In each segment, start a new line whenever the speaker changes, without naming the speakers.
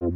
Ihr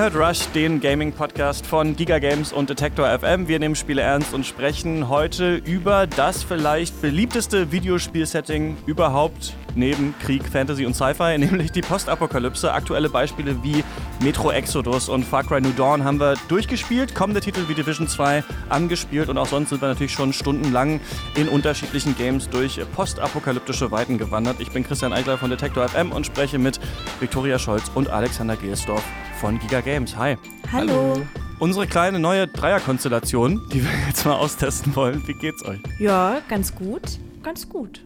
hört Rush, den Gaming-Podcast von Giga Games und Detector FM. Wir nehmen Spiele ernst und sprechen heute über das vielleicht beliebteste Videospiel-Setting überhaupt neben Krieg, Fantasy und Sci-Fi, nämlich die Postapokalypse. Aktuelle Beispiele wie Metro Exodus und Far Cry New Dawn haben wir durchgespielt, kommende Titel wie Division 2 angespielt und auch sonst sind wir natürlich schon stundenlang in unterschiedlichen Games durch postapokalyptische Weiten gewandert. Ich bin Christian Eigler von Detector FM und spreche mit Viktoria Scholz und Alexander Gelsdorf von Giga Games. Hi.
Hallo.
Unsere kleine neue Dreierkonstellation, die wir jetzt mal austesten wollen. Wie geht's euch?
Ja, ganz gut. Ganz gut.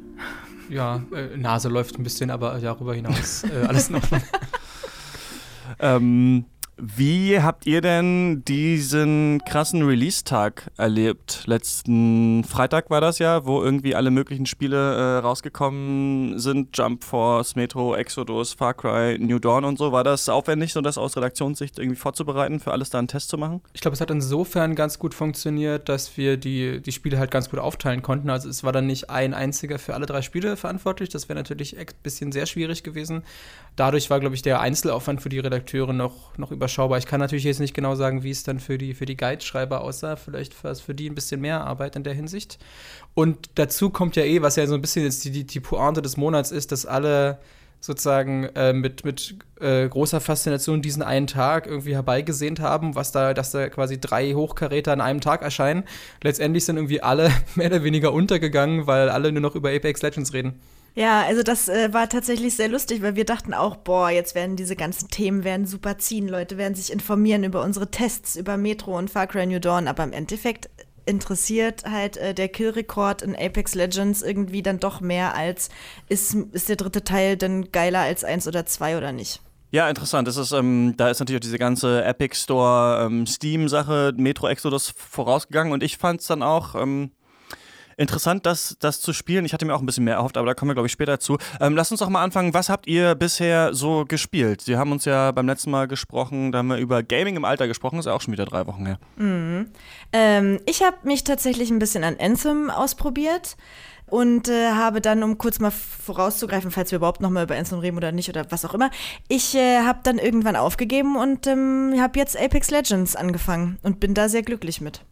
Ja, äh, Nase läuft ein bisschen, aber darüber hinaus äh, alles Ordnung.
ähm, wie habt ihr denn diesen krassen Release-Tag erlebt? Letzten Freitag war das ja, wo irgendwie alle möglichen Spiele äh, rausgekommen sind. Jump Force, Metro, Exodus, Far Cry, New Dawn und so. War das aufwendig, so das aus Redaktionssicht irgendwie vorzubereiten, für alles da einen Test zu machen?
Ich glaube, es hat insofern ganz gut funktioniert, dass wir die, die Spiele halt ganz gut aufteilen konnten. Also es war dann nicht ein einziger für alle drei Spiele verantwortlich. Das wäre natürlich ein bisschen sehr schwierig gewesen. Dadurch war, glaube ich, der Einzelaufwand für die Redakteure noch, noch überschaubar. Ich kann natürlich jetzt nicht genau sagen, wie es dann für die, für die Guide-Schreiber aussah. Vielleicht war es für die ein bisschen mehr Arbeit in der Hinsicht. Und dazu kommt ja eh, was ja so ein bisschen jetzt die, die, die Pointe des Monats ist, dass alle sozusagen äh, mit, mit äh, großer Faszination diesen einen Tag irgendwie herbeigesehnt haben, was da, dass da quasi drei Hochkaräter an einem Tag erscheinen. Letztendlich sind irgendwie alle mehr oder weniger untergegangen, weil alle nur noch über Apex Legends reden.
Ja, also das äh, war tatsächlich sehr lustig, weil wir dachten auch, boah, jetzt werden diese ganzen Themen werden super ziehen, Leute werden sich informieren über unsere Tests, über Metro und Far Cry New Dawn, aber im Endeffekt interessiert halt äh, der Killrekord in Apex Legends irgendwie dann doch mehr als ist, ist der dritte Teil denn geiler als eins oder zwei oder nicht?
Ja, interessant. Das ist, ähm, da ist natürlich auch diese ganze Epic Store ähm, Steam-Sache, Metro Exodus vorausgegangen und ich fand es dann auch. Ähm interessant, das, das zu spielen. Ich hatte mir auch ein bisschen mehr erhofft, aber da kommen wir, glaube ich, später zu. Ähm, lasst uns doch mal anfangen. Was habt ihr bisher so gespielt? Sie haben uns ja beim letzten Mal gesprochen, da haben wir über Gaming im Alter gesprochen, ist ja auch schon wieder drei Wochen her.
Mhm. Ähm, ich habe mich tatsächlich ein bisschen an Anthem ausprobiert und äh, habe dann, um kurz mal vorauszugreifen, falls wir überhaupt noch mal über Anthem reden oder nicht oder was auch immer, ich äh, habe dann irgendwann aufgegeben und ähm, habe jetzt Apex Legends angefangen und bin da sehr glücklich mit.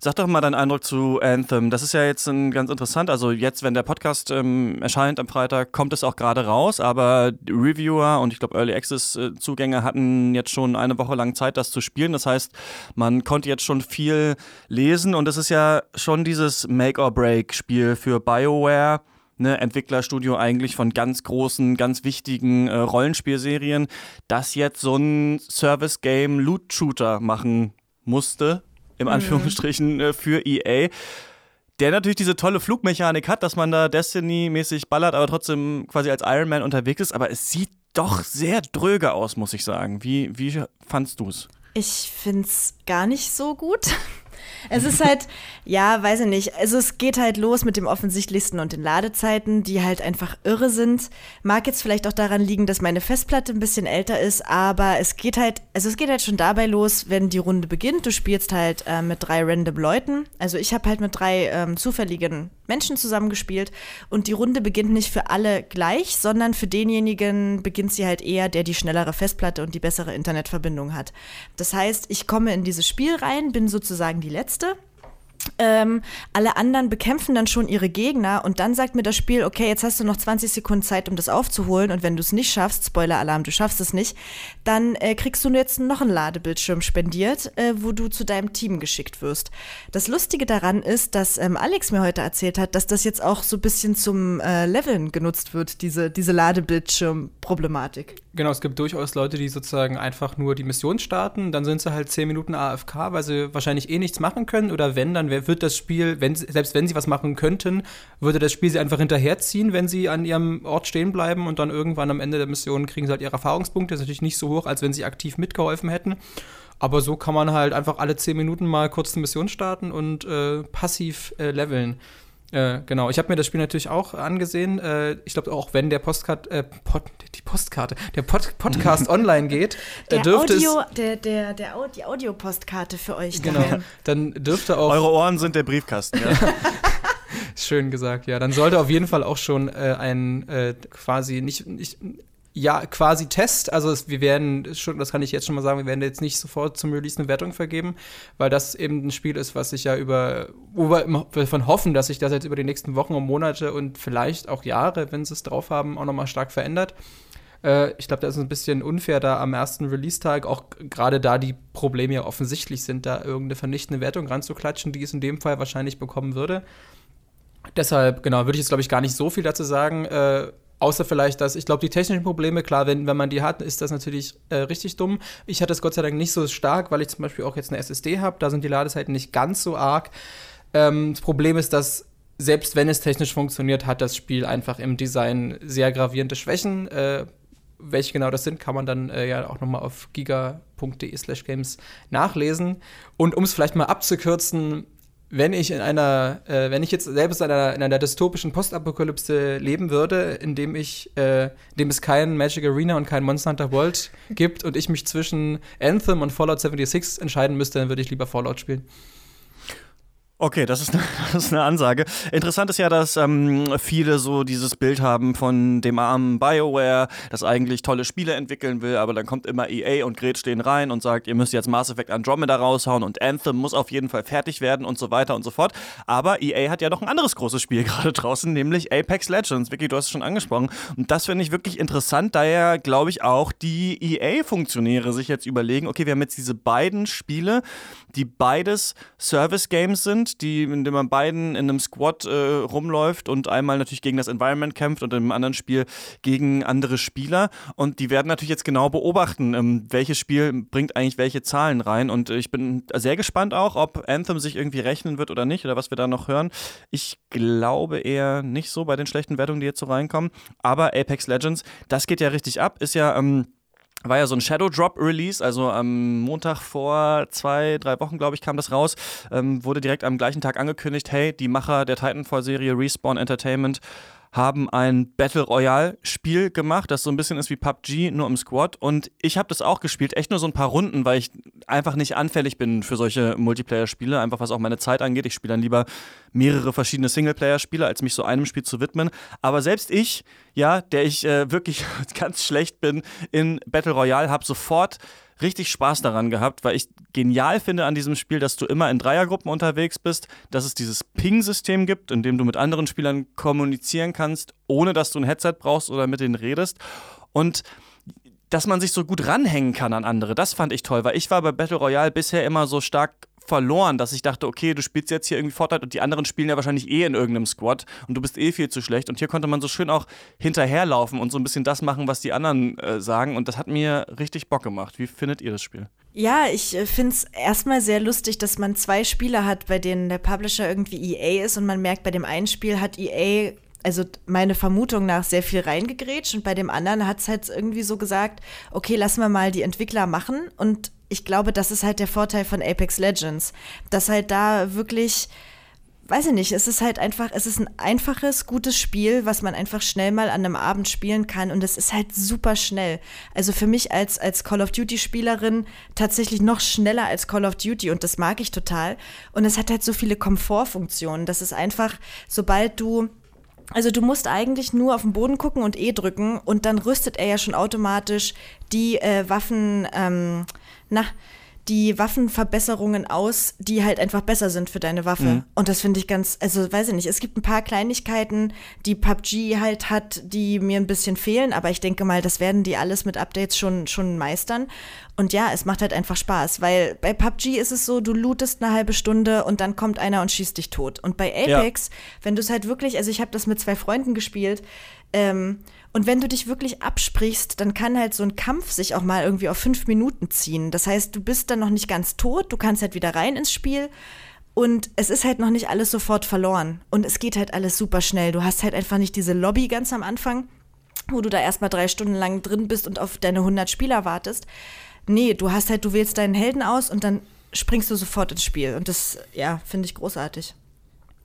Sag doch mal deinen Eindruck zu Anthem. Das ist ja jetzt ein, ganz interessant. Also jetzt, wenn der Podcast ähm, erscheint am Freitag, kommt es auch gerade raus. Aber Reviewer und ich glaube Early Access äh, Zugänge hatten jetzt schon eine Woche lang Zeit, das zu spielen. Das heißt, man konnte jetzt schon viel lesen und es ist ja schon dieses Make-or-Break-Spiel für BioWare. Ne, Entwicklerstudio eigentlich von ganz großen, ganz wichtigen äh, Rollenspielserien, das jetzt so ein Service-Game-Loot-Shooter machen musste im mhm. Anführungsstrichen, äh, für EA. Der natürlich diese tolle Flugmechanik hat, dass man da Destiny-mäßig ballert, aber trotzdem quasi als Iron Man unterwegs ist. Aber es sieht doch sehr dröge aus, muss ich sagen. Wie, wie fandst du es?
Ich finde es gar nicht so gut. Es ist halt, ja, weiß ich nicht. Also es geht halt los mit dem offensichtlichsten und den Ladezeiten, die halt einfach irre sind. Mag jetzt vielleicht auch daran liegen, dass meine Festplatte ein bisschen älter ist, aber es geht halt, also es geht halt schon dabei los, wenn die Runde beginnt. Du spielst halt äh, mit drei random Leuten. Also ich habe halt mit drei ähm, zufälligen Menschen zusammengespielt und die Runde beginnt nicht für alle gleich, sondern für denjenigen beginnt sie halt eher, der die schnellere Festplatte und die bessere Internetverbindung hat. Das heißt, ich komme in dieses Spiel rein, bin sozusagen die letzte ähm, alle anderen bekämpfen dann schon ihre Gegner und dann sagt mir das Spiel, okay, jetzt hast du noch 20 Sekunden Zeit, um das aufzuholen und wenn du es nicht schaffst, Spoiler-Alarm, du schaffst es nicht, dann äh, kriegst du jetzt noch einen Ladebildschirm spendiert, äh, wo du zu deinem Team geschickt wirst. Das Lustige daran ist, dass ähm, Alex mir heute erzählt hat, dass das jetzt auch so ein bisschen zum äh, Leveln genutzt wird, diese, diese Ladebildschirm-Problematik.
Genau, es gibt durchaus Leute, die sozusagen einfach nur die Mission starten, dann sind sie halt 10 Minuten AFK, weil sie wahrscheinlich eh nichts machen können oder wenn, dann wird das Spiel, wenn, selbst wenn sie was machen könnten, würde das Spiel sie einfach hinterherziehen, wenn sie an ihrem Ort stehen bleiben und dann irgendwann am Ende der Mission kriegen sie halt ihre Erfahrungspunkte. Das ist natürlich nicht so hoch, als wenn sie aktiv mitgeholfen hätten. Aber so kann man halt einfach alle 10 Minuten mal kurz eine Mission starten und äh, passiv äh, leveln. Äh, genau, ich habe mir das Spiel natürlich auch angesehen. Äh, ich glaube, auch wenn der Postkarte, äh, Pod, die Postkarte, der Pod Podcast online geht,
der dürfte Audio, es, der, der, der, die Audiopostkarte für euch.
Genau, daheim. dann dürfte auch.
Eure Ohren sind der Briefkasten, ja.
Schön gesagt, ja. Dann sollte auf jeden Fall auch schon äh, ein äh, quasi nicht, nicht ja, quasi Test. Also es, wir werden schon, das kann ich jetzt schon mal sagen, wir werden jetzt nicht sofort zum Release eine Wertung vergeben, weil das eben ein Spiel ist, was sich ja über, wo wir davon hoffen, dass sich das jetzt über die nächsten Wochen und Monate und vielleicht auch Jahre, wenn sie es drauf haben, auch nochmal stark verändert. Äh, ich glaube, das ist ein bisschen unfair, da am ersten Release-Tag, auch gerade da die Probleme ja offensichtlich sind, da irgendeine vernichtende Wertung ranzuklatschen, die es in dem Fall wahrscheinlich bekommen würde. Deshalb, genau, würde ich jetzt, glaube ich, gar nicht so viel dazu sagen. Äh, Außer vielleicht, dass ich glaube, die technischen Probleme, klar, wenn, wenn man die hat, ist das natürlich äh, richtig dumm. Ich hatte es Gott sei Dank nicht so stark, weil ich zum Beispiel auch jetzt eine SSD habe. Da sind die Ladezeiten nicht ganz so arg. Ähm, das Problem ist, dass selbst wenn es technisch funktioniert, hat das Spiel einfach im Design sehr gravierende Schwächen. Äh, welche genau das sind, kann man dann äh, ja auch nochmal auf giga.de slash games nachlesen. Und um es vielleicht mal abzukürzen, wenn ich in einer, äh, wenn ich jetzt selbst in einer, in einer dystopischen Postapokalypse leben würde, in dem ich, äh, in dem es kein Magic Arena und kein Monster Hunter World gibt und ich mich zwischen Anthem und Fallout 76 entscheiden müsste, dann würde ich lieber Fallout spielen.
Okay, das ist, eine, das ist eine Ansage. Interessant ist ja, dass ähm, viele so dieses Bild haben von dem armen BioWare, das eigentlich tolle Spiele entwickeln will, aber dann kommt immer EA und Gret stehen rein und sagt, ihr müsst jetzt Mass Effect Andromeda raushauen und Anthem muss auf jeden Fall fertig werden und so weiter und so fort. Aber EA hat ja noch ein anderes großes Spiel gerade draußen, nämlich Apex Legends. Vicky, du hast es schon angesprochen. Und das finde ich wirklich interessant, da ja, glaube ich, auch die EA-Funktionäre sich jetzt überlegen, okay, wir haben jetzt diese beiden Spiele, die beides Service-Games sind, die, in denen man beiden in einem Squad äh, rumläuft und einmal natürlich gegen das Environment kämpft und im anderen Spiel gegen andere Spieler. Und die werden natürlich jetzt genau beobachten, ähm, welches Spiel bringt eigentlich welche Zahlen rein. Und ich bin sehr gespannt auch, ob Anthem sich irgendwie rechnen wird oder nicht oder was wir da noch hören. Ich glaube eher nicht so bei den schlechten Wertungen, die jetzt so reinkommen. Aber Apex Legends, das geht ja richtig ab, ist ja. Ähm, war ja so ein Shadow Drop Release, also am Montag vor zwei, drei Wochen, glaube ich, kam das raus. Ähm, wurde direkt am gleichen Tag angekündigt: hey, die Macher der Titanfall-Serie Respawn Entertainment haben ein Battle Royale-Spiel gemacht, das so ein bisschen ist wie PUBG, nur im Squad. Und ich habe das auch gespielt, echt nur so ein paar Runden, weil ich einfach nicht anfällig bin für solche Multiplayer-Spiele, einfach was auch meine Zeit angeht. Ich spiele dann lieber mehrere verschiedene Singleplayer-Spiele, als mich so einem Spiel zu widmen. Aber selbst ich, ja, der ich äh, wirklich ganz schlecht bin in Battle Royale, habe sofort richtig Spaß daran gehabt, weil ich genial finde an diesem Spiel, dass du immer in Dreiergruppen unterwegs bist, dass es dieses Ping-System gibt, in dem du mit anderen Spielern kommunizieren kannst, ohne dass du ein Headset brauchst oder mit denen redest. Und dass man sich so gut ranhängen kann an andere, das fand ich toll, weil ich war bei Battle Royale bisher immer so stark verloren, dass ich dachte, okay, du spielst jetzt hier irgendwie Fortnite und die anderen spielen ja wahrscheinlich eh in irgendeinem Squad und du bist eh viel zu schlecht. Und hier konnte man so schön auch hinterherlaufen und so ein bisschen das machen, was die anderen äh, sagen. Und das hat mir richtig Bock gemacht. Wie findet ihr das Spiel?
Ja, ich äh, finde es erstmal sehr lustig, dass man zwei Spiele hat, bei denen der Publisher irgendwie EA ist und man merkt, bei dem einen Spiel hat EA also meine Vermutung nach sehr viel reingegrätscht und bei dem anderen hat es halt irgendwie so gesagt, okay, lassen wir mal die Entwickler machen und ich glaube, das ist halt der Vorteil von Apex Legends, dass halt da wirklich weiß ich nicht, es ist halt einfach, es ist ein einfaches, gutes Spiel, was man einfach schnell mal an einem Abend spielen kann und es ist halt super schnell. Also für mich als, als Call of Duty Spielerin tatsächlich noch schneller als Call of Duty und das mag ich total. Und es hat halt so viele Komfortfunktionen. Das ist einfach, sobald du also du musst eigentlich nur auf den Boden gucken und E drücken und dann rüstet er ja schon automatisch die äh, Waffen, ähm, na, die Waffenverbesserungen aus, die halt einfach besser sind für deine Waffe. Mhm. Und das finde ich ganz, also weiß ich nicht, es gibt ein paar Kleinigkeiten, die PUBG halt hat, die mir ein bisschen fehlen, aber ich denke mal, das werden die alles mit Updates schon, schon meistern. Und ja, es macht halt einfach Spaß, weil bei PUBG ist es so, du lootest eine halbe Stunde und dann kommt einer und schießt dich tot. Und bei Apex, ja. wenn du es halt wirklich, also ich habe das mit zwei Freunden gespielt, ähm, und wenn du dich wirklich absprichst, dann kann halt so ein Kampf sich auch mal irgendwie auf fünf Minuten ziehen. Das heißt, du bist dann noch nicht ganz tot, du kannst halt wieder rein ins Spiel. Und es ist halt noch nicht alles sofort verloren. Und es geht halt alles super schnell. Du hast halt einfach nicht diese Lobby ganz am Anfang, wo du da erstmal drei Stunden lang drin bist und auf deine 100 Spieler wartest. Nee, du hast halt, du wählst deinen Helden aus und dann springst du sofort ins Spiel. Und das, ja, finde ich großartig.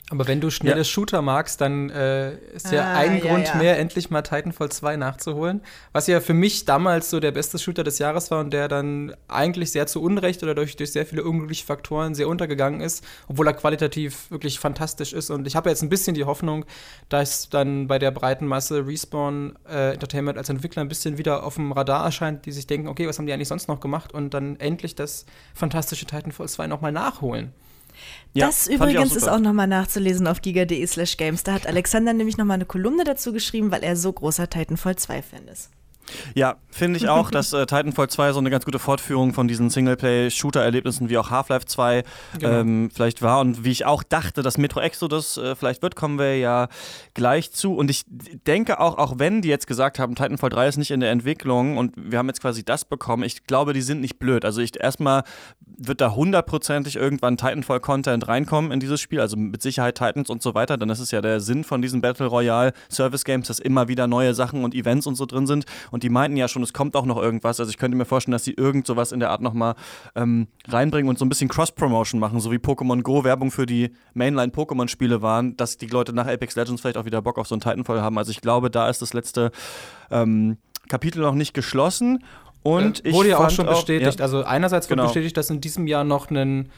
Aber wenn du schnelle ja. Shooter magst, dann äh, ist ja ah, ein ja, Grund ja. mehr, endlich mal Titanfall 2 nachzuholen. Was ja für mich damals so der beste Shooter des Jahres war und der dann eigentlich sehr zu Unrecht oder durch, durch sehr viele unglückliche Faktoren sehr untergegangen ist, obwohl er qualitativ wirklich fantastisch ist. Und ich habe jetzt ein bisschen die Hoffnung, dass dann bei der breiten Masse Respawn äh, Entertainment als Entwickler ein bisschen wieder auf dem Radar erscheint, die sich denken, okay, was haben die eigentlich sonst noch gemacht und dann endlich das fantastische Titanfall 2 nochmal nachholen.
Ja, das übrigens auch ist auch nochmal nachzulesen auf giga.de slash games. Da hat Alexander nämlich nochmal eine Kolumne dazu geschrieben, weil er so großer Titanfall 2-Fan ist.
Ja, finde ich auch, dass äh, Titanfall 2 so eine ganz gute Fortführung von diesen Singleplay-Shooter-Erlebnissen wie auch Half-Life 2 genau. ähm, vielleicht war und wie ich auch dachte, dass Metro Exodus äh, vielleicht wird, kommen wir ja gleich zu. Und ich denke auch, auch wenn die jetzt gesagt haben, Titanfall 3 ist nicht in der Entwicklung und wir haben jetzt quasi das bekommen, ich glaube, die sind nicht blöd. Also ich erstmal wird da hundertprozentig irgendwann Titanfall-Content reinkommen in dieses Spiel, also mit Sicherheit Titans und so weiter, denn das ist ja der Sinn von diesen Battle Royale Service Games, dass immer wieder neue Sachen und Events und so drin sind. Und die meinten ja schon, es kommt auch noch irgendwas. Also ich könnte mir vorstellen, dass sie irgend sowas in der Art nochmal ähm, reinbringen und so ein bisschen Cross-Promotion machen, so wie Pokémon Go Werbung für die Mainline-Pokémon-Spiele waren, dass die Leute nach Apex Legends vielleicht auch wieder Bock auf so einen Titanfall haben. Also ich glaube, da ist das letzte ähm, Kapitel noch nicht geschlossen. Und
äh, wurde ja auch schon bestätigt. Auch, ja. Also einerseits wurde genau. bestätigt, dass in diesem Jahr noch ein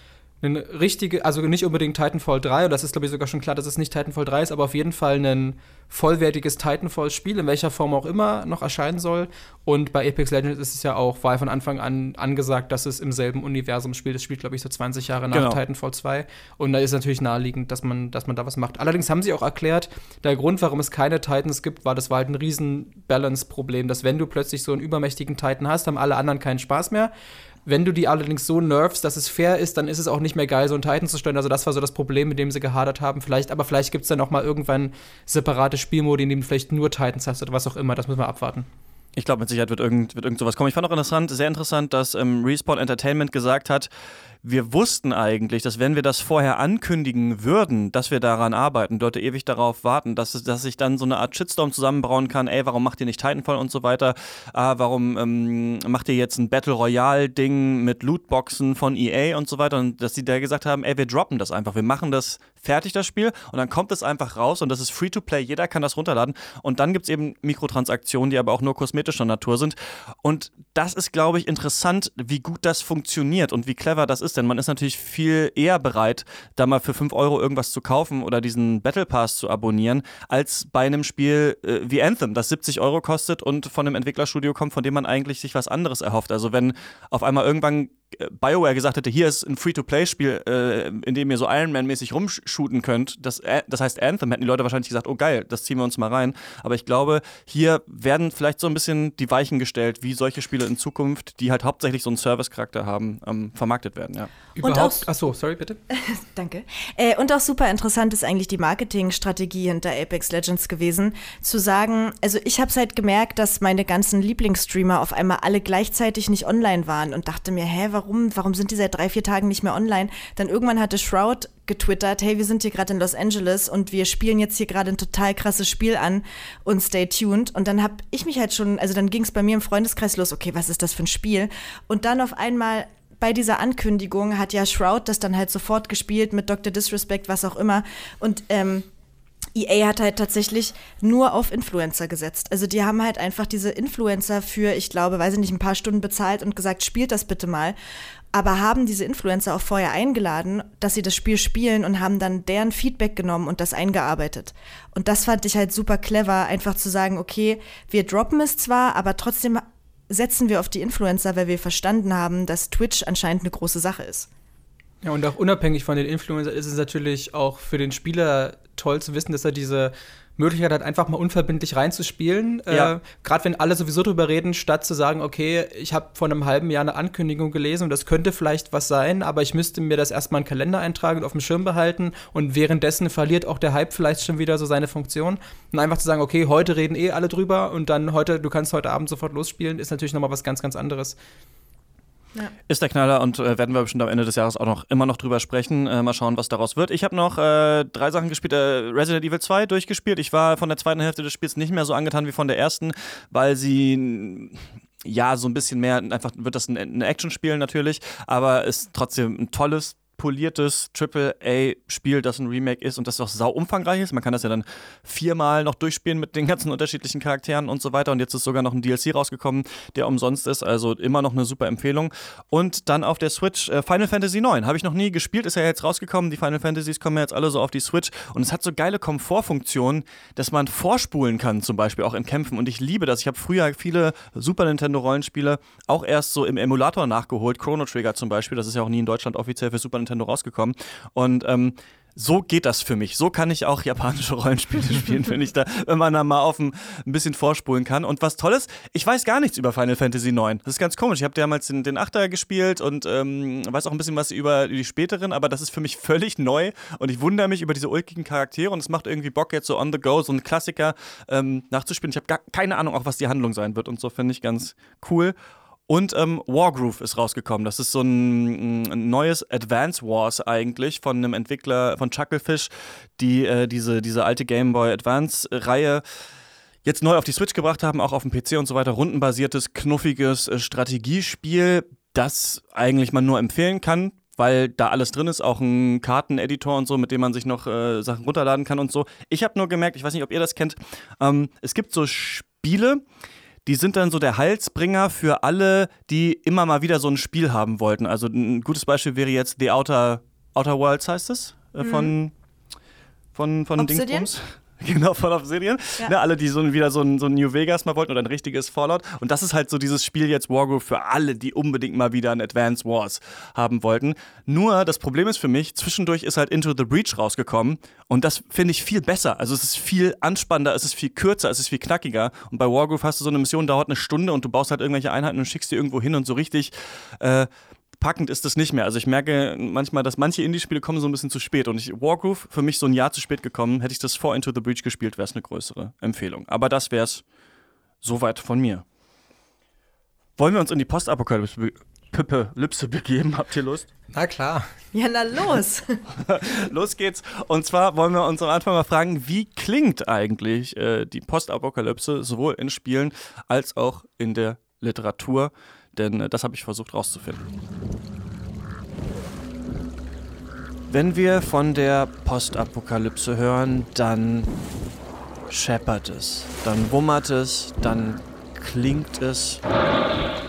eine richtige, also nicht unbedingt Titanfall 3, und das ist glaube ich sogar schon klar, dass es nicht Titanfall 3 ist, aber auf jeden Fall ein vollwertiges Titanfall-Spiel, in welcher Form auch immer noch erscheinen soll. Und bei Apex Legends ist es ja auch, war von Anfang an angesagt, dass es im selben Universum spielt. Es spielt, glaube ich, so 20 Jahre nach genau. Titanfall 2. Und da ist natürlich naheliegend, dass man, dass man da was macht. Allerdings haben sie auch erklärt, der Grund, warum es keine Titans gibt, war, das war halt ein riesen Balance-Problem, dass wenn du plötzlich so einen übermächtigen Titan hast, haben alle anderen keinen Spaß mehr. Wenn du die allerdings so nerfst, dass es fair ist, dann ist es auch nicht mehr geil, so einen Titan zu steuern. Also das war so das Problem, mit dem sie gehadert haben. Vielleicht, aber vielleicht gibt es dann auch mal irgendwann separate Spielmodi, in denen du vielleicht nur Titans hast oder was auch immer. Das müssen wir abwarten.
Ich glaube, mit Sicherheit wird irgend, wird irgend sowas kommen. Ich fand auch interessant, sehr interessant, dass ähm, Respawn Entertainment gesagt hat, wir wussten eigentlich, dass wenn wir das vorher ankündigen würden, dass wir daran arbeiten, Leute ewig darauf warten, dass, dass sich dann so eine Art Shitstorm zusammenbrauen kann, ey, warum macht ihr nicht Titanfall und so weiter, ah, warum ähm, macht ihr jetzt ein Battle Royale-Ding mit Lootboxen von EA und so weiter? Und dass sie da gesagt haben, ey, wir droppen das einfach, wir machen das fertig, das Spiel. Und dann kommt es einfach raus und das ist Free-to-Play, jeder kann das runterladen. Und dann gibt es eben Mikrotransaktionen, die aber auch nur kosmetischer Natur sind. Und das ist, glaube ich, interessant, wie gut das funktioniert und wie clever das ist ist, denn man ist natürlich viel eher bereit, da mal für 5 Euro irgendwas zu kaufen oder diesen Battle Pass zu abonnieren, als bei einem Spiel äh, wie Anthem, das 70 Euro kostet und von einem Entwicklerstudio kommt, von dem man eigentlich sich was anderes erhofft. Also wenn auf einmal irgendwann BioWare gesagt hätte, hier ist ein Free-to-Play-Spiel, äh, in dem ihr so Iron Man-mäßig rumshooten könnt, das, äh, das heißt Anthem, hätten die Leute wahrscheinlich gesagt, oh geil, das ziehen wir uns mal rein. Aber ich glaube, hier werden vielleicht so ein bisschen die Weichen gestellt, wie solche Spiele in Zukunft, die halt hauptsächlich so einen Service-Charakter haben, ähm, vermarktet werden. Ja.
Überhaupt, achso, sorry, bitte.
Danke. Äh, und auch super interessant ist eigentlich die Marketingstrategie hinter Apex Legends gewesen, zu sagen, also ich habe halt gemerkt, dass meine ganzen Lieblingsstreamer auf einmal alle gleichzeitig nicht online waren und dachte mir, hä, warum warum, warum sind die seit drei, vier Tagen nicht mehr online? Dann irgendwann hatte Shroud getwittert, hey, wir sind hier gerade in Los Angeles und wir spielen jetzt hier gerade ein total krasses Spiel an und stay tuned. Und dann habe ich mich halt schon, also dann ging es bei mir im Freundeskreis los, okay, was ist das für ein Spiel? Und dann auf einmal bei dieser Ankündigung hat ja Shroud das dann halt sofort gespielt mit Dr. Disrespect, was auch immer. Und ähm, EA hat halt tatsächlich nur auf Influencer gesetzt. Also die haben halt einfach diese Influencer für, ich glaube, weiß ich nicht, ein paar Stunden bezahlt und gesagt, spielt das bitte mal. Aber haben diese Influencer auch vorher eingeladen, dass sie das Spiel spielen und haben dann deren Feedback genommen und das eingearbeitet. Und das fand ich halt super clever, einfach zu sagen, okay, wir droppen es zwar, aber trotzdem setzen wir auf die Influencer, weil wir verstanden haben, dass Twitch anscheinend eine große Sache ist.
Ja, und auch unabhängig von den Influencern ist es natürlich auch für den Spieler toll zu wissen, dass er diese Möglichkeit hat, einfach mal unverbindlich reinzuspielen. Ja. Äh, Gerade wenn alle sowieso drüber reden, statt zu sagen, okay, ich habe vor einem halben Jahr eine Ankündigung gelesen und das könnte vielleicht was sein, aber ich müsste mir das erstmal in den Kalender eintragen und auf dem Schirm behalten und währenddessen verliert auch der Hype vielleicht schon wieder so seine Funktion. Und einfach zu sagen, okay, heute reden eh alle drüber und dann heute, du kannst heute Abend sofort losspielen, ist natürlich nochmal was ganz, ganz anderes.
Ja. Ist der Knaller und äh, werden wir bestimmt am Ende des Jahres auch noch immer noch drüber sprechen. Äh, mal schauen, was daraus wird. Ich habe noch äh, drei Sachen gespielt. Äh, Resident Evil 2 durchgespielt. Ich war von der zweiten Hälfte des Spiels nicht mehr so angetan wie von der ersten, weil sie ja so ein bisschen mehr, einfach wird das ein, ein Action-Spiel natürlich, aber ist trotzdem ein tolles poliertes Triple-A-Spiel, das ein Remake ist und das auch sau umfangreich ist. Man kann das ja dann viermal noch durchspielen mit den ganzen unterschiedlichen Charakteren und so weiter. Und jetzt ist sogar noch ein DLC rausgekommen, der umsonst ist. Also immer noch eine super Empfehlung. Und dann auf der Switch äh, Final Fantasy IX. Habe ich noch nie gespielt, ist ja jetzt rausgekommen. Die Final Fantasies kommen ja jetzt alle so auf die Switch. Und es hat so geile Komfortfunktionen, dass man vorspulen kann, zum Beispiel auch in Kämpfen. Und ich liebe das. Ich habe früher viele Super Nintendo-Rollenspiele auch erst so im Emulator nachgeholt. Chrono Trigger zum Beispiel. Das ist ja auch nie in Deutschland offiziell für Super Nintendo Nintendo rausgekommen. Und ähm, so geht das für mich. So kann ich auch japanische Rollenspiele spielen, wenn ich da, wenn man da mal auf ein, ein bisschen vorspulen kann. Und was toll ist, ich weiß gar nichts über Final Fantasy IX. Das ist ganz komisch. Ich habe damals den, den Achter gespielt und ähm, weiß auch ein bisschen was über die späteren, aber das ist für mich völlig neu und ich wundere mich über diese ulkigen Charaktere und es macht irgendwie Bock, jetzt so on the go, so einen Klassiker ähm, nachzuspielen. Ich habe keine Ahnung, auch was die Handlung sein wird und so finde ich ganz cool. Und ähm, Wargroove ist rausgekommen. Das ist so ein, ein, neues Advance Wars eigentlich von einem Entwickler von Chucklefish, die äh, diese, diese alte Game Boy Advance-Reihe jetzt neu auf die Switch gebracht haben, auch auf dem PC und so weiter. Rundenbasiertes, knuffiges äh, Strategiespiel, das eigentlich man nur empfehlen kann weil da alles drin ist, auch ein Karteneditor und so, mit dem man sich noch äh, Sachen runterladen kann und so. Ich habe nur gemerkt, ich weiß nicht, ob ihr das kennt, ähm, es gibt so Spiele, die sind dann so der Halsbringer für alle, die immer mal wieder so ein Spiel haben wollten. Also ein gutes Beispiel wäre jetzt The Outer, Outer Worlds heißt es, äh, von, mhm. von, von Dingsbums. Genau, von Obsidian. Ja. Ne, alle, die so wieder so ein, so ein New Vegas mal wollten oder ein richtiges Fallout. Und das ist halt so dieses Spiel jetzt Wargroove für alle, die unbedingt mal wieder ein Advance Wars haben wollten. Nur das Problem ist für mich, zwischendurch ist halt Into the Breach rausgekommen. Und das finde ich viel besser. Also es ist viel anspannender, es ist viel kürzer, es ist viel knackiger. Und bei Wargroove hast du so eine Mission, dauert eine Stunde und du baust halt irgendwelche Einheiten und schickst die irgendwo hin und so richtig. Äh, packend ist es nicht mehr. Also ich merke manchmal, dass manche Indie-Spiele kommen so ein bisschen zu spät. Und ich, Wargroove, für mich so ein Jahr zu spät gekommen, hätte ich das vor Into the Breach gespielt, wäre es eine größere Empfehlung. Aber das wäre es soweit von mir. Wollen wir uns in die Postapokalypse Lübse begeben. Habt ihr Lust?
Na klar.
Ja, na los.
los geht's. Und zwar wollen wir uns am Anfang mal fragen, wie klingt eigentlich äh, die Postapokalypse sowohl in Spielen als auch in der Literatur? Denn äh, das habe ich versucht rauszufinden. Wenn wir von der Postapokalypse hören, dann scheppert es, dann wummert es, dann klingt es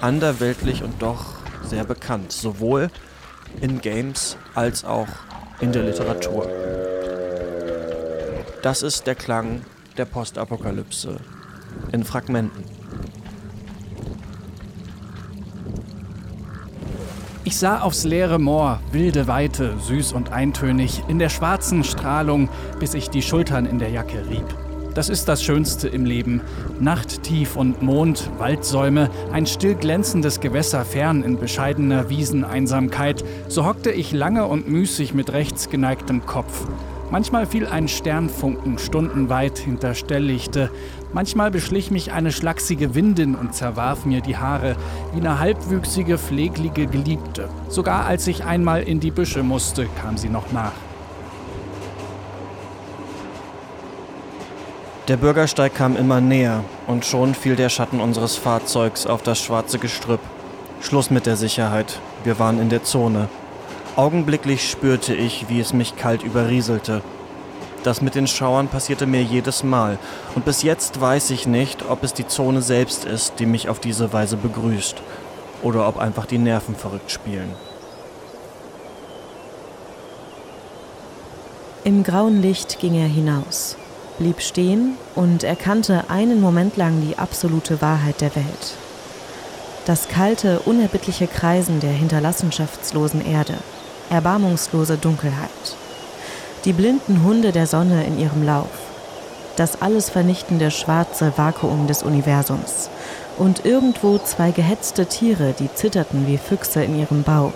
anderweltlich und doch sehr bekannt, sowohl in Games als auch in der Literatur. Das ist der Klang der Postapokalypse in Fragmenten.
Ich sah aufs leere Moor, wilde Weite, süß und eintönig, in der schwarzen Strahlung, bis ich die Schultern in der Jacke rieb. Das ist das Schönste im Leben. Nachttief und Mond, Waldsäume, ein still glänzendes Gewässer fern in bescheidener Wieseneinsamkeit. So hockte ich lange und müßig mit rechts geneigtem Kopf. Manchmal fiel ein Sternfunken stundenweit hinter Stelllichte. Manchmal beschlich mich eine schlachsige Windin und zerwarf mir die Haare wie eine halbwüchsige, pflegliche Geliebte. Sogar als ich einmal in die Büsche musste, kam sie noch nach.
Der Bürgersteig kam immer näher und schon fiel der Schatten unseres Fahrzeugs auf das schwarze Gestrüpp. Schluss mit der Sicherheit. Wir waren in der Zone. Augenblicklich spürte ich, wie es mich kalt überrieselte. Das mit den Schauern passierte mir jedes Mal, und bis jetzt weiß ich nicht, ob es die Zone selbst ist, die mich auf diese Weise begrüßt, oder ob einfach die Nerven verrückt spielen.
Im grauen Licht ging er hinaus, blieb stehen und erkannte einen Moment lang die absolute Wahrheit der Welt. Das kalte, unerbittliche Kreisen der hinterlassenschaftslosen Erde, erbarmungslose Dunkelheit. Die blinden Hunde der Sonne in ihrem Lauf. Das alles vernichtende schwarze Vakuum des Universums. Und irgendwo zwei gehetzte Tiere, die zitterten wie Füchse in ihrem Bau.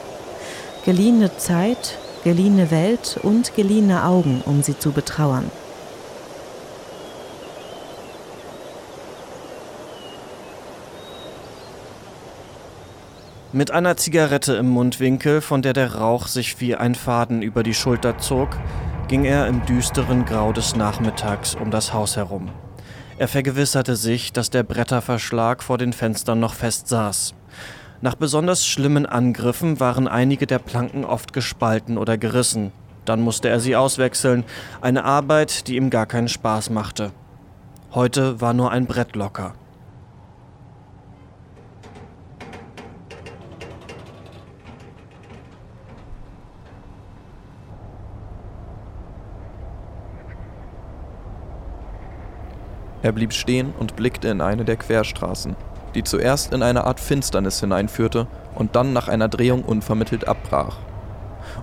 Geliehene Zeit, geliehene Welt und geliehene Augen, um sie zu betrauern.
Mit einer Zigarette im Mundwinkel, von der der Rauch sich wie ein Faden über die Schulter zog, ging er im düsteren Grau des Nachmittags um das Haus herum. Er vergewisserte sich, dass der Bretterverschlag vor den Fenstern noch fest saß. Nach besonders schlimmen Angriffen waren einige der Planken oft gespalten oder gerissen. Dann musste er sie auswechseln, eine Arbeit, die ihm gar keinen Spaß machte. Heute war nur ein Brett locker.
Er blieb stehen und blickte in eine der Querstraßen, die zuerst in eine Art Finsternis hineinführte und dann nach einer Drehung unvermittelt abbrach.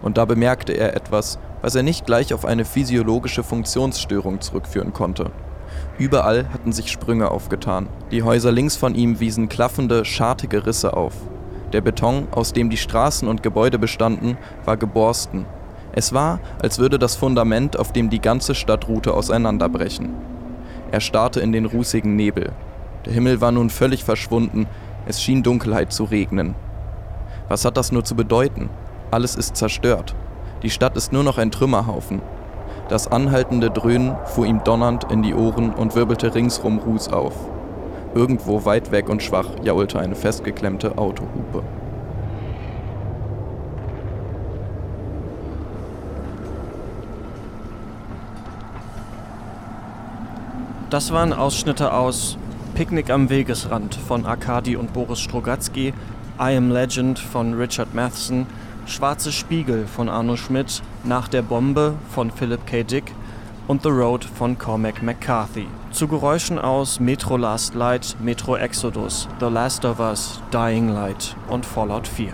Und da bemerkte er etwas, was er nicht gleich auf eine physiologische Funktionsstörung zurückführen konnte. Überall hatten sich Sprünge aufgetan. Die Häuser links von ihm wiesen klaffende, schartige Risse auf. Der Beton, aus dem die Straßen und Gebäude bestanden, war geborsten. Es war, als würde das Fundament, auf dem die ganze Stadtroute auseinanderbrechen. Er starrte in den rußigen Nebel. Der Himmel war nun völlig verschwunden, es schien Dunkelheit zu regnen. Was hat das nur zu bedeuten? Alles ist zerstört. Die Stadt ist nur noch ein Trümmerhaufen. Das anhaltende Dröhnen fuhr ihm donnernd in die Ohren und wirbelte ringsrum Ruß auf. Irgendwo weit weg und schwach jaulte eine festgeklemmte Autohupe.
Das waren Ausschnitte aus Picknick am Wegesrand von Arkadi und Boris Strogatzky, I Am Legend von Richard Matheson, Schwarze Spiegel von Arno Schmidt, Nach der Bombe von Philip K. Dick und The Road von Cormac McCarthy. Zu Geräuschen aus Metro Last Light, Metro Exodus, The Last of Us, Dying Light und Fallout 4.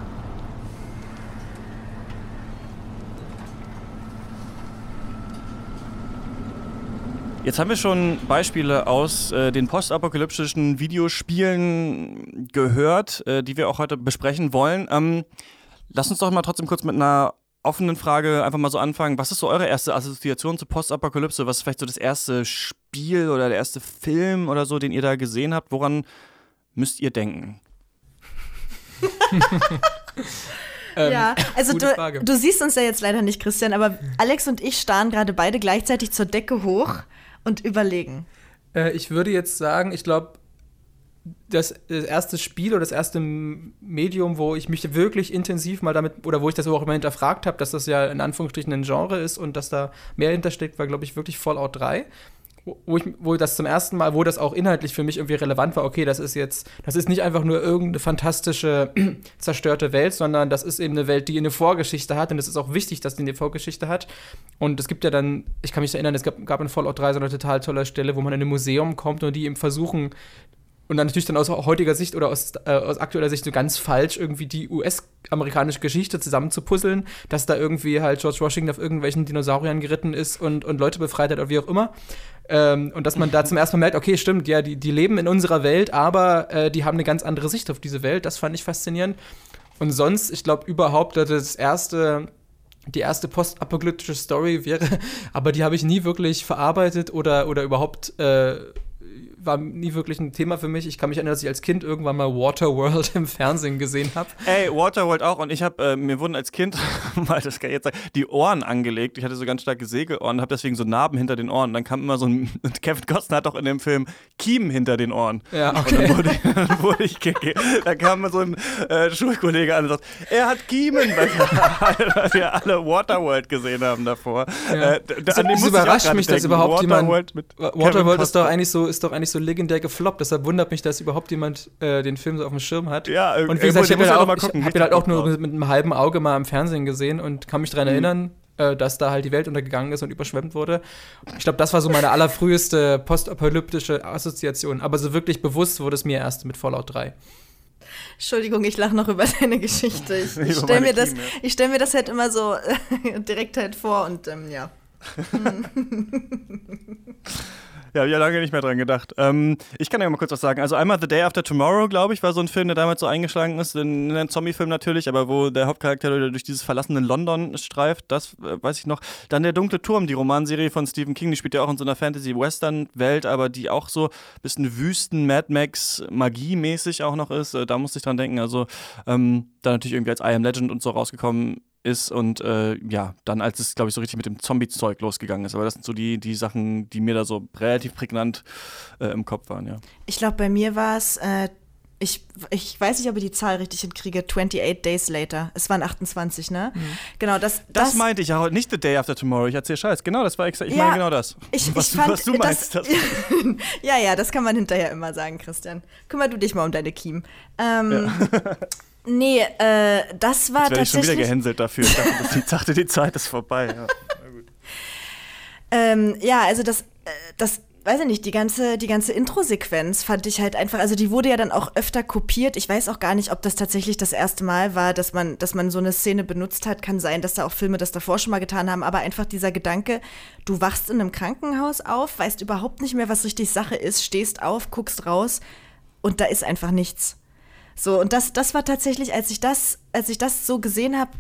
Jetzt haben wir schon Beispiele aus äh, den postapokalyptischen Videospielen gehört, äh, die wir auch heute besprechen wollen. Ähm, lass uns doch mal trotzdem kurz mit einer offenen Frage einfach mal so anfangen. Was ist so eure erste Assoziation zu Postapokalypse? Was ist vielleicht so das erste Spiel oder der erste Film oder so, den ihr da gesehen habt? Woran müsst ihr denken?
Ähm, ja, also du, du, siehst uns ja jetzt leider nicht, Christian, aber Alex und ich starren gerade beide gleichzeitig zur Decke hoch und überlegen?
Äh, ich würde jetzt sagen, ich glaube, das, das, erste Spiel oder das erste Medium, wo ich mich wirklich intensiv mal damit, oder wo ich das auch immer hinterfragt habe, dass das ja in Anführungsstrichen ein Genre ist und dass da mehr hintersteckt, war, glaube ich, wirklich Fallout 3 wo ich, wo das zum ersten Mal, wo das auch inhaltlich für mich irgendwie relevant war, okay, das ist jetzt, das ist nicht einfach nur irgendeine fantastische, zerstörte Welt, sondern das ist eben eine Welt, die eine Vorgeschichte hat und es ist auch wichtig, dass die eine Vorgeschichte hat. Und es gibt ja dann, ich kann mich erinnern, es gab, gab in Fallout 3 so eine total tolle Stelle, wo man in ein Museum kommt und die eben versuchen, und dann natürlich dann aus heutiger Sicht oder aus, äh, aus aktueller Sicht so ganz falsch irgendwie die US-amerikanische Geschichte zusammenzupuzzeln, dass da irgendwie halt George Washington auf irgendwelchen Dinosauriern geritten ist und, und Leute befreit hat oder wie auch immer. Ähm, und dass man da zum ersten Mal merkt, okay, stimmt, ja, die, die leben in unserer Welt, aber äh, die haben eine ganz andere Sicht auf diese Welt. Das fand ich faszinierend. Und sonst, ich glaube überhaupt, dass das erste, die erste postapokalyptische Story wäre, aber die habe ich nie wirklich verarbeitet oder, oder überhaupt äh, war nie wirklich ein Thema für mich. Ich kann mich erinnern, dass ich als Kind irgendwann mal Waterworld im Fernsehen gesehen habe.
Ey, Waterworld auch. Und ich habe, äh, mir wurden als Kind, mal das kann ich jetzt sagen, die Ohren angelegt. Ich hatte so ganz starke Segelohren, habe deswegen so Narben hinter den Ohren. Und dann kam immer so ein, Kevin Costner hat auch in dem Film Kiemen hinter den Ohren.
Ja, okay.
Und dann wurde, dann wurde ich, da kam so ein äh, Schulkollege an und sagt, er hat Kiemen, weil wir, wir alle Waterworld gesehen haben davor.
Ja. Äh, das, das überrascht mich, dass überhaupt Waterworld jemand, Waterworld ist doch eigentlich so, ist doch eigentlich so legendär gefloppt. Deshalb wundert mich, dass überhaupt jemand äh, den Film so auf dem Schirm hat.
Ja,
und wie gesagt, ich habe ihn, halt hab ihn halt auch nur mit, mit, einem halben Auge mal im Fernsehen gesehen und kann mich daran mhm. erinnern, äh, dass da halt die Welt untergegangen ist und überschwemmt wurde. Ich glaube, das war so meine allerfrüheste postapokalyptische Assoziation. Aber so wirklich bewusst wurde es mir erst mit Fallout 3.
Entschuldigung, ich lache noch über deine Geschichte. Ich, ich stelle mir, das, stell mir das halt immer so direkt halt vor und ähm, ja.
Ja, habe ich ja lange nicht mehr dran gedacht. Ähm, ich kann ja mal kurz was sagen. Also einmal The Day After Tomorrow, glaube ich, war so ein Film, der damals so eingeschlagen ist. In, in Zombie-Film natürlich, aber wo der Hauptcharakter durch dieses verlassene London streift, das äh, weiß ich noch. Dann Der dunkle Turm, die Romanserie von Stephen King, die spielt ja auch in so einer Fantasy-Western-Welt, aber die auch so ein bisschen Wüsten, Mad Max, Magie-mäßig auch noch ist. Äh, da musste ich dran denken. Also ähm, dann natürlich irgendwie als I Am Legend und so rausgekommen ist und äh, ja, dann als es, glaube ich, so richtig mit dem Zombie-Zeug losgegangen ist. Aber das sind so die, die Sachen, die mir da so relativ prägnant äh, im Kopf waren, ja.
Ich glaube, bei mir war es äh, Ich, ich weiß nicht, ob ich die Zahl richtig hinkriege. 28 Days Later. Es waren 28, ne? Mhm. Genau, das,
das. Das meinte ich ja nicht The Day After Tomorrow. Ich erzähle Scheiß. Genau, das war extra. Ich ja, meine genau das.
Ich, was, ich du, fand, was du meinst. Das, ja, ja, das kann man hinterher immer sagen, Christian. Kümmer du dich mal um deine Kiem. Ähm, ja. nee, äh, das war
Jetzt
tatsächlich. Ich schon
wieder gehänselt dafür. Ich dachte, die, dachte, die Zeit ist vorbei. Ja,
ähm, ja also das, äh, das weiß ich nicht, die ganze, die ganze Intro-Sequenz fand ich halt einfach, also die wurde ja dann auch öfter kopiert. Ich weiß auch gar nicht, ob das tatsächlich das erste Mal war, dass man, dass man so eine Szene benutzt hat. Kann sein, dass da auch Filme das davor schon mal getan haben, aber einfach dieser Gedanke, du wachst in einem Krankenhaus auf, weißt überhaupt nicht mehr, was richtig Sache ist, stehst auf, guckst raus und da ist einfach nichts. So, und das, das war tatsächlich, als ich das, als ich das so gesehen habe,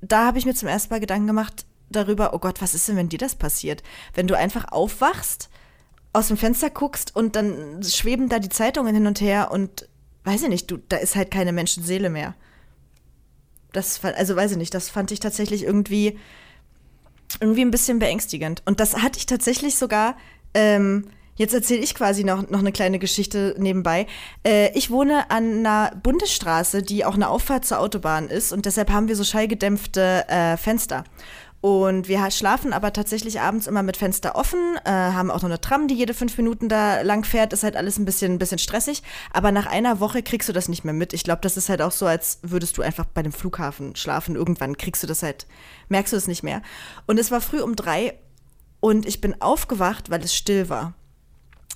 da habe ich mir zum ersten Mal Gedanken gemacht darüber, oh Gott, was ist denn, wenn dir das passiert? Wenn du einfach aufwachst aus dem Fenster guckst und dann schweben da die Zeitungen hin und her und weiß ich nicht, du, da ist halt keine Menschenseele mehr. Das, also weiß ich nicht, das fand ich tatsächlich irgendwie, irgendwie ein bisschen beängstigend. Und das hatte ich tatsächlich sogar, ähm, jetzt erzähle ich quasi noch, noch eine kleine Geschichte nebenbei. Äh, ich wohne an einer Bundesstraße, die auch eine Auffahrt zur Autobahn ist und deshalb haben wir so schallgedämpfte äh, Fenster. Und wir schlafen aber tatsächlich abends immer mit Fenster offen, äh, haben auch noch eine Tram, die jede fünf Minuten da lang fährt. Ist halt alles ein bisschen, ein bisschen stressig. Aber nach einer Woche kriegst du das nicht mehr mit. Ich glaube, das ist halt auch so, als würdest du einfach bei dem Flughafen schlafen. Irgendwann kriegst du das halt, merkst du es nicht mehr. Und es war früh um drei und ich bin aufgewacht, weil es still war.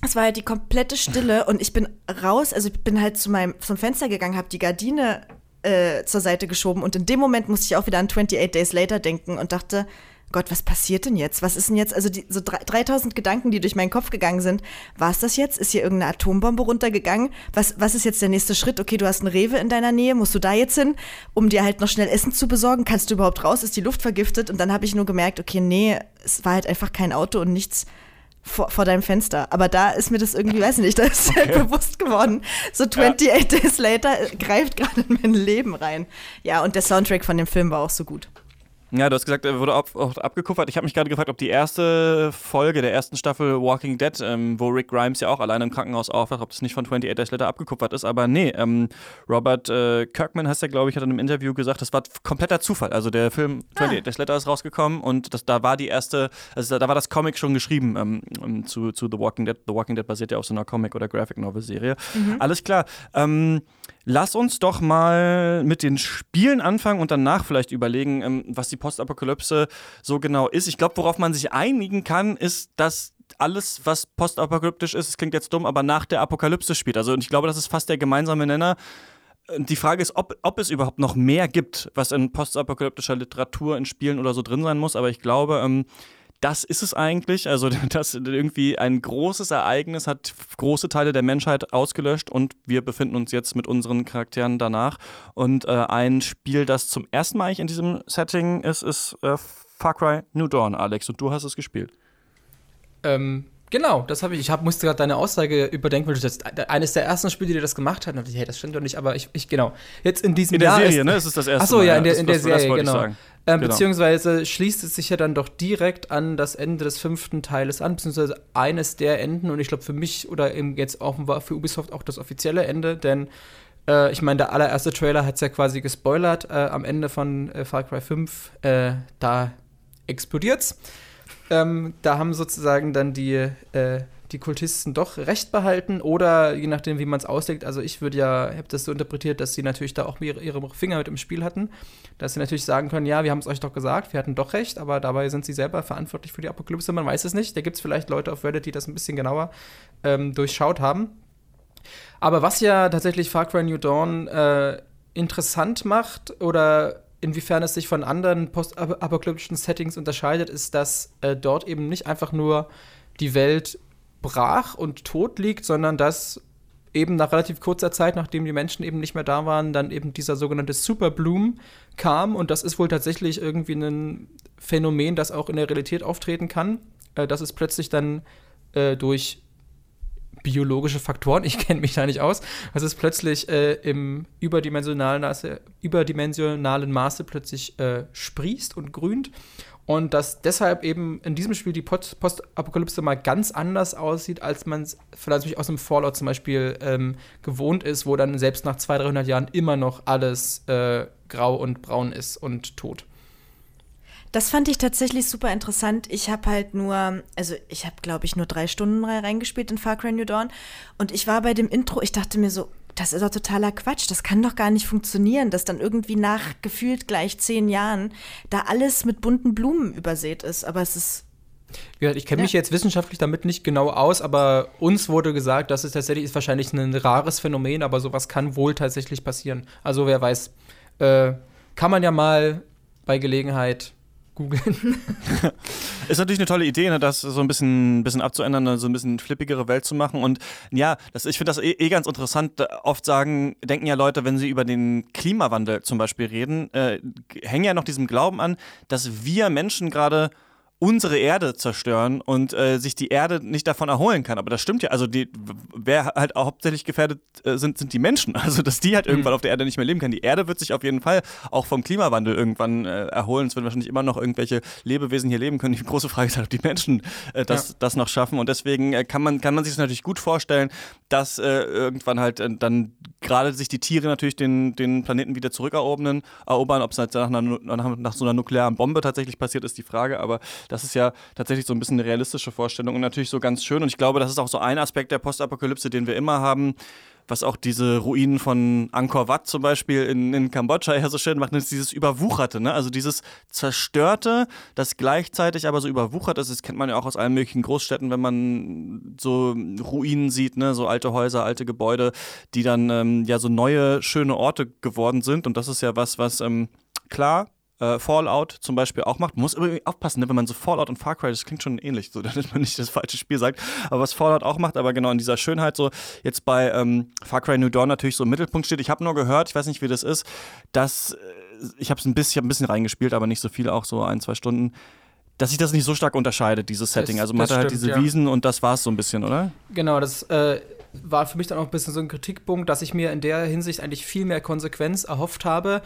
Es war halt die komplette Stille und ich bin raus, also ich bin halt zu meinem, zum Fenster gegangen, habe die Gardine äh, zur Seite geschoben. Und in dem Moment musste ich auch wieder an 28 Days Later denken und dachte, Gott, was passiert denn jetzt? Was ist denn jetzt? Also die, so 3000 Gedanken, die durch meinen Kopf gegangen sind. War es das jetzt? Ist hier irgendeine Atombombe runtergegangen? Was, was ist jetzt der nächste Schritt? Okay, du hast einen Rewe in deiner Nähe. Musst du da jetzt hin, um dir halt noch schnell Essen zu besorgen? Kannst du überhaupt raus? Ist die Luft vergiftet? Und dann habe ich nur gemerkt, okay, nee, es war halt einfach kein Auto und nichts vor, vor, deinem Fenster. Aber da ist mir das irgendwie, weiß ich nicht, da ist okay. halt bewusst geworden. So 28 ja. Days Later greift gerade in mein Leben rein. Ja, und der Soundtrack von dem Film war auch so gut.
Ja, du hast gesagt, er wurde auch, auch abgekupfert. Ich habe mich gerade gefragt, ob die erste Folge der ersten Staffel Walking Dead, ähm, wo Rick Grimes ja auch alleine im Krankenhaus aufwacht, ob das nicht von 28 Days Later abgekupfert ist. Aber nee, ähm, Robert äh, Kirkman, heißt er, glaube ich, hat in einem Interview gesagt, das war kompletter Zufall. Also der Film 28 ah. Days Later ist rausgekommen und das, da war die erste, also da war das Comic schon geschrieben ähm, zu, zu The Walking Dead. The Walking Dead basiert ja auf so einer Comic- oder Graphic-Novel-Serie. Mhm. Alles klar. Ähm, Lass uns doch mal mit den Spielen anfangen und danach vielleicht überlegen, ähm, was die Postapokalypse so genau ist. Ich glaube, worauf man sich einigen kann, ist, dass alles, was postapokalyptisch ist, es klingt jetzt dumm, aber nach der Apokalypse spielt. Also ich glaube, das ist fast der gemeinsame Nenner. Die Frage ist, ob, ob es überhaupt noch mehr gibt, was in postapokalyptischer Literatur, in Spielen oder so drin sein muss. Aber ich glaube, ähm, das ist es eigentlich. Also, dass irgendwie ein großes Ereignis hat große Teile der Menschheit ausgelöscht und wir befinden uns jetzt mit unseren Charakteren danach. Und äh, ein Spiel, das zum ersten Mal eigentlich in diesem Setting ist, ist äh, Far Cry New Dawn, Alex. Und du hast es gespielt.
Ähm, Genau, das habe ich. Ich hab, musste gerade deine Aussage überdenken, weil du das eines der ersten Spiele, die das gemacht hat. Und ich, hey, das stimmt doch nicht, aber ich, ich genau. Jetzt in diesem
in der
Jahr
Serie, ist, ne? Es ist das erste
Achso, ja, in der,
in
der Serie, genau. Ähm, genau. Beziehungsweise schließt es sich ja dann doch direkt an das Ende des fünften Teiles an, beziehungsweise eines der Enden. Und ich glaube, für mich oder eben jetzt offenbar für Ubisoft auch das offizielle Ende, denn äh, ich meine, der allererste Trailer hat es ja quasi gespoilert. Äh, am Ende von äh, Far Cry 5, äh, da explodiert's. Ähm, da haben sozusagen dann die, äh, die Kultisten doch recht behalten oder je nachdem, wie man es auslegt. Also ich würde ja, habe das so interpretiert, dass sie natürlich da auch ihre, ihre Finger mit im Spiel hatten, dass sie natürlich sagen können, ja, wir haben es euch doch gesagt, wir hatten doch recht, aber dabei sind sie selber verantwortlich für die Apokalypse. Man weiß es nicht. Da gibt es vielleicht Leute auf Reddit, die das ein bisschen genauer ähm, durchschaut haben. Aber was ja tatsächlich Far Cry New Dawn äh, interessant macht oder inwiefern es sich von anderen postapokalyptischen Settings unterscheidet, ist, dass äh, dort eben nicht einfach nur die Welt brach und tot liegt, sondern dass eben nach relativ kurzer Zeit, nachdem die Menschen eben nicht mehr da waren, dann eben dieser sogenannte Superbloom kam. Und das ist wohl tatsächlich irgendwie ein Phänomen, das auch in der Realität auftreten kann. Äh, dass es plötzlich dann äh, durch biologische Faktoren, ich kenne mich da nicht aus, was es plötzlich äh, im überdimensionalen überdimensionalen Maße plötzlich äh, sprießt und grünt. Und dass deshalb eben in diesem Spiel die Post- Postapokalypse mal ganz anders aussieht, als man es vielleicht aus dem Fallout zum Beispiel ähm, gewohnt ist, wo dann selbst nach 200, 300 Jahren immer noch alles äh, grau und braun ist und tot.
Das fand ich tatsächlich super interessant. Ich habe halt nur, also ich habe, glaube ich, nur drei Stunden reingespielt in Far Cry New Dawn. Und ich war bei dem Intro, ich dachte mir so, das ist doch totaler Quatsch. Das kann doch gar nicht funktionieren, dass dann irgendwie nach gefühlt gleich zehn Jahren da alles mit bunten Blumen übersät ist. Aber es ist.
Ja, ich kenne mich ja. jetzt wissenschaftlich damit nicht genau aus, aber uns wurde gesagt, dass es tatsächlich ist wahrscheinlich ein rares Phänomen, aber sowas kann wohl tatsächlich passieren. Also wer weiß, äh, kann man ja mal bei Gelegenheit googeln.
ist natürlich eine tolle Idee, ne, das so ein bisschen, bisschen abzuändern, so ein bisschen flippigere Welt zu machen. Und ja, das, ich finde das eh, eh, ganz interessant. Oft sagen, denken ja Leute, wenn sie über den Klimawandel zum Beispiel reden, äh, hängen ja noch diesem Glauben an, dass wir Menschen gerade unsere Erde zerstören und äh, sich die Erde nicht davon erholen kann. Aber das stimmt ja. Also die, wer halt auch hauptsächlich gefährdet äh, sind, sind die Menschen. Also dass die halt mhm. irgendwann auf der Erde nicht mehr leben können. Die Erde wird sich auf jeden Fall auch vom Klimawandel irgendwann äh, erholen. Es werden wahrscheinlich immer noch irgendwelche Lebewesen hier leben können. Die große Frage ist halt, ob die Menschen äh, das, ja. das noch schaffen. Und deswegen äh, kann man, kann man sich das natürlich gut vorstellen, dass äh, irgendwann halt dann gerade sich die Tiere natürlich den, den Planeten wieder zurückerobern, erobern. Ob es halt nach, einer, nach, nach so einer nuklearen Bombe tatsächlich passiert, ist die Frage. Aber das ist ja tatsächlich so ein bisschen eine realistische Vorstellung und natürlich so ganz schön. Und ich glaube, das ist auch so ein Aspekt der Postapokalypse, den wir immer haben, was auch diese Ruinen von Angkor Wat zum Beispiel in, in Kambodscha ja so schön macht, ist dieses Überwucherte, ne? Also dieses Zerstörte, das gleichzeitig aber so überwuchert ist. Das kennt man ja auch aus allen möglichen Großstädten, wenn man so Ruinen sieht, ne? So alte Häuser, alte Gebäude, die dann ähm, ja so neue, schöne Orte geworden sind. Und das ist ja was, was ähm, klar äh, Fallout zum Beispiel auch macht. Man muss übrigens aufpassen, ne? wenn man so Fallout und Far Cry, das klingt schon ähnlich, so damit man nicht das falsche Spiel sagt. Aber was Fallout auch macht, aber genau in dieser Schönheit so jetzt bei ähm, Far Cry New Dawn natürlich so im Mittelpunkt steht. Ich habe nur gehört, ich weiß nicht, wie das ist, dass äh, ich habe es ein bisschen, ein bisschen reingespielt, aber nicht so viel, auch so ein, zwei Stunden dass sich das nicht so stark unterscheidet, dieses Setting. also man hat halt diese ja. Wiesen und das war es so ein bisschen, oder?
Genau, das äh, war für mich dann auch ein bisschen so ein Kritikpunkt, dass ich mir in der Hinsicht eigentlich viel mehr Konsequenz erhofft habe.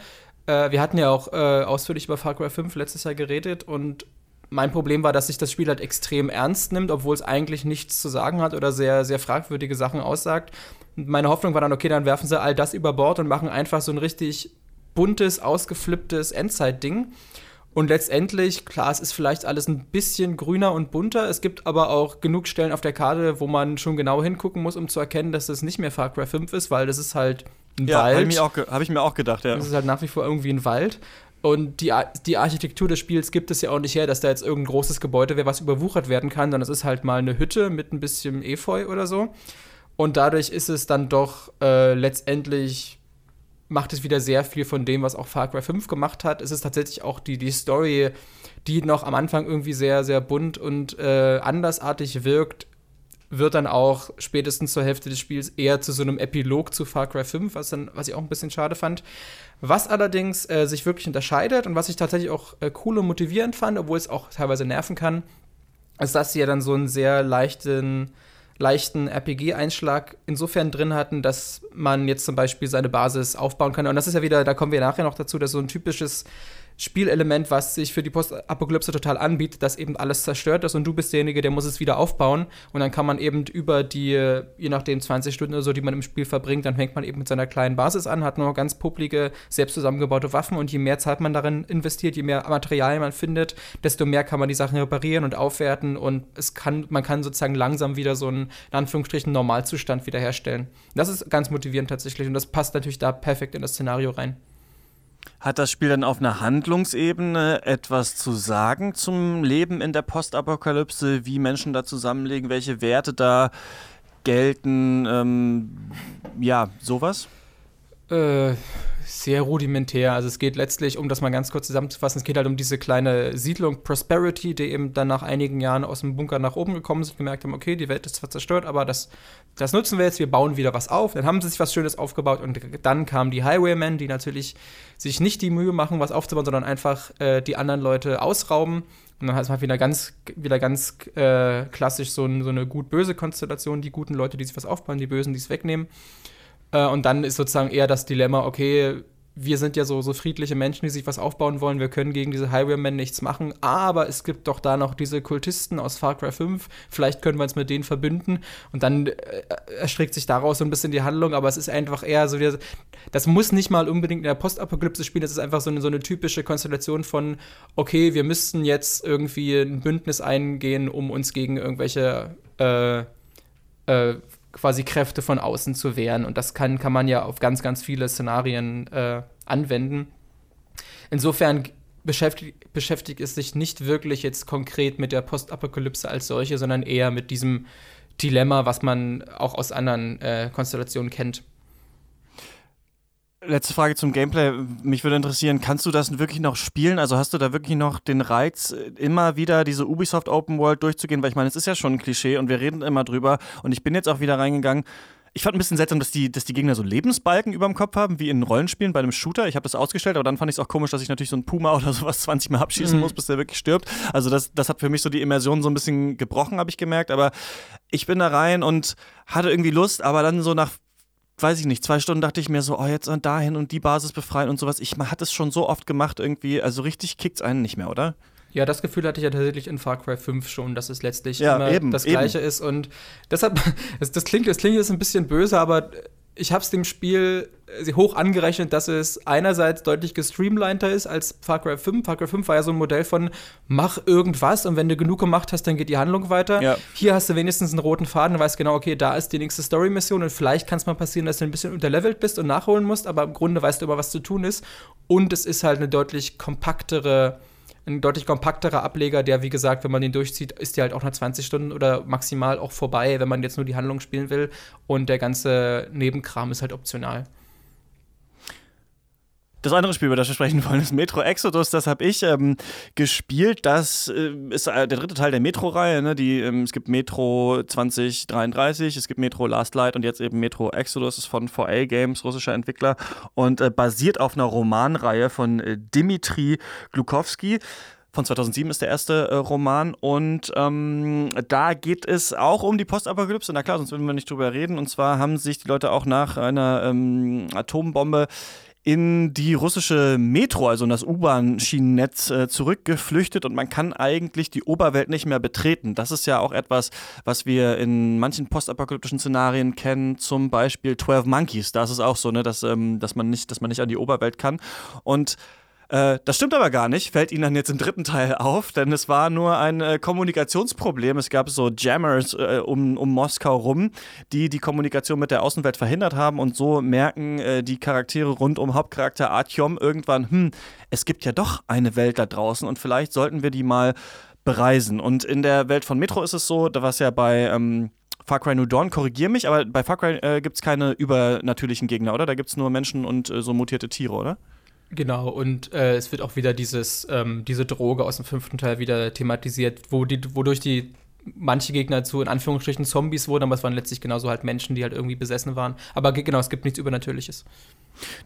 Äh, wir hatten ja auch äh, ausführlich über Far Cry 5 letztes Jahr geredet und mein Problem war, dass sich das Spiel halt extrem ernst nimmt, obwohl es eigentlich nichts zu sagen hat oder sehr, sehr fragwürdige Sachen aussagt. Und meine Hoffnung war dann, okay, dann werfen sie all das über Bord und machen einfach so ein richtig buntes, ausgeflipptes Endzeit-Ding. Und letztendlich, klar, es ist vielleicht alles ein bisschen grüner und bunter. Es gibt aber auch genug Stellen auf der Karte, wo man schon genau hingucken muss, um zu erkennen, dass das nicht mehr Far Cry 5 ist, weil das ist halt ein
ja,
Wald.
Ja, habe hab ich mir auch gedacht, ja.
Das ist halt nach wie vor irgendwie ein Wald. Und die, die Architektur des Spiels gibt es ja auch nicht her, dass da jetzt irgendein großes Gebäude wäre, was überwuchert werden kann, sondern es ist halt mal eine Hütte mit ein bisschen Efeu oder so. Und dadurch ist es dann doch äh, letztendlich macht es wieder sehr viel von dem, was auch Far Cry 5 gemacht hat. Es ist tatsächlich auch die, die Story, die noch am Anfang irgendwie sehr, sehr bunt und äh, andersartig wirkt, wird dann auch spätestens zur Hälfte des Spiels eher zu so einem Epilog zu Far Cry 5, was, dann, was ich auch ein bisschen schade fand. Was allerdings äh, sich wirklich unterscheidet und was ich tatsächlich auch äh, cool und motivierend fand, obwohl es auch teilweise nerven kann, ist, dass sie ja dann so einen sehr leichten leichten RPG-Einschlag insofern drin hatten, dass man jetzt zum Beispiel seine Basis aufbauen kann. Und das ist ja wieder, da kommen wir nachher noch dazu, dass so ein typisches Spielelement, was sich für die Postapokalypse total anbietet, dass eben alles zerstört ist und du bist derjenige, der muss es wieder aufbauen. Und dann kann man eben über die, je nachdem 20 Stunden oder so, die man im Spiel verbringt, dann fängt man eben mit seiner kleinen Basis an, hat nur ganz publige, selbst zusammengebaute Waffen und je mehr Zeit man darin investiert, je mehr Material man findet, desto mehr kann man die Sachen reparieren und aufwerten und es kann, man kann sozusagen langsam wieder so einen, in Anführungsstrichen, Normalzustand wiederherstellen. Das ist ganz motivierend tatsächlich und das passt natürlich da perfekt in das Szenario rein.
Hat das Spiel dann auf einer Handlungsebene etwas zu sagen zum Leben in der Postapokalypse, wie Menschen da zusammenlegen, welche Werte da gelten? Ähm, ja, sowas?
Äh, sehr rudimentär. Also es geht letztlich, um das mal ganz kurz zusammenzufassen, es geht halt um diese kleine Siedlung Prosperity, die eben dann nach einigen Jahren aus dem Bunker nach oben gekommen sind, gemerkt haben, okay, die Welt ist zwar zerstört, aber das, das nutzen wir jetzt, wir bauen wieder was auf. Dann haben sie sich was Schönes aufgebaut und dann kamen die Highwaymen, die natürlich sich nicht die Mühe machen, was aufzubauen, sondern einfach äh, die anderen Leute ausrauben. Und dann hat man wieder ganz, wieder ganz äh, klassisch so, so eine gut-böse Konstellation, die guten Leute, die sich was aufbauen, die Bösen, die es wegnehmen. Äh, und dann ist sozusagen eher das Dilemma, okay, wir sind ja so, so friedliche Menschen, die sich was aufbauen wollen. Wir können gegen diese Highwaymen nichts machen. Aber es gibt doch da noch diese Kultisten aus Far Cry 5. Vielleicht können wir uns mit denen verbünden. Und dann äh, erstreckt sich daraus so ein bisschen die Handlung. Aber es ist einfach eher so, das muss nicht mal unbedingt in der Postapokalypse spielen. Das ist einfach so eine, so eine typische Konstellation von, okay, wir müssten jetzt irgendwie ein Bündnis eingehen, um uns gegen irgendwelche äh, äh, quasi Kräfte von außen zu wehren. Und das kann, kann man ja auf ganz, ganz viele Szenarien äh, anwenden. Insofern beschäftigt, beschäftigt es sich nicht wirklich jetzt konkret mit der Postapokalypse als solche, sondern eher mit diesem Dilemma, was man auch aus anderen äh, Konstellationen kennt.
Letzte Frage zum Gameplay. Mich würde interessieren, kannst du das wirklich noch spielen? Also hast du da wirklich noch den Reiz, immer wieder diese Ubisoft Open World durchzugehen? Weil ich meine, es ist ja schon ein Klischee und wir reden immer drüber. Und ich bin jetzt auch wieder reingegangen. Ich fand ein bisschen seltsam, dass die, dass die Gegner so Lebensbalken über dem Kopf haben, wie in Rollenspielen bei einem Shooter. Ich habe das ausgestellt, aber dann fand ich es auch komisch, dass ich natürlich so einen Puma oder sowas 20 Mal abschießen mhm. muss, bis der wirklich stirbt. Also das, das hat für mich so die Immersion so ein bisschen gebrochen, habe ich gemerkt. Aber ich bin da rein und hatte irgendwie Lust, aber dann so nach weiß ich nicht, zwei Stunden dachte ich mir so, oh, jetzt dahin und die Basis befreien und sowas. Ich hatte es schon so oft gemacht irgendwie, also richtig kickt es einen nicht mehr, oder?
Ja, das Gefühl hatte ich ja tatsächlich in Far Cry 5 schon, dass es letztlich ja, immer eben, das Gleiche eben. ist. Und deshalb, das, das, klingt, das klingt jetzt ein bisschen böse, aber ich habe es dem Spiel äh, hoch angerechnet, dass es einerseits deutlich gestreamliner ist als Far Cry 5. Far Cry 5 war ja so ein Modell von mach irgendwas und wenn du genug gemacht hast, dann geht die Handlung weiter. Ja. Hier hast du wenigstens einen roten Faden und weißt genau, okay, da ist die nächste Story-Mission und vielleicht kann es mal passieren, dass du ein bisschen unterlevelt bist und nachholen musst, aber im Grunde weißt du immer, was zu tun ist. Und es ist halt eine deutlich kompaktere ein deutlich kompakterer Ableger, der, wie gesagt, wenn man den durchzieht, ist der halt auch nach 20 Stunden oder maximal auch vorbei, wenn man jetzt nur die Handlung spielen will. Und der ganze Nebenkram ist halt optional.
Das andere Spiel, über das wir sprechen wollen, ist Metro Exodus. Das habe ich ähm, gespielt. Das äh, ist äh, der dritte Teil der Metro-Reihe. Ne? ähm, es gibt Metro 2033, es gibt Metro Last Light und jetzt eben Metro Exodus. Ist von 4A Games, russischer Entwickler und äh, basiert auf einer Romanreihe von äh, Dimitri Glukowski von 2007 ist der erste äh, Roman und ähm, da geht es auch um die Postapokalypse. Na klar, sonst würden wir nicht drüber reden. Und zwar haben sich die Leute auch nach einer ähm, Atombombe in die russische Metro, also in das U-Bahn-Schienennetz äh, zurückgeflüchtet und man kann eigentlich die Oberwelt nicht mehr betreten. Das ist ja auch etwas, was wir in manchen postapokalyptischen Szenarien kennen, zum Beispiel 12 Monkeys. Da ist es auch so, ne, dass, ähm, dass, man nicht, dass man nicht an die Oberwelt kann. Und äh, das stimmt aber gar nicht, fällt Ihnen dann jetzt im dritten Teil auf, denn es war nur ein äh, Kommunikationsproblem. Es gab so Jammers äh, um, um Moskau rum, die die Kommunikation mit der Außenwelt verhindert haben und so merken äh, die Charaktere rund um Hauptcharakter Artyom irgendwann, hm, es gibt ja doch eine Welt da draußen und vielleicht sollten wir die mal bereisen. Und in der Welt von Metro ist es so, da was ja bei ähm, Far Cry New Dawn, korrigier mich, aber bei Far Cry äh, gibt es keine übernatürlichen Gegner, oder? Da gibt es nur Menschen und äh, so mutierte Tiere, oder?
Genau, und äh, es wird auch wieder dieses, ähm, diese Droge aus dem fünften Teil wieder thematisiert, wo die, wodurch die manche Gegner zu in Anführungsstrichen Zombies wurden, aber es waren letztlich genauso halt Menschen, die halt irgendwie besessen waren. Aber genau, es gibt nichts Übernatürliches.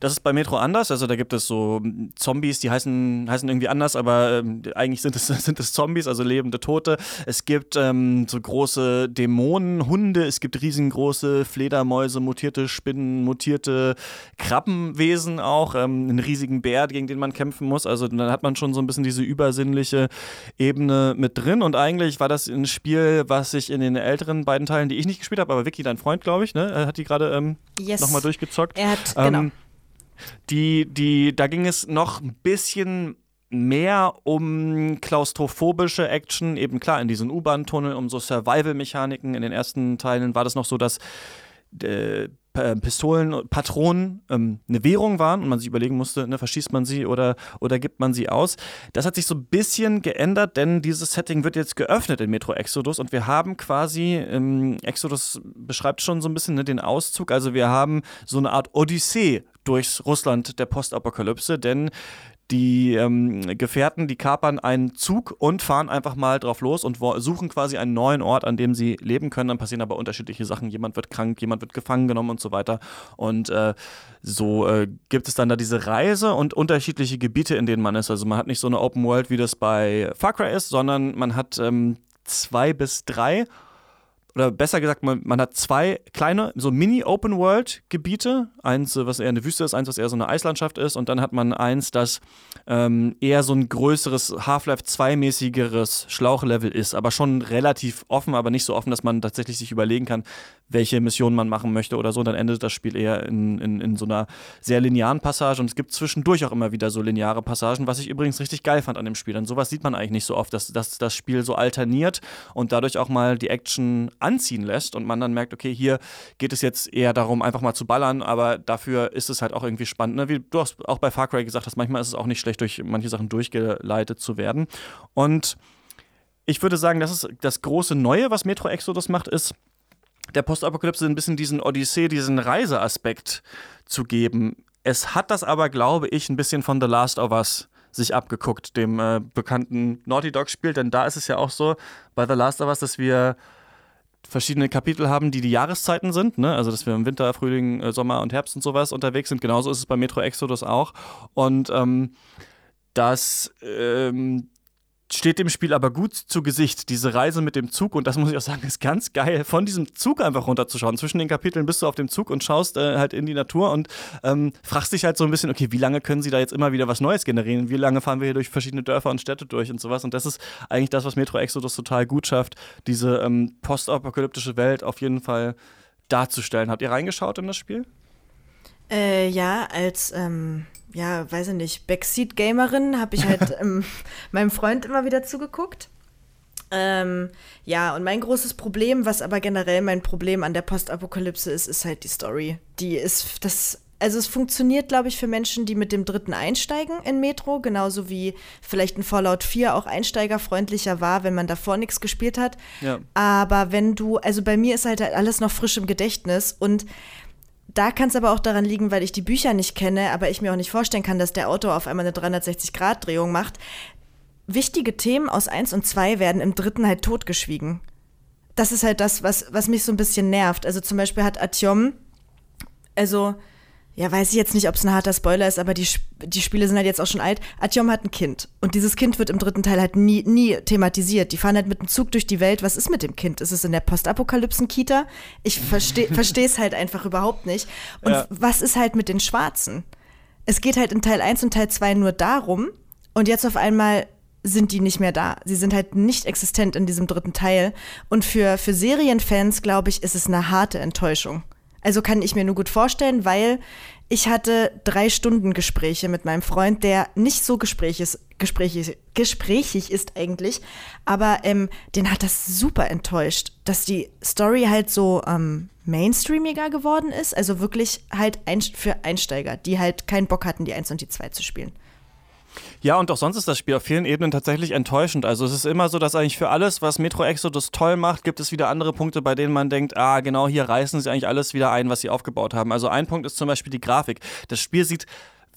Das ist bei Metro anders. Also da gibt es so Zombies, die heißen, heißen irgendwie anders, aber ähm, eigentlich sind es, sind es Zombies, also lebende Tote. Es gibt ähm, so große Dämonen, Hunde, es gibt riesengroße Fledermäuse, mutierte Spinnen, mutierte Krabbenwesen auch, ähm, einen riesigen Bär, gegen den man kämpfen muss. Also dann hat man schon so ein bisschen diese übersinnliche Ebene mit drin. Und eigentlich war das ein Spiel, was ich in den älteren beiden Teilen, die ich nicht gespielt habe, aber Vicky, dein Freund, glaube ich, ne, hat die gerade ähm, yes. nochmal durchgezockt.
Er hat, genau ähm,
die, die, da ging es noch ein bisschen mehr um klaustrophobische Action, eben klar in diesen U-Bahn-Tunnel, um so Survival-Mechaniken. In den ersten Teilen war das noch so, dass äh, Pistolen, Patronen ähm, eine Währung waren und man sich überlegen musste, ne, verschießt man sie oder, oder gibt man sie aus. Das hat sich so ein bisschen geändert, denn dieses Setting wird jetzt geöffnet in Metro Exodus und wir haben quasi, ähm, Exodus beschreibt schon so ein bisschen ne, den Auszug, also wir haben so eine Art Odyssee durchs Russland der Postapokalypse, denn die ähm, Gefährten, die kapern einen Zug und fahren einfach mal drauf los und suchen quasi einen neuen Ort, an dem sie leben können. Dann passieren aber unterschiedliche Sachen. Jemand wird krank, jemand wird gefangen genommen und so weiter. Und äh, so äh, gibt es dann da diese Reise und unterschiedliche Gebiete, in denen man ist. Also man hat nicht so eine Open World, wie das bei Far Cry ist, sondern man hat ähm, zwei bis drei oder besser gesagt, man, man hat zwei kleine, so Mini-Open-World-Gebiete. Eins, was eher eine Wüste ist, eins, was eher so eine Eislandschaft ist. Und dann hat man eins, das ähm, eher so ein größeres Half-Life 2-mäßigeres Schlauchlevel ist. Aber schon relativ offen, aber nicht so offen, dass man tatsächlich sich überlegen kann, welche Mission man machen möchte oder so. Und dann endet das Spiel eher in, in, in so einer sehr linearen Passage. Und es gibt zwischendurch auch immer wieder so lineare Passagen, was ich übrigens richtig geil fand an dem Spiel. Denn sowas sieht man eigentlich nicht so oft, dass, dass das Spiel so alterniert und dadurch auch mal die Action anziehen lässt und man dann merkt, okay, hier geht es jetzt eher darum, einfach mal zu ballern, aber dafür ist es halt auch irgendwie spannend. Ne? Wie du hast auch bei Far Cry gesagt hast, manchmal ist es auch nicht schlecht, durch manche Sachen durchgeleitet zu werden. Und ich würde sagen, das ist das große Neue, was Metro Exodus macht, ist, der Postapokalypse ein bisschen diesen Odyssee, diesen Reiseaspekt zu geben. Es hat das aber, glaube ich, ein bisschen von The Last of Us sich abgeguckt, dem äh, bekannten Naughty Dog Spiel, denn da ist es ja auch so bei The Last of Us, dass wir verschiedene Kapitel haben, die die Jahreszeiten sind, ne? also dass wir im Winter, Frühling, äh, Sommer und Herbst und sowas unterwegs sind. Genauso ist es bei Metro Exodus auch. Und ähm, dass ähm, steht dem Spiel aber gut zu Gesicht, diese Reise mit dem Zug. Und das muss ich auch sagen, ist ganz geil, von diesem Zug einfach runterzuschauen. Zwischen den Kapiteln bist du auf dem Zug und schaust äh, halt in die Natur und ähm, fragst dich halt so ein bisschen, okay, wie lange können sie da jetzt immer wieder was Neues generieren? Wie lange fahren wir hier durch verschiedene Dörfer und Städte durch und sowas? Und das ist eigentlich das, was Metro Exodus total gut schafft, diese ähm, postapokalyptische Welt auf jeden Fall darzustellen. Habt ihr reingeschaut in das Spiel?
Äh, ja, als ähm, ja, weiß ich nicht, Backseat-Gamerin habe ich halt ähm, meinem Freund immer wieder zugeguckt. Ähm, ja, und mein großes Problem, was aber generell mein Problem an der Postapokalypse ist, ist halt die Story. Die ist, das, also es funktioniert, glaube ich, für Menschen, die mit dem dritten einsteigen in Metro, genauso wie vielleicht ein Fallout 4 auch einsteigerfreundlicher war, wenn man davor nichts gespielt hat. Ja. Aber wenn du, also bei mir ist halt alles noch frisch im Gedächtnis und da kann es aber auch daran liegen, weil ich die Bücher nicht kenne, aber ich mir auch nicht vorstellen kann, dass der Autor auf einmal eine 360-Grad-Drehung macht. Wichtige Themen aus 1 und 2 werden im dritten halt totgeschwiegen. Das ist halt das, was, was mich so ein bisschen nervt. Also zum Beispiel hat Atjom, also ja, weiß ich jetzt nicht, ob es ein harter Spoiler ist, aber die, die Spiele sind halt jetzt auch schon alt. Atjom hat ein Kind. Und dieses Kind wird im dritten Teil halt nie, nie thematisiert. Die fahren halt mit dem Zug durch die Welt. Was ist mit dem Kind? Ist es in der Postapokalypsen-Kita? Ich verstehe es halt einfach überhaupt nicht. Und ja. was ist halt mit den Schwarzen? Es geht halt in Teil 1 und Teil 2 nur darum. Und jetzt auf einmal sind die nicht mehr da. Sie sind halt nicht existent in diesem dritten Teil. Und für, für Serienfans, glaube ich, ist es eine harte Enttäuschung. Also kann ich mir nur gut vorstellen, weil ich hatte drei Stunden Gespräche mit meinem Freund, der nicht so gesprächig, gesprächig, gesprächig ist eigentlich, aber ähm, den hat das super enttäuscht, dass die Story halt so ähm, mainstreamiger geworden ist, also wirklich halt ein, für Einsteiger, die halt keinen Bock hatten, die 1 und die 2 zu spielen.
Ja, und auch sonst ist das Spiel auf vielen Ebenen tatsächlich enttäuschend. Also es ist immer so, dass eigentlich für alles, was Metro Exodus toll macht, gibt es wieder andere Punkte, bei denen man denkt, ah, genau hier reißen sie eigentlich alles wieder ein, was sie aufgebaut haben. Also ein Punkt ist zum Beispiel die Grafik. Das Spiel sieht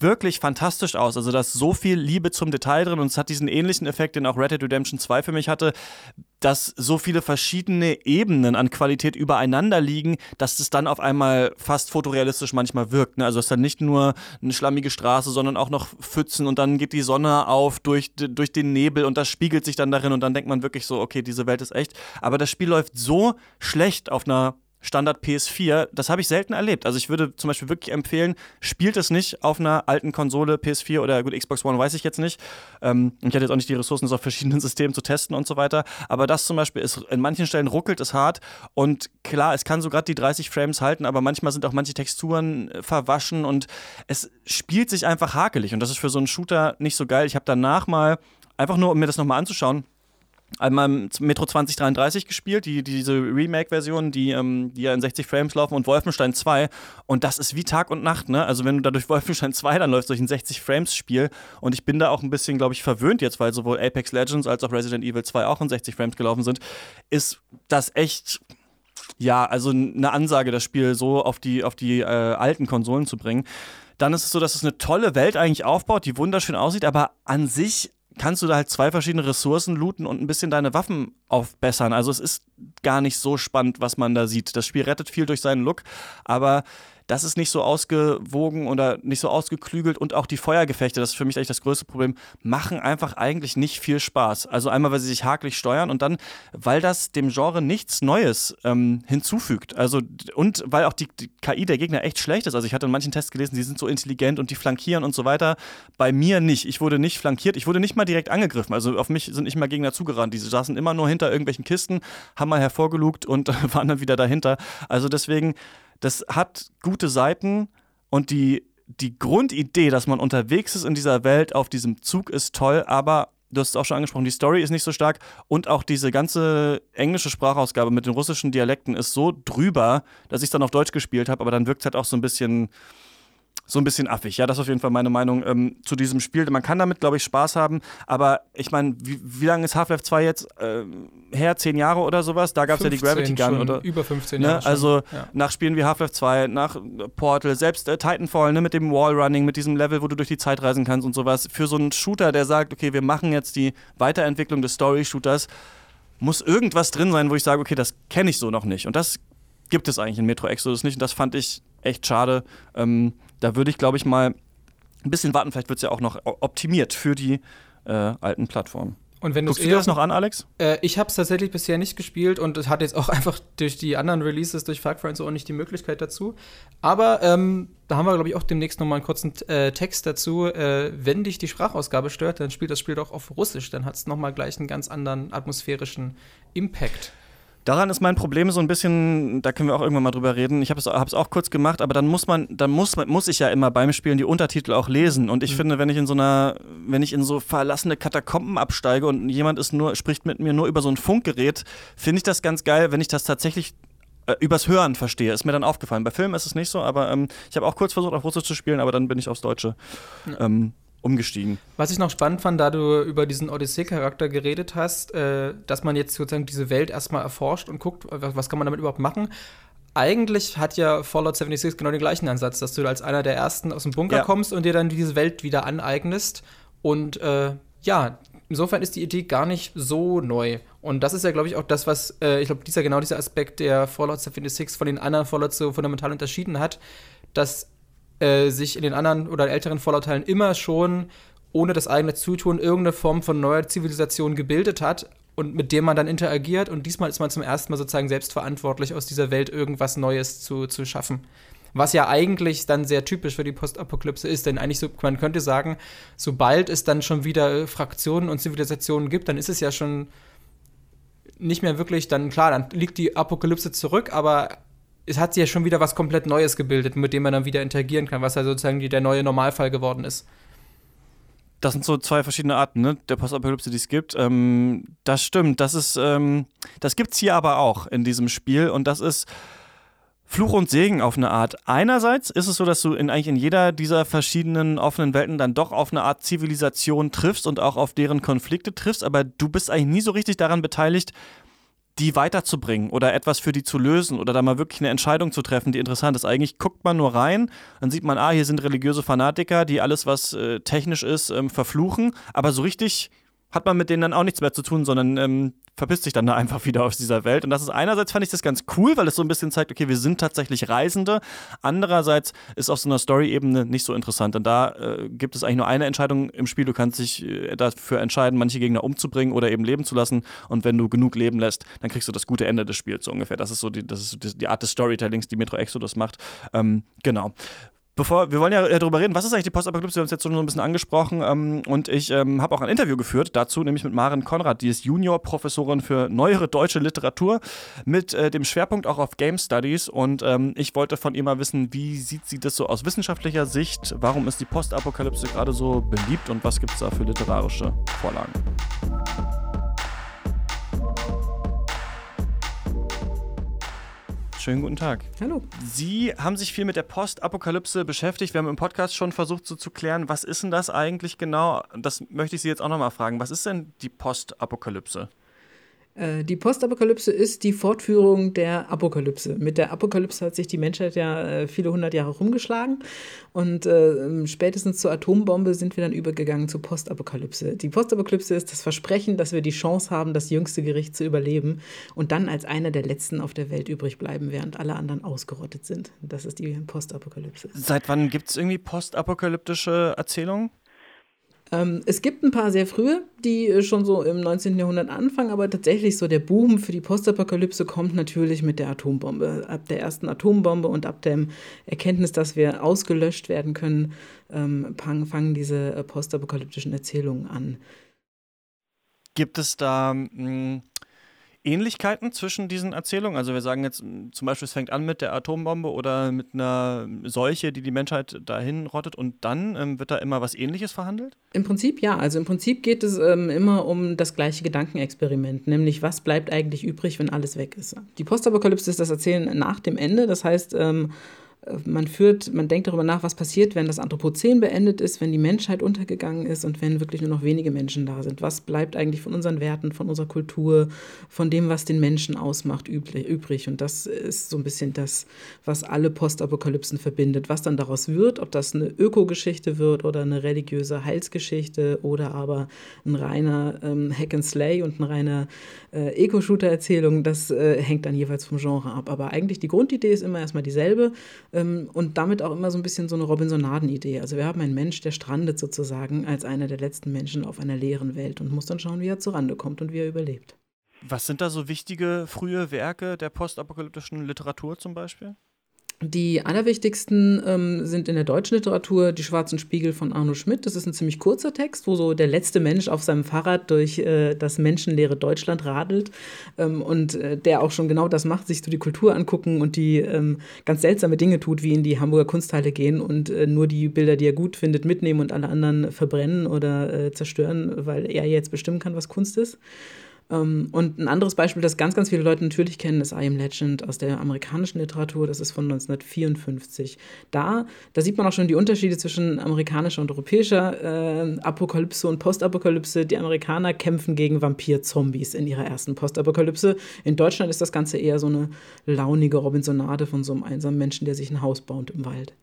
wirklich fantastisch aus. Also da ist so viel Liebe zum Detail drin und es hat diesen ähnlichen Effekt, den auch Red Dead Redemption 2 für mich hatte, dass so viele verschiedene Ebenen an Qualität übereinander liegen, dass es dann auf einmal fast fotorealistisch manchmal wirkt. Ne? Also es ist dann nicht nur eine schlammige Straße, sondern auch noch Pfützen und dann geht die Sonne auf durch, durch den Nebel und das spiegelt sich dann darin und dann denkt man wirklich so, okay, diese Welt ist echt. Aber das Spiel läuft so schlecht auf einer Standard PS4, das habe ich selten erlebt. Also ich würde zum Beispiel wirklich empfehlen, spielt es nicht auf einer alten Konsole, PS4 oder gut, Xbox One weiß ich jetzt nicht. Ähm, ich hatte jetzt auch nicht die Ressourcen, das auf verschiedenen Systemen zu testen und so weiter. Aber das zum Beispiel ist, in manchen Stellen ruckelt es hart und klar, es kann so gerade die 30 Frames halten, aber manchmal sind auch manche Texturen äh, verwaschen und es spielt sich einfach hakelig und das ist für so einen Shooter nicht so geil. Ich habe danach mal, einfach nur um mir das nochmal anzuschauen, einmal Metro 2033 gespielt, die, diese Remake-Version, die, ähm, die ja in 60 Frames laufen und Wolfenstein 2. Und das ist wie Tag und Nacht, ne? Also wenn du da durch Wolfenstein 2 dann läufst, durch ein 60 Frames-Spiel. Und ich bin da auch ein bisschen, glaube ich, verwöhnt jetzt, weil sowohl Apex Legends als auch Resident Evil 2 auch in 60 Frames gelaufen sind, ist das echt. Ja, also eine Ansage, das Spiel so auf die, auf die äh, alten Konsolen zu bringen. Dann ist es so, dass es eine tolle Welt eigentlich aufbaut, die wunderschön aussieht, aber an sich kannst du da halt zwei verschiedene Ressourcen looten und ein bisschen deine Waffen aufbessern. Also es ist gar nicht so spannend, was man da sieht. Das Spiel rettet viel durch seinen Look, aber das ist nicht so ausgewogen oder nicht so ausgeklügelt und auch die Feuergefechte, das ist für mich eigentlich das größte Problem, machen einfach eigentlich nicht viel Spaß. Also einmal, weil sie sich hakelig steuern und dann, weil das dem Genre nichts Neues ähm, hinzufügt. Also und weil auch die, die, KI der Gegner echt schlecht ist. Also ich hatte in manchen Tests gelesen, die sind so intelligent und die flankieren und so weiter. Bei mir nicht. Ich wurde nicht flankiert, ich wurde nicht mal direkt angegriffen. Also auf mich sind nicht mal Gegner zugerannt. Die saßen immer nur hinter irgendwelchen Kisten, haben mal hervorgelugt und waren dann wieder dahinter. Also deswegen das hat gute Seiten und die, die Grundidee, dass man unterwegs ist in dieser Welt auf diesem Zug ist toll, aber du hast es auch schon angesprochen, die Story ist nicht so stark und auch diese ganze englische Sprachausgabe mit den russischen Dialekten ist so drüber, dass ich es dann auf Deutsch gespielt habe, aber dann wirkt es halt auch so ein bisschen so ein bisschen affig. Ja, das ist auf jeden Fall meine Meinung ähm, zu diesem Spiel. Man kann damit, glaube ich, Spaß haben, aber ich meine, wie, wie lange ist Half-Life 2 jetzt äh, her? Zehn Jahre oder sowas? Da gab es ja die Gravity Gun. Oder,
über 15 ne? Jahre.
Also ja. nach Spielen wie Half-Life 2, nach Portal, selbst äh, Titanfall ne, mit dem Wallrunning, mit diesem Level, wo du durch die Zeit reisen kannst und sowas. Für so einen Shooter, der sagt, okay, wir machen jetzt die Weiterentwicklung des Story-Shooters, muss irgendwas drin sein, wo ich sage, okay, das kenne ich so noch nicht. Und das gibt es eigentlich in Metro Exodus nicht. Und das fand ich echt schade. Ähm, da würde ich, glaube ich, mal ein bisschen warten. Vielleicht wird es ja auch noch optimiert für die äh, alten Plattformen.
Und wenn
Guckst du dir das noch an, Alex?
Äh, ich habe es tatsächlich bisher nicht gespielt und es hat jetzt auch einfach durch die anderen Releases, durch Far Cry und so auch nicht die Möglichkeit dazu. Aber ähm, da haben wir, glaube ich, auch demnächst noch mal einen kurzen äh, Text dazu. Äh, wenn dich die Sprachausgabe stört, dann spielt das Spiel doch auf Russisch. Dann hat es noch mal gleich einen ganz anderen atmosphärischen Impact.
Daran ist mein Problem so ein bisschen, da können wir auch irgendwann mal drüber reden. Ich habe es auch kurz gemacht, aber dann muss man, dann muss muss ich ja immer beim Spielen die Untertitel auch lesen. Und ich mhm. finde, wenn ich in so einer, wenn ich in so verlassene Katakomben absteige und jemand ist nur, spricht mit mir nur über so ein Funkgerät, finde ich das ganz geil, wenn ich das tatsächlich äh, übers Hören verstehe. Ist mir dann aufgefallen. Bei Filmen ist es nicht so, aber ähm, ich habe auch kurz versucht, auf Russisch zu spielen, aber dann bin ich aufs Deutsche. Ja. Ähm, umgestiegen.
Was ich noch spannend fand, da du über diesen Odyssee-Charakter geredet hast, äh, dass man jetzt sozusagen diese Welt erstmal erforscht und guckt, was, kann man damit überhaupt machen. Eigentlich hat ja Fallout 76 genau den gleichen Ansatz, dass du als einer der ersten aus dem Bunker ja. kommst und dir dann diese Welt wieder aneignest. Und äh, ja, insofern ist die Idee gar nicht so neu. Und das ist ja, glaube ich, auch das, was, äh, ich glaube, dieser genau dieser Aspekt, der Fallout 76 von den anderen Fallout so fundamental unterschieden hat, dass äh, sich in den anderen oder älteren Fallout-Teilen immer schon ohne das eigene Zutun irgendeine Form von neuer Zivilisation gebildet hat und mit dem man dann interagiert. Und diesmal ist man zum ersten Mal sozusagen selbstverantwortlich, aus dieser Welt irgendwas Neues zu, zu schaffen. Was ja eigentlich dann sehr typisch für die Postapokalypse ist, denn eigentlich so, man könnte sagen, sobald es dann schon wieder Fraktionen und Zivilisationen gibt, dann ist es ja schon nicht mehr wirklich, dann klar, dann liegt die Apokalypse zurück, aber es hat sich ja schon wieder was komplett Neues gebildet, mit dem man dann wieder interagieren kann, was ja sozusagen die, der neue Normalfall geworden ist.
Das sind so zwei verschiedene Arten ne, der Postapokalypse, die es gibt. Ähm, das stimmt, das ist, ähm, das gibt's hier aber auch in diesem Spiel und das ist Fluch und Segen auf eine Art. Einerseits ist es so, dass du in eigentlich in jeder dieser verschiedenen offenen Welten dann doch auf eine Art Zivilisation triffst und auch auf deren Konflikte triffst, aber du bist eigentlich nie so richtig daran beteiligt, die weiterzubringen oder etwas für die zu lösen oder da mal wirklich eine Entscheidung zu treffen, die interessant ist. Eigentlich guckt man nur rein, dann sieht man, ah, hier sind religiöse Fanatiker, die alles, was äh, technisch ist, ähm, verfluchen, aber so richtig hat man mit denen dann auch nichts mehr zu tun, sondern ähm, verpisst sich dann da einfach wieder aus dieser Welt. Und das ist einerseits fand ich das ganz cool, weil es so ein bisschen zeigt, okay, wir sind tatsächlich Reisende. Andererseits ist auf so einer Story-Ebene nicht so interessant, denn da äh, gibt es eigentlich nur eine Entscheidung im Spiel. Du kannst dich äh, dafür entscheiden, manche Gegner umzubringen oder eben leben zu lassen. Und wenn du genug leben lässt, dann kriegst du das gute Ende des Spiels so ungefähr. Das ist so die, das ist die Art des Storytellings, die Metro Exodus macht. Ähm, genau bevor, wir wollen ja darüber reden, was ist eigentlich die Postapokalypse? Wir haben es jetzt schon so ein bisschen angesprochen ähm, und ich ähm, habe auch ein Interview geführt dazu, nämlich mit Maren Konrad, die ist Junior-Professorin für neuere deutsche Literatur mit äh, dem Schwerpunkt auch auf Game Studies und ähm, ich wollte von ihr mal wissen, wie sieht sie das so aus wissenschaftlicher Sicht? Warum ist die Postapokalypse gerade so beliebt und was gibt es da für literarische Vorlagen? Schönen guten Tag.
Hallo.
Sie haben sich viel mit der Postapokalypse beschäftigt. Wir haben im Podcast schon versucht so zu klären, was ist denn das eigentlich genau? Das möchte ich Sie jetzt auch nochmal fragen. Was ist denn die Postapokalypse?
Äh, die Postapokalypse ist die Fortführung der Apokalypse. Mit der Apokalypse hat sich die Menschheit ja äh, viele hundert Jahre rumgeschlagen und äh, spätestens zur Atombombe sind wir dann übergegangen zur Postapokalypse. Die Postapokalypse ist das Versprechen, dass wir die Chance haben, das jüngste Gericht zu überleben und dann als einer der letzten auf der Welt übrig bleiben, während alle anderen ausgerottet sind. Das ist die Postapokalypse.
Seit wann gibt es irgendwie postapokalyptische Erzählungen?
Ähm, es gibt ein paar sehr frühe, die äh, schon so im 19. Jahrhundert anfangen, aber tatsächlich so der Boom für die Postapokalypse kommt natürlich mit der Atombombe. Ab der ersten Atombombe und ab der Erkenntnis, dass wir ausgelöscht werden können, ähm, fangen diese äh, postapokalyptischen Erzählungen an.
Gibt es da mh, hm, Ähnlichkeiten zwischen diesen Erzählungen? Also wir sagen jetzt zum Beispiel, es fängt an mit der Atombombe oder mit einer Seuche, die die Menschheit dahin rottet und dann ähm, wird da immer was Ähnliches verhandelt?
Im Prinzip ja. Also im Prinzip geht es ähm, immer um das gleiche Gedankenexperiment, nämlich was bleibt eigentlich übrig, wenn alles weg ist. Die Postapokalypse ist das Erzählen nach dem Ende. Das heißt, ähm, man führt, man denkt darüber nach, was passiert, wenn das Anthropozän beendet ist, wenn die Menschheit untergegangen ist und wenn wirklich nur noch wenige Menschen da sind. Was bleibt eigentlich von unseren Werten, von unserer Kultur, von dem, was den Menschen ausmacht, übrig? Und das ist so ein bisschen das, was alle Postapokalypsen verbindet. Was dann daraus wird, ob das eine Ökogeschichte wird oder eine religiöse Heilsgeschichte oder aber ein reiner ähm, Hack and Slay und ein reiner äh, Eco-Shooter-Erzählung, das äh, hängt dann jeweils vom Genre ab. Aber eigentlich die Grundidee ist immer erstmal dieselbe ähm, und damit auch immer so ein bisschen so eine Robinsonaden-Idee. Also wir haben einen Mensch, der strandet sozusagen als einer der letzten Menschen auf einer leeren Welt und muss dann schauen, wie er zurande kommt und wie er überlebt.
Was sind da so wichtige frühe Werke der postapokalyptischen Literatur zum Beispiel?
Die allerwichtigsten ähm, sind in der deutschen Literatur Die Schwarzen Spiegel von Arno Schmidt. Das ist ein ziemlich kurzer Text, wo so der letzte Mensch auf seinem Fahrrad durch äh, das menschenleere Deutschland radelt ähm, und äh, der auch schon genau das macht, sich so die Kultur angucken und die ähm, ganz seltsame Dinge tut, wie in die Hamburger Kunsthalle gehen und äh, nur die Bilder, die er gut findet, mitnehmen und alle anderen verbrennen oder äh, zerstören, weil er jetzt bestimmen kann, was Kunst ist. Ähm, und ein anderes Beispiel, das ganz, ganz viele Leute natürlich kennen, ist I Am Legend aus der amerikanischen Literatur. Das ist von 1954. Da, da sieht man auch schon die Unterschiede zwischen amerikanischer und europäischer äh, Apokalypse und Postapokalypse. Die Amerikaner kämpfen gegen Vampir-Zombies in ihrer ersten Postapokalypse. In Deutschland ist das Ganze eher so eine launige Robinsonade von so einem einsamen Menschen, der sich ein Haus baut im Wald.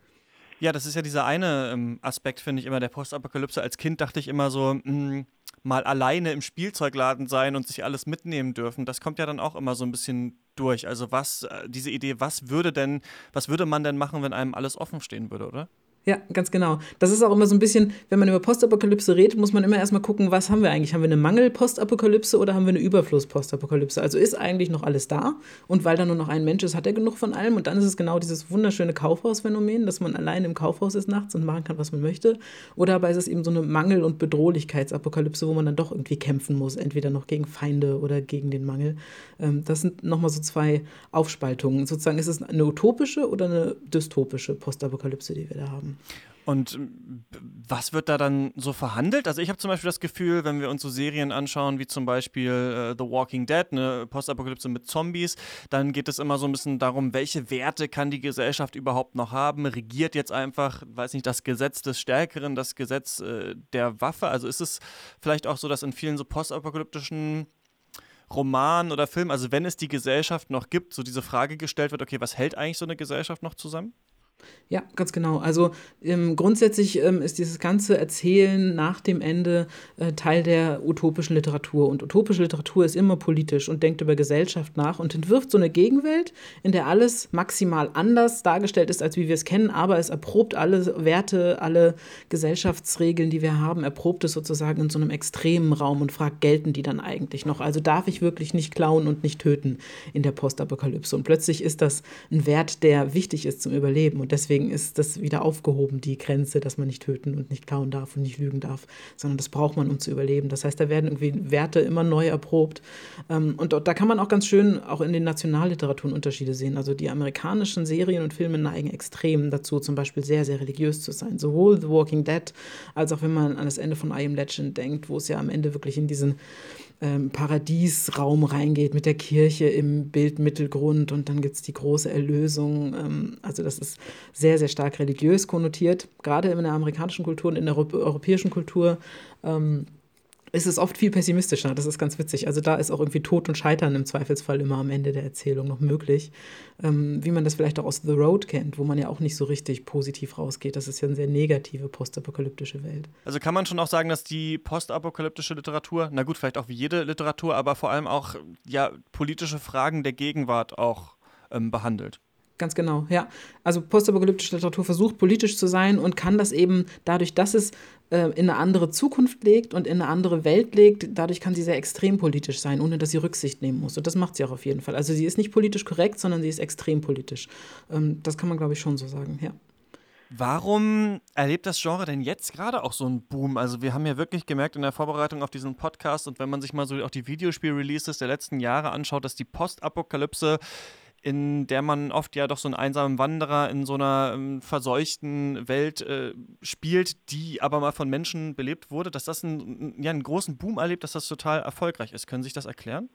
Ja, das ist ja dieser eine ähm, Aspekt, finde ich immer, der Postapokalypse. Als Kind dachte ich immer so, mh, hm, mal alleine im Spielzeugladen sein und sich alles mitnehmen dürfen, das kommt ja dann auch immer so ein bisschen durch. Also was, äh, diese Idee, was würde denn, was würde man denn machen, wenn einem alles offen stehen würde, oder?
Ja, ganz genau. Das ist auch immer so ein bisschen, wenn man über Postapokalypse redet, muss man immer erstmal gucken, was haben wir eigentlich? Haben wir eine Mangel-Postapokalypse oder haben wir eine Überfluss-Postapokalypse? Also ist eigentlich noch alles da und weil da nur noch ein Mensch ist, hat er genug von allem und dann ist es genau dieses wunderschöne Kaufhausphänomen, dass man allein im Kaufhaus ist nachts und machen kann, was man möchte. Oder aber ist es eben so eine Mangel- und Bedrohlichkeitsapokalypse, wo man dann doch irgendwie kämpfen muss, entweder noch gegen Feinde oder gegen den Mangel. Ähm, das sind nochmal so zwei Aufspaltungen. Sozusagen ist es eine utopische oder eine dystopische Postapokalypse, die wir da haben.
Und was wird da dann so verhandelt? Also ich habe zum Beispiel das Gefühl, wenn wir uns so Serien anschauen, wie zum Beispiel äh, The Walking Dead, eine Postapokalypse mit Zombies, dann geht es immer so ein bisschen darum, welche Werte kann die Gesellschaft überhaupt noch haben? Regiert jetzt einfach, weiß nicht, das Gesetz des Stärkeren, das Gesetz äh, der Waffe? Also ist es vielleicht auch so, dass in vielen so postapokalyptischen Romanen oder Filmen, also wenn es die Gesellschaft noch gibt, so diese Frage gestellt wird, okay, was hält eigentlich so eine Gesellschaft noch zusammen?
Ja, ganz genau. Also ähm, grundsätzlich ähm, ist dieses ganze Erzählen nach dem Ende äh, Teil der utopischen Literatur. Und utopische Literatur ist immer politisch und denkt über Gesellschaft nach und entwirft so eine Gegenwelt, in der alles maximal anders dargestellt ist, als wie wir es kennen, aber es erprobt alle Werte, alle Gesellschaftsregeln, die wir haben, erprobt es sozusagen in so einem extremen Raum und fragt, gelten die dann eigentlich noch? Also darf ich wirklich nicht klauen und nicht töten in der Postapokalypse? Und plötzlich ist das ein Wert, der wichtig ist zum Überleben. Und deswegen ist das wieder aufgehoben, die Grenze, dass man nicht töten und nicht klauen darf und nicht lügen darf, sondern das braucht man, um zu überleben. Das heißt, da werden irgendwie Werte immer neu erprobt. Ähm, und da kann man auch ganz schön auch in den Nationalliteraturen Unterschiede sehen. Also die amerikanischen Serien und Filme neigen extrem dazu, zum Beispiel sehr, sehr religiös zu sein. Sowohl The Walking Dead, als auch wenn man an das Ende von I Am Legend denkt, wo es ja am Ende wirklich in diesen ähm, Paradiesraum reingeht mit der Kirche im Bildmittelgrund und dann gibt es die große Erlösung. Ähm, also das ist sehr, sehr stark religiös konnotiert, gerade in der amerikanischen Kultur und in der europäischen Kultur. Ähm, ist es oft viel pessimistischer. Das ist ganz witzig. Also da ist auch irgendwie Tod und Scheitern im Zweifelsfall immer am Ende der Erzählung noch möglich. Ähm, wie man das vielleicht auch aus The Road kennt, wo man ja auch nicht so richtig positiv rausgeht. Das ist ja eine sehr negative postapokalyptische Welt.
Also kann man schon auch sagen, dass die postapokalyptische Literatur, na gut, vielleicht auch wie jede Literatur, aber vor allem auch ja, politische Fragen der Gegenwart auch ähm, behandelt.
Ganz genau, ja. Also postapokalyptische Literatur versucht politisch zu sein und kann das eben dadurch, dass es äh, in eine andere Zukunft legt und in eine andere Welt legt, dadurch kann sie sehr extrem politisch sein, ohne dass sie Rücksicht nehmen muss. Und das macht sie auch auf jeden Fall. Also sie ist nicht politisch korrekt, sondern sie ist extrem politisch. Ähm, das kann man, glaube ich, schon so sagen, ja.
Warum erlebt das Genre denn jetzt gerade auch so einen Boom? Also wir haben ja wirklich gemerkt in der Vorbereitung auf diesen Podcast und wenn man sich mal so auch die Videospiel-Releases der letzten Jahre anschaut, dass die Postapokalypse in der man oft ja doch so einen einsamen Wanderer in so einer ähm, verseuchten Welt äh, spielt, die aber mal von Menschen belebt wurde, dass das einen, ja, einen großen Boom erlebt, dass das total erfolgreich ist. Können Sie sich das erklären?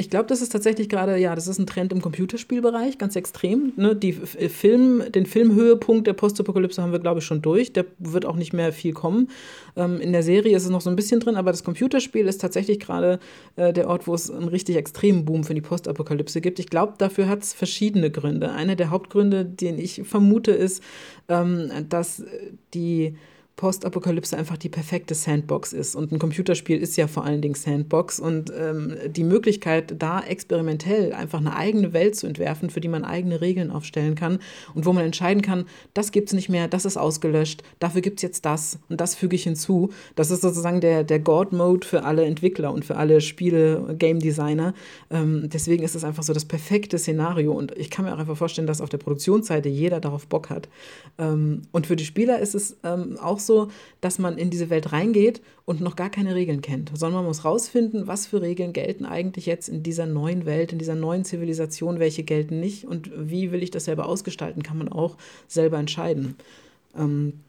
Ich glaube, das ist tatsächlich gerade, ja, das ist ein Trend im Computerspielbereich, ganz extrem. Ne? Die äh, Film, den Filmhöhepunkt der Postapokalypse haben wir, glaube ich, schon durch. Da wird auch nicht mehr viel kommen. Ähm, in der Serie ist es noch so ein bisschen drin, aber das Computerspiel ist tatsächlich gerade äh, der Ort, wo es einen richtig extremen Boom für die Postapokalypse gibt. Ich glaube, dafür hat es verschiedene Gründe. Einer der Hauptgründe, den ich vermute, ist, ähm, dass die Postapokalypse einfach die perfekte Sandbox ist. Und ein Computerspiel ist ja vor allen Dingen Sandbox. Und ähm, die Möglichkeit, da experimentell einfach eine eigene Welt zu entwerfen, für die man eigene Regeln aufstellen kann und wo man entscheiden kann, das gibt es nicht mehr, das ist ausgelöscht, dafür gibt es jetzt das und das füge ich hinzu. Das ist sozusagen der, der God-Mode für alle Entwickler und für alle Spiele, Game Designer. Ähm, deswegen ist es einfach so das perfekte Szenario. Und ich kann mir auch einfach vorstellen, dass auf der Produktionsseite jeder darauf Bock hat. Ähm, und für die Spieler ist es ähm, auch so, so, dass man in diese Welt reingeht und noch gar keine Regeln kennt, sondern man muss rausfinden, was für Regeln gelten eigentlich jetzt in dieser neuen Welt, in dieser neuen Zivilisation, welche gelten nicht und wie will ich das selber ausgestalten, kann man auch selber entscheiden. Ähm,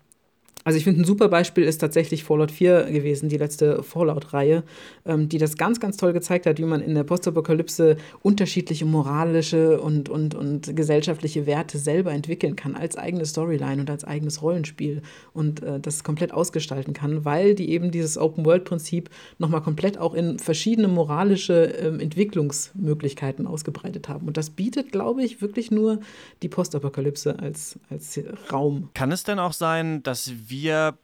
also ich finde, ein super Beispiel ist tatsächlich Fallout 4 gewesen, die letzte Fallout-Reihe, ähm, die das ganz, ganz toll gezeigt hat, wie man in der Postapokalypse unterschiedliche moralische und, und, und gesellschaftliche Werte selber entwickeln kann, als eigene Storyline und als eigenes Rollenspiel und äh, das komplett ausgestalten kann, weil die eben dieses Open-World-Prinzip nochmal komplett auch in verschiedene moralische ähm, Entwicklungsmöglichkeiten ausgebreitet haben. Und das bietet, glaube ich, wirklich nur die Postapokalypse als, als Raum.
Kann es denn auch sein, dass wir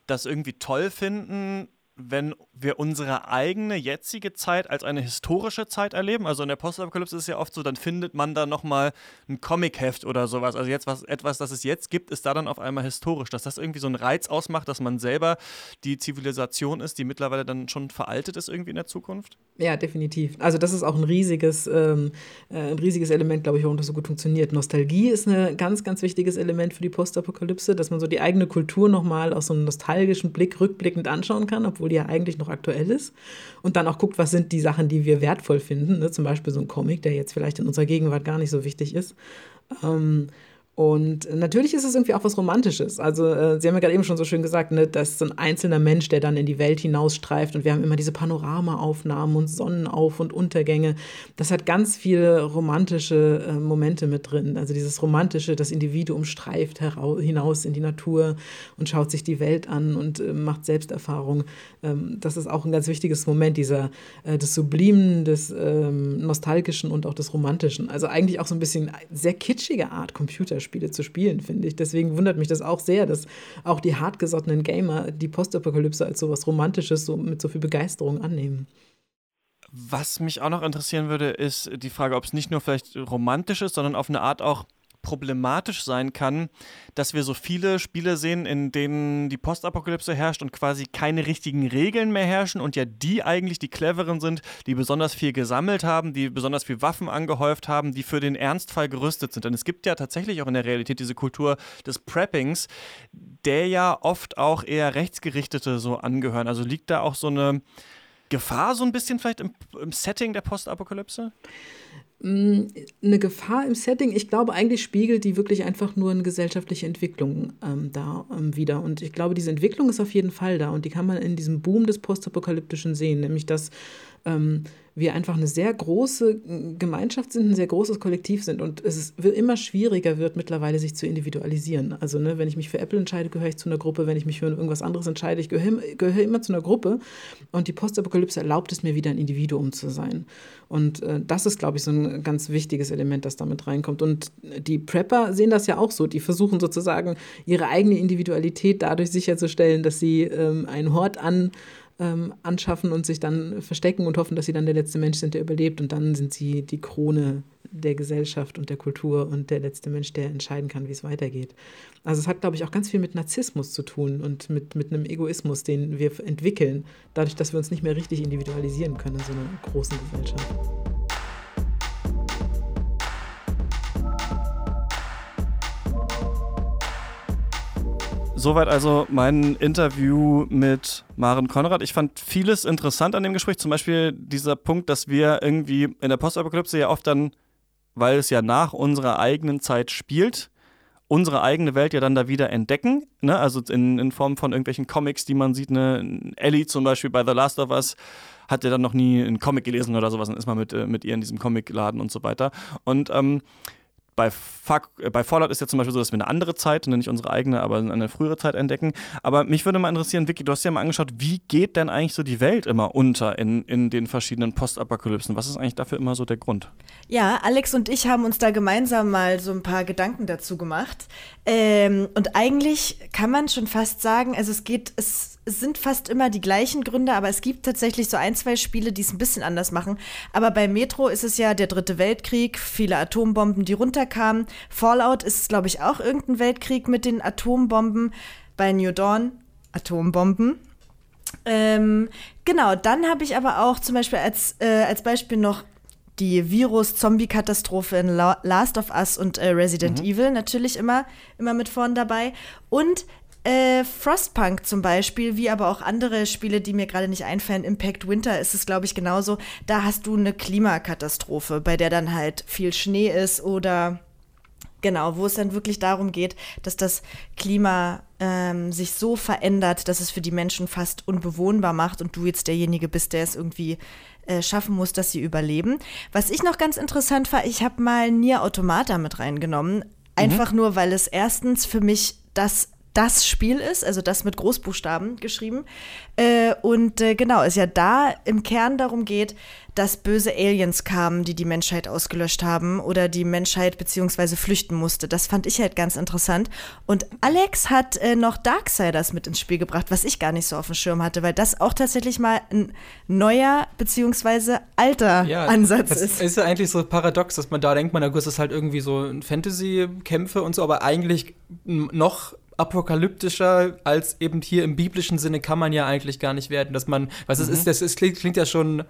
das irgendwie toll finden, wenn wir unsere eigene jetzige Zeit als eine historische Zeit erleben. Also in der Postapokalypse ist es ja oft so, dann findet man da nochmal ein Comicheft oder sowas. Also jetzt was, etwas, das es jetzt gibt, ist da dann auf einmal historisch. Dass das irgendwie so einen Reiz ausmacht, dass man selber die Zivilisation ist, die mittlerweile dann schon veraltet ist irgendwie in der Zukunft?
Ja, definitiv. Also das ist auch ein riesiges, ähm, äh, ein riesiges Element, glaube ich, warum das so gut funktioniert. Nostalgie ist ein ganz, ganz wichtiges Element für die Postapokalypse, dass man so die eigene Kultur nochmal aus so einem nostalgischen Blick rückblickend anschauen kann, obwohl die ja eigentlich noch aktuell ist. Und dann auch guckt, was sind die Sachen, die wir wertvoll finden. Ne? Zum Beispiel so ein Comic, der jetzt vielleicht in unserer Gegenwart gar nicht so wichtig ist. Ähm, und natürlich ist es irgendwie auch was Romantisches. Also, äh, Sie haben ja gerade eben schon so schön gesagt, ne, dass so ein einzelner Mensch, der dann in die Welt hinausstreift und wir haben immer diese Panoramaaufnahmen und Sonnenauf- und Untergänge. Das hat ganz viele romantische äh, Momente mit drin. Also dieses romantische, das Individuum streift hinaus in die Natur und schaut sich die Welt an und äh, macht Selbsterfahrung. Ähm, das ist auch ein ganz wichtiges Moment, dieser äh, des Sublimen, des ähm, Nostalgischen und auch des Romantischen. Also eigentlich auch so ein bisschen sehr kitschige Art Computerspiel. Spiele zu spielen, finde ich. Deswegen wundert mich das auch sehr, dass auch die hartgesottenen Gamer die Postapokalypse als so was Romantisches so mit so viel Begeisterung annehmen.
Was mich auch noch interessieren würde, ist die Frage, ob es nicht nur vielleicht romantisch ist, sondern auf eine Art auch problematisch sein kann, dass wir so viele Spiele sehen, in denen die Postapokalypse herrscht und quasi keine richtigen Regeln mehr herrschen und ja die eigentlich die cleveren sind, die besonders viel gesammelt haben, die besonders viel Waffen angehäuft haben, die für den Ernstfall gerüstet sind. Denn es gibt ja tatsächlich auch in der Realität diese Kultur des Preppings, der ja oft auch eher Rechtsgerichtete so angehören. Also liegt da auch so eine Gefahr so ein bisschen vielleicht im, im Setting der Postapokalypse?
Mm, eine Gefahr im Setting, ich glaube, eigentlich spiegelt die wirklich einfach nur eine gesellschaftliche Entwicklung ähm, da ähm, wieder. Und ich glaube, diese Entwicklung ist auf jeden Fall da und die kann man in diesem Boom des Postapokalyptischen sehen, nämlich dass ähm, wir einfach eine sehr große Gemeinschaft sind, ein sehr großes Kollektiv sind und es ist, immer schwieriger wird mittlerweile sich zu individualisieren. Also ne, wenn ich mich für Apple entscheide, gehöre ich zu einer Gruppe, wenn ich mich für irgendwas anderes entscheide, ich gehöre, gehöre immer zu einer Gruppe und die Postapokalypse erlaubt es mir wieder ein Individuum zu sein. Und äh, das ist, glaube ich, so ein ganz wichtiges Element, das damit reinkommt. Und die Prepper sehen das ja auch so. Die versuchen sozusagen ihre eigene Individualität dadurch sicherzustellen, dass sie ähm, einen Hort an ähm, anschaffen und sich dann verstecken und hoffen, dass sie dann der letzte Mensch sind, der überlebt. Und dann sind sie die Krone der Gesellschaft und der Kultur und der letzte Mensch, der entscheiden kann, wie es weitergeht. Also es hat, glaube ich, auch ganz viel mit Narzissmus zu tun und mit, mit einem Egoismus, den wir entwickeln, dadurch, dass wir uns nicht mehr richtig individualisieren können in so einer großen Gesellschaft.
Soweit also mein Interview mit Maren Konrad. Ich fand vieles interessant an dem Gespräch. Zum Beispiel dieser Punkt, dass wir irgendwie in der Postapokalypse ja oft dann, weil es ja nach unserer eigenen Zeit spielt, unsere eigene Welt ja dann da wieder entdecken. Ne? Also in, in Form von irgendwelchen Comics, die man sieht. Ne? Ellie zum Beispiel bei The Last of Us hat ja dann noch nie einen Comic gelesen oder sowas und ist mal mit, äh, mit ihr in diesem Comicladen und so weiter. Und ähm, bei, Fuck, äh, bei Fallout ist ja zum Beispiel so, dass wir eine andere Zeit, nicht unsere eigene, aber eine frühere Zeit entdecken. Aber mich würde mal interessieren, Vicky, du hast ja mal angeschaut, wie geht denn eigentlich so die Welt immer unter in, in den verschiedenen Postapokalypsen? Was ist eigentlich dafür immer so der Grund?
Ja, Alex und ich haben uns da gemeinsam mal so ein paar Gedanken dazu gemacht. Ähm, und eigentlich kann man schon fast sagen, also es geht, es es sind fast immer die gleichen Gründe, aber es gibt tatsächlich so ein, zwei Spiele, die es ein bisschen anders machen. Aber bei Metro ist es ja der dritte Weltkrieg, viele Atombomben, die runterkamen. Fallout ist, glaube ich, auch irgendein Weltkrieg mit den Atombomben. Bei New Dawn Atombomben. Ähm, genau, dann habe ich aber auch zum Beispiel als, äh, als Beispiel noch die Virus-Zombie-Katastrophe in La Last of Us und äh, Resident mhm. Evil natürlich immer, immer mit vorn dabei. Und äh, Frostpunk zum Beispiel, wie aber auch andere Spiele, die mir gerade nicht einfallen, Impact Winter ist es, glaube ich, genauso. Da hast du eine Klimakatastrophe, bei der dann halt viel Schnee ist oder genau, wo es dann wirklich darum geht, dass das Klima ähm, sich so verändert, dass es für die Menschen fast unbewohnbar macht und du jetzt derjenige bist, der es irgendwie äh, schaffen muss, dass sie überleben. Was ich noch ganz interessant war, ich habe mal Nier Automata mit reingenommen. Mhm. Einfach mhm. nur, weil es erstens für mich das das Spiel ist, also das mit Großbuchstaben geschrieben. Äh, und äh, genau, es ja da im Kern darum geht, dass böse Aliens kamen, die die Menschheit ausgelöscht haben oder die Menschheit beziehungsweise flüchten musste. Das fand ich halt ganz interessant. Und Alex hat äh, noch Darksiders mit ins Spiel gebracht, was ich gar nicht so auf dem Schirm hatte, weil das auch tatsächlich mal ein neuer beziehungsweise alter ja, Ansatz
das
ist.
ist ja eigentlich so paradox, dass man da denkt, man, na gut, das ist halt irgendwie so ein Fantasy-Kämpfe und so, aber eigentlich noch apokalyptischer als eben hier im biblischen Sinne kann man ja eigentlich gar nicht werden, dass man, was es mhm. ist, das ist, klingt, klingt ja schon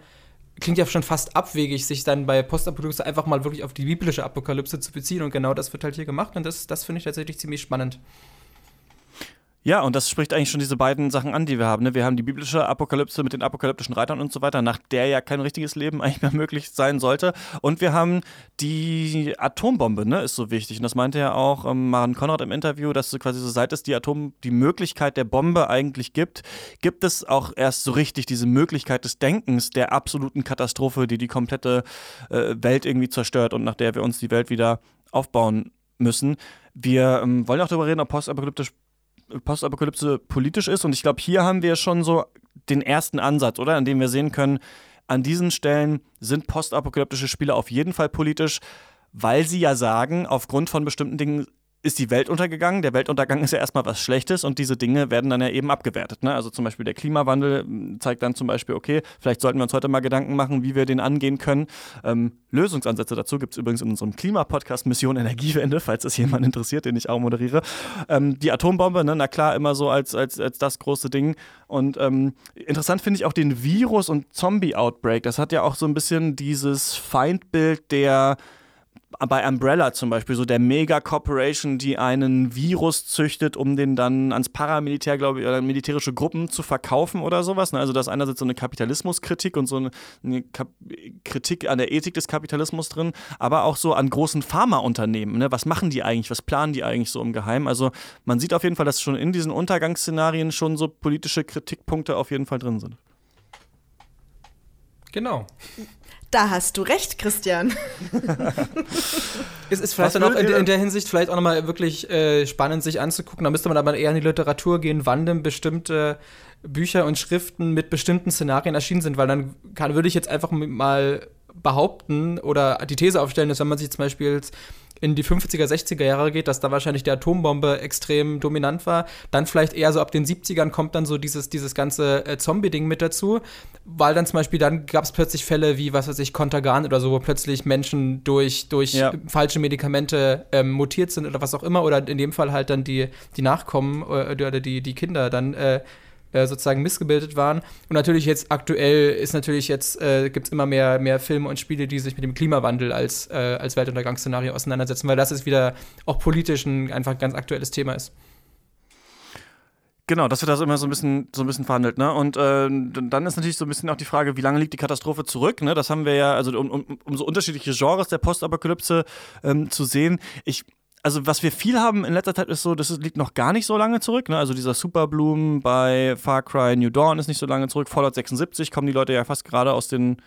klingt ja schon fast abwegig, sich dann bei Postapokalypse einfach mal wirklich auf die biblische Apokalypse zu beziehen und genau das wird halt hier gemacht und das, das finde ich tatsächlich ziemlich spannend.
Ja, und das spricht eigentlich schon diese beiden Sachen an, die wir haben. Ne? Wir haben die biblische Apokalypse mit den apokalyptischen Reitern und so weiter, nach der ja kein richtiges Leben eigentlich mehr möglich sein sollte. Und wir haben die Atombombe, ne, ist so wichtig. Und das meinte ja auch ähm, Maren Konrad im Interview, dass so quasi so seit es die Atom, die Möglichkeit der Bombe eigentlich gibt, gibt es auch erst so richtig diese Möglichkeit des Denkens der absoluten Katastrophe, die die komplette äh, Welt irgendwie zerstört und nach der wir uns die Welt wieder aufbauen müssen. Wir ähm, wollen auch darüber reden, ob postapokalyptisch Postapokalypse politisch ist. Und ich glaube, hier haben wir schon so den ersten Ansatz, oder? An dem wir sehen können, an diesen Stellen sind postapokalyptische Spiele auf jeden Fall politisch, weil sie ja sagen, aufgrund von bestimmten Dingen ist die Welt untergegangen. Der Weltuntergang ist ja erstmal was Schlechtes und diese Dinge werden dann ja eben abgewertet. Ne? Also zum Beispiel der Klimawandel hm, zeigt dann zum Beispiel, okay, vielleicht sollten wir uns heute mal Gedanken machen, wie wir den angehen können. Ähm, Lösungsansätze dazu gibt es übrigens in unserem Klimapodcast Mission Energiewende, falls das jemand interessiert, den ich auch moderiere. Ähm, die Atombombe, ne? na klar, immer so als, als, als das große Ding. Und ähm, interessant finde ich auch den Virus- und Zombie-Outbreak. Das hat ja auch so ein bisschen dieses Feindbild der bei Umbrella zum Beispiel, so der Mega-Corporation, die einen Virus züchtet, um den dann ans Paramilitär, glaube ich, oder militärische Gruppen zu verkaufen oder sowas. Ne? Also da ist einerseits so eine Kapitalismuskritik und so eine, eine Kritik an der Ethik des Kapitalismus drin, aber auch so an großen Pharmaunternehmen. Ne? Was machen die eigentlich? Was planen die eigentlich so im Geheimen? Also man sieht auf jeden Fall, dass schon in diesen Untergangsszenarien schon so politische Kritikpunkte auf jeden Fall drin sind.
Genau.
Da hast du recht, Christian.
Es ist vielleicht dann auch in, in, der Hinsicht vielleicht auch nochmal wirklich äh, spannend, sich anzugucken. Da müsste man aber eher in die Literatur gehen, wann denn bestimmte Bücher und Schriften mit bestimmten Szenarien erschienen sind, weil dann kann, würde ich jetzt einfach mal behaupten oder die These aufstellen, dass wenn man sich zum Beispiel in die 50er, 60er Jahre geht, dass da wahrscheinlich die Atombombe extrem dominant war. Dann vielleicht eher so ab den 70ern kommt dann so dieses, dieses ganze äh, Zombie-Ding mit dazu, weil dann zum Beispiel dann gab es plötzlich Fälle wie, was weiß ich, Kontergan oder so, wo plötzlich Menschen durch, durch ja. falsche Medikamente ähm, mutiert sind oder was auch immer oder in dem Fall halt dann die, die Nachkommen äh, oder die, die Kinder dann äh, äh, sozusagen missgebildet waren. Und natürlich jetzt aktuell ist natürlich jetzt, äh, gibt es immer mehr, mehr Filme und Spiele, die sich mit dem Klimawandel als, äh, als Weltuntergangsszenario auseinandersetzen, weil das ist wieder auch politisch ein einfach ein ganz aktuelles Thema ist.
Genau, das wird also immer so ein bisschen, so ein bisschen verhandelt, ne? Und äh, dann ist natürlich so ein bisschen auch die Frage, wie lange liegt die Katastrophe zurück, ne? Das haben wir ja, also um, um, um so unterschiedliche Genres der Postapokalypse ähm, zu sehen. Ich also was wir viel haben in letzter Zeit ist so, das liegt noch gar nicht so lange zurück. Ne? Also dieser Superbloom bei Far Cry New Dawn ist nicht so lange zurück. Fallout 76 kommen die Leute ja fast gerade aus den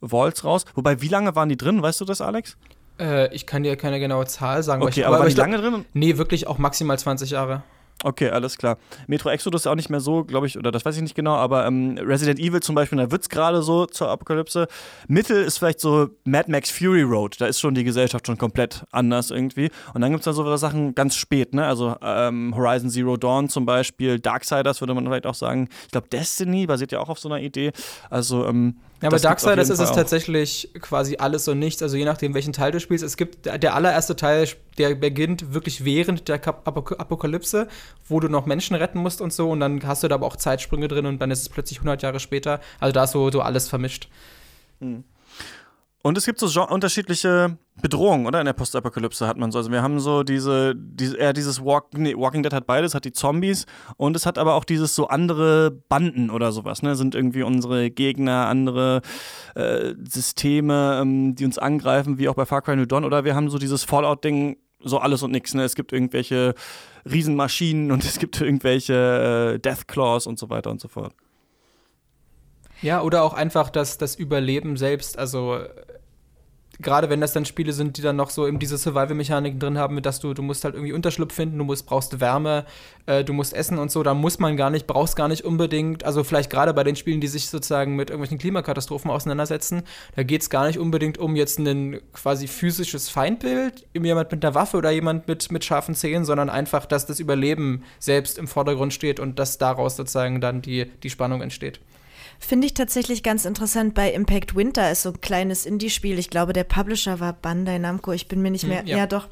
Vaults raus. Wobei, wie lange waren die drin? Weißt du das, Alex?
Äh, ich kann dir keine genaue Zahl sagen.
Okay, aber, aber waren die lange drin?
Nee, wirklich auch maximal 20 Jahre.
Okay, alles klar. Metro Exodus ist auch nicht mehr so, glaube ich, oder das weiß ich nicht genau, aber ähm, Resident Evil zum Beispiel, da wird es gerade so zur Apokalypse. Mittel ist vielleicht so Mad Max Fury Road, da ist schon die Gesellschaft schon komplett anders irgendwie. Und dann gibt es dann so Sachen ganz spät, ne? Also ähm, Horizon Zero Dawn zum Beispiel, Darksiders würde man vielleicht auch sagen. Ich glaube, Destiny basiert ja auch auf so einer Idee. Also, ähm,
ja, bei Darksiders ist es tatsächlich quasi alles und nichts, also je nachdem, welchen Teil du spielst. Es gibt der allererste Teil, der beginnt wirklich während der Apokalypse, wo du noch Menschen retten musst und so, und dann hast du da aber auch Zeitsprünge drin und dann ist es plötzlich 100 Jahre später. Also da ist so, so alles vermischt.
Hm. Und es gibt so unterschiedliche Bedrohungen, oder? In der Postapokalypse hat man so. Also wir haben so diese, diese eher dieses Walk, nee, Walking Dead hat beides, hat die Zombies und es hat aber auch dieses so andere Banden oder sowas, ne? Sind irgendwie unsere Gegner, andere äh, Systeme, ähm, die uns angreifen, wie auch bei Far Cry New Dawn. Oder wir haben so dieses Fallout-Ding, so alles und nichts, ne? Es gibt irgendwelche Riesenmaschinen und es gibt irgendwelche äh, Deathclaws und so weiter und so fort.
Ja, oder auch einfach das, das Überleben selbst. Also gerade wenn das dann Spiele sind, die dann noch so eben diese Survival-Mechaniken drin haben, dass du, du musst halt irgendwie Unterschlupf finden, du musst, brauchst Wärme, äh, du musst essen und so, da muss man gar nicht, brauchst gar nicht unbedingt, also vielleicht gerade bei den Spielen, die sich sozusagen mit irgendwelchen Klimakatastrophen auseinandersetzen, da geht es gar nicht unbedingt um jetzt ein quasi physisches Feindbild, jemand mit einer Waffe oder jemand mit, mit scharfen Zähnen, sondern einfach, dass das Überleben selbst im Vordergrund steht und dass daraus sozusagen dann die, die Spannung entsteht.
Finde ich tatsächlich ganz interessant. Bei Impact Winter ist so ein kleines Indie-Spiel. Ich glaube, der Publisher war Bandai Namco. Ich bin mir nicht mehr. Hm, ja. ja, doch.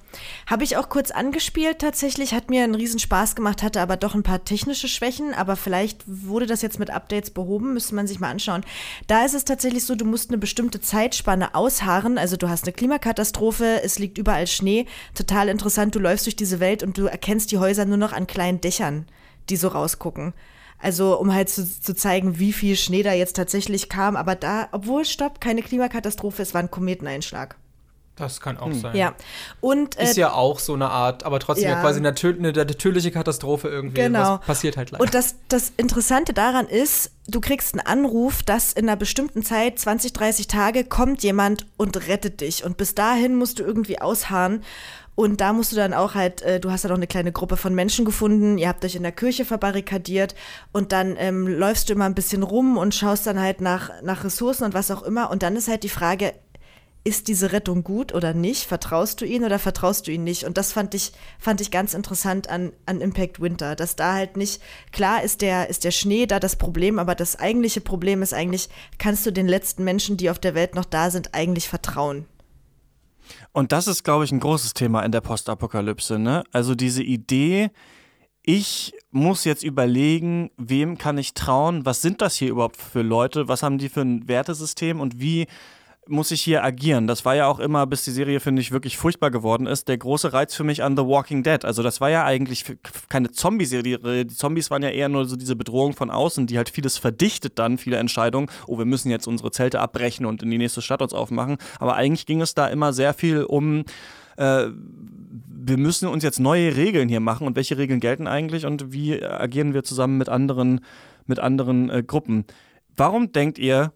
Habe ich auch kurz angespielt tatsächlich. Hat mir einen riesen Spaß gemacht, hatte aber doch ein paar technische Schwächen. Aber vielleicht wurde das jetzt mit Updates behoben. Müsste man sich mal anschauen. Da ist es tatsächlich so, du musst eine bestimmte Zeitspanne ausharren. Also du hast eine Klimakatastrophe, es liegt überall Schnee. Total interessant. Du läufst durch diese Welt und du erkennst die Häuser nur noch an kleinen Dächern, die so rausgucken. Also um halt zu, zu zeigen, wie viel Schnee da jetzt tatsächlich kam. Aber da, obwohl, stopp, keine Klimakatastrophe, es war ein Kometeneinschlag.
Das kann auch hm. sein.
Ja. Und,
äh, ist ja auch so eine Art, aber trotzdem ja. quasi eine, eine, natürliche Katastrophe irgendwie.
Genau.
Was passiert halt leider.
Und das, das Interessante daran ist, du kriegst einen Anruf, dass in einer bestimmten Zeit, 20, 30 Tage, kommt jemand und rettet dich. Und bis dahin musst du irgendwie ausharren. Und da musst du dann auch halt, äh, du hast ja noch eine kleine Gruppe von Menschen gefunden, ihr habt euch in der Kirche verbarrikadiert und dann ähm, läufst du immer ein bisschen rum und schaust dann halt nach, nach Ressourcen und was auch immer. Und dann ist halt die Frage, ist diese Rettung gut oder nicht? Vertraust du ihnen oder vertraust du ihnen nicht? Und das fand ich, fand ich ganz interessant an, an Impact Winter, dass da halt nicht, klar ist der, ist der Schnee da das Problem, aber das eigentliche Problem ist eigentlich, kannst du den letzten Menschen, die auf der Welt noch da sind, eigentlich vertrauen?
Und das ist, glaube ich, ein großes Thema in der Postapokalypse. Ne? Also diese Idee, ich muss jetzt überlegen, wem kann ich trauen, was sind das hier überhaupt für Leute, was haben die für ein Wertesystem und wie muss ich hier agieren. Das war ja auch immer, bis die Serie, finde ich, wirklich furchtbar geworden ist, der große Reiz für mich an The Walking Dead. Also das war ja eigentlich keine Zombie-Serie. Die Zombies waren ja eher nur so diese Bedrohung von außen, die halt vieles verdichtet dann, viele Entscheidungen. Oh, wir müssen jetzt unsere Zelte abbrechen und in die nächste Stadt uns aufmachen. Aber eigentlich ging es da immer sehr viel um äh, wir müssen uns jetzt neue Regeln hier machen und welche Regeln gelten eigentlich und wie agieren wir zusammen mit anderen, mit anderen äh, Gruppen. Warum denkt ihr,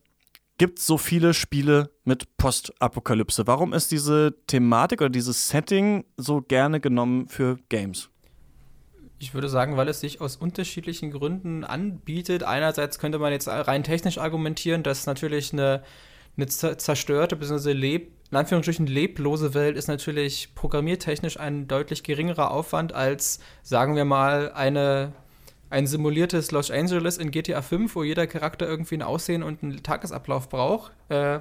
gibt es so viele Spiele mit Postapokalypse? Warum ist diese Thematik oder dieses Setting so gerne genommen für Games?
Ich würde sagen, weil es sich aus unterschiedlichen Gründen anbietet. Einerseits könnte man jetzt rein technisch argumentieren, dass natürlich eine, eine zerstörte bzw. Leb, in Anführungsstrichen leblose Welt ist natürlich programmiertechnisch ein deutlich geringerer Aufwand als, sagen wir mal, eine, ein simuliertes Los Angeles in GTA 5, wo jeder Charakter irgendwie ein Aussehen und einen Tagesablauf braucht. Äh,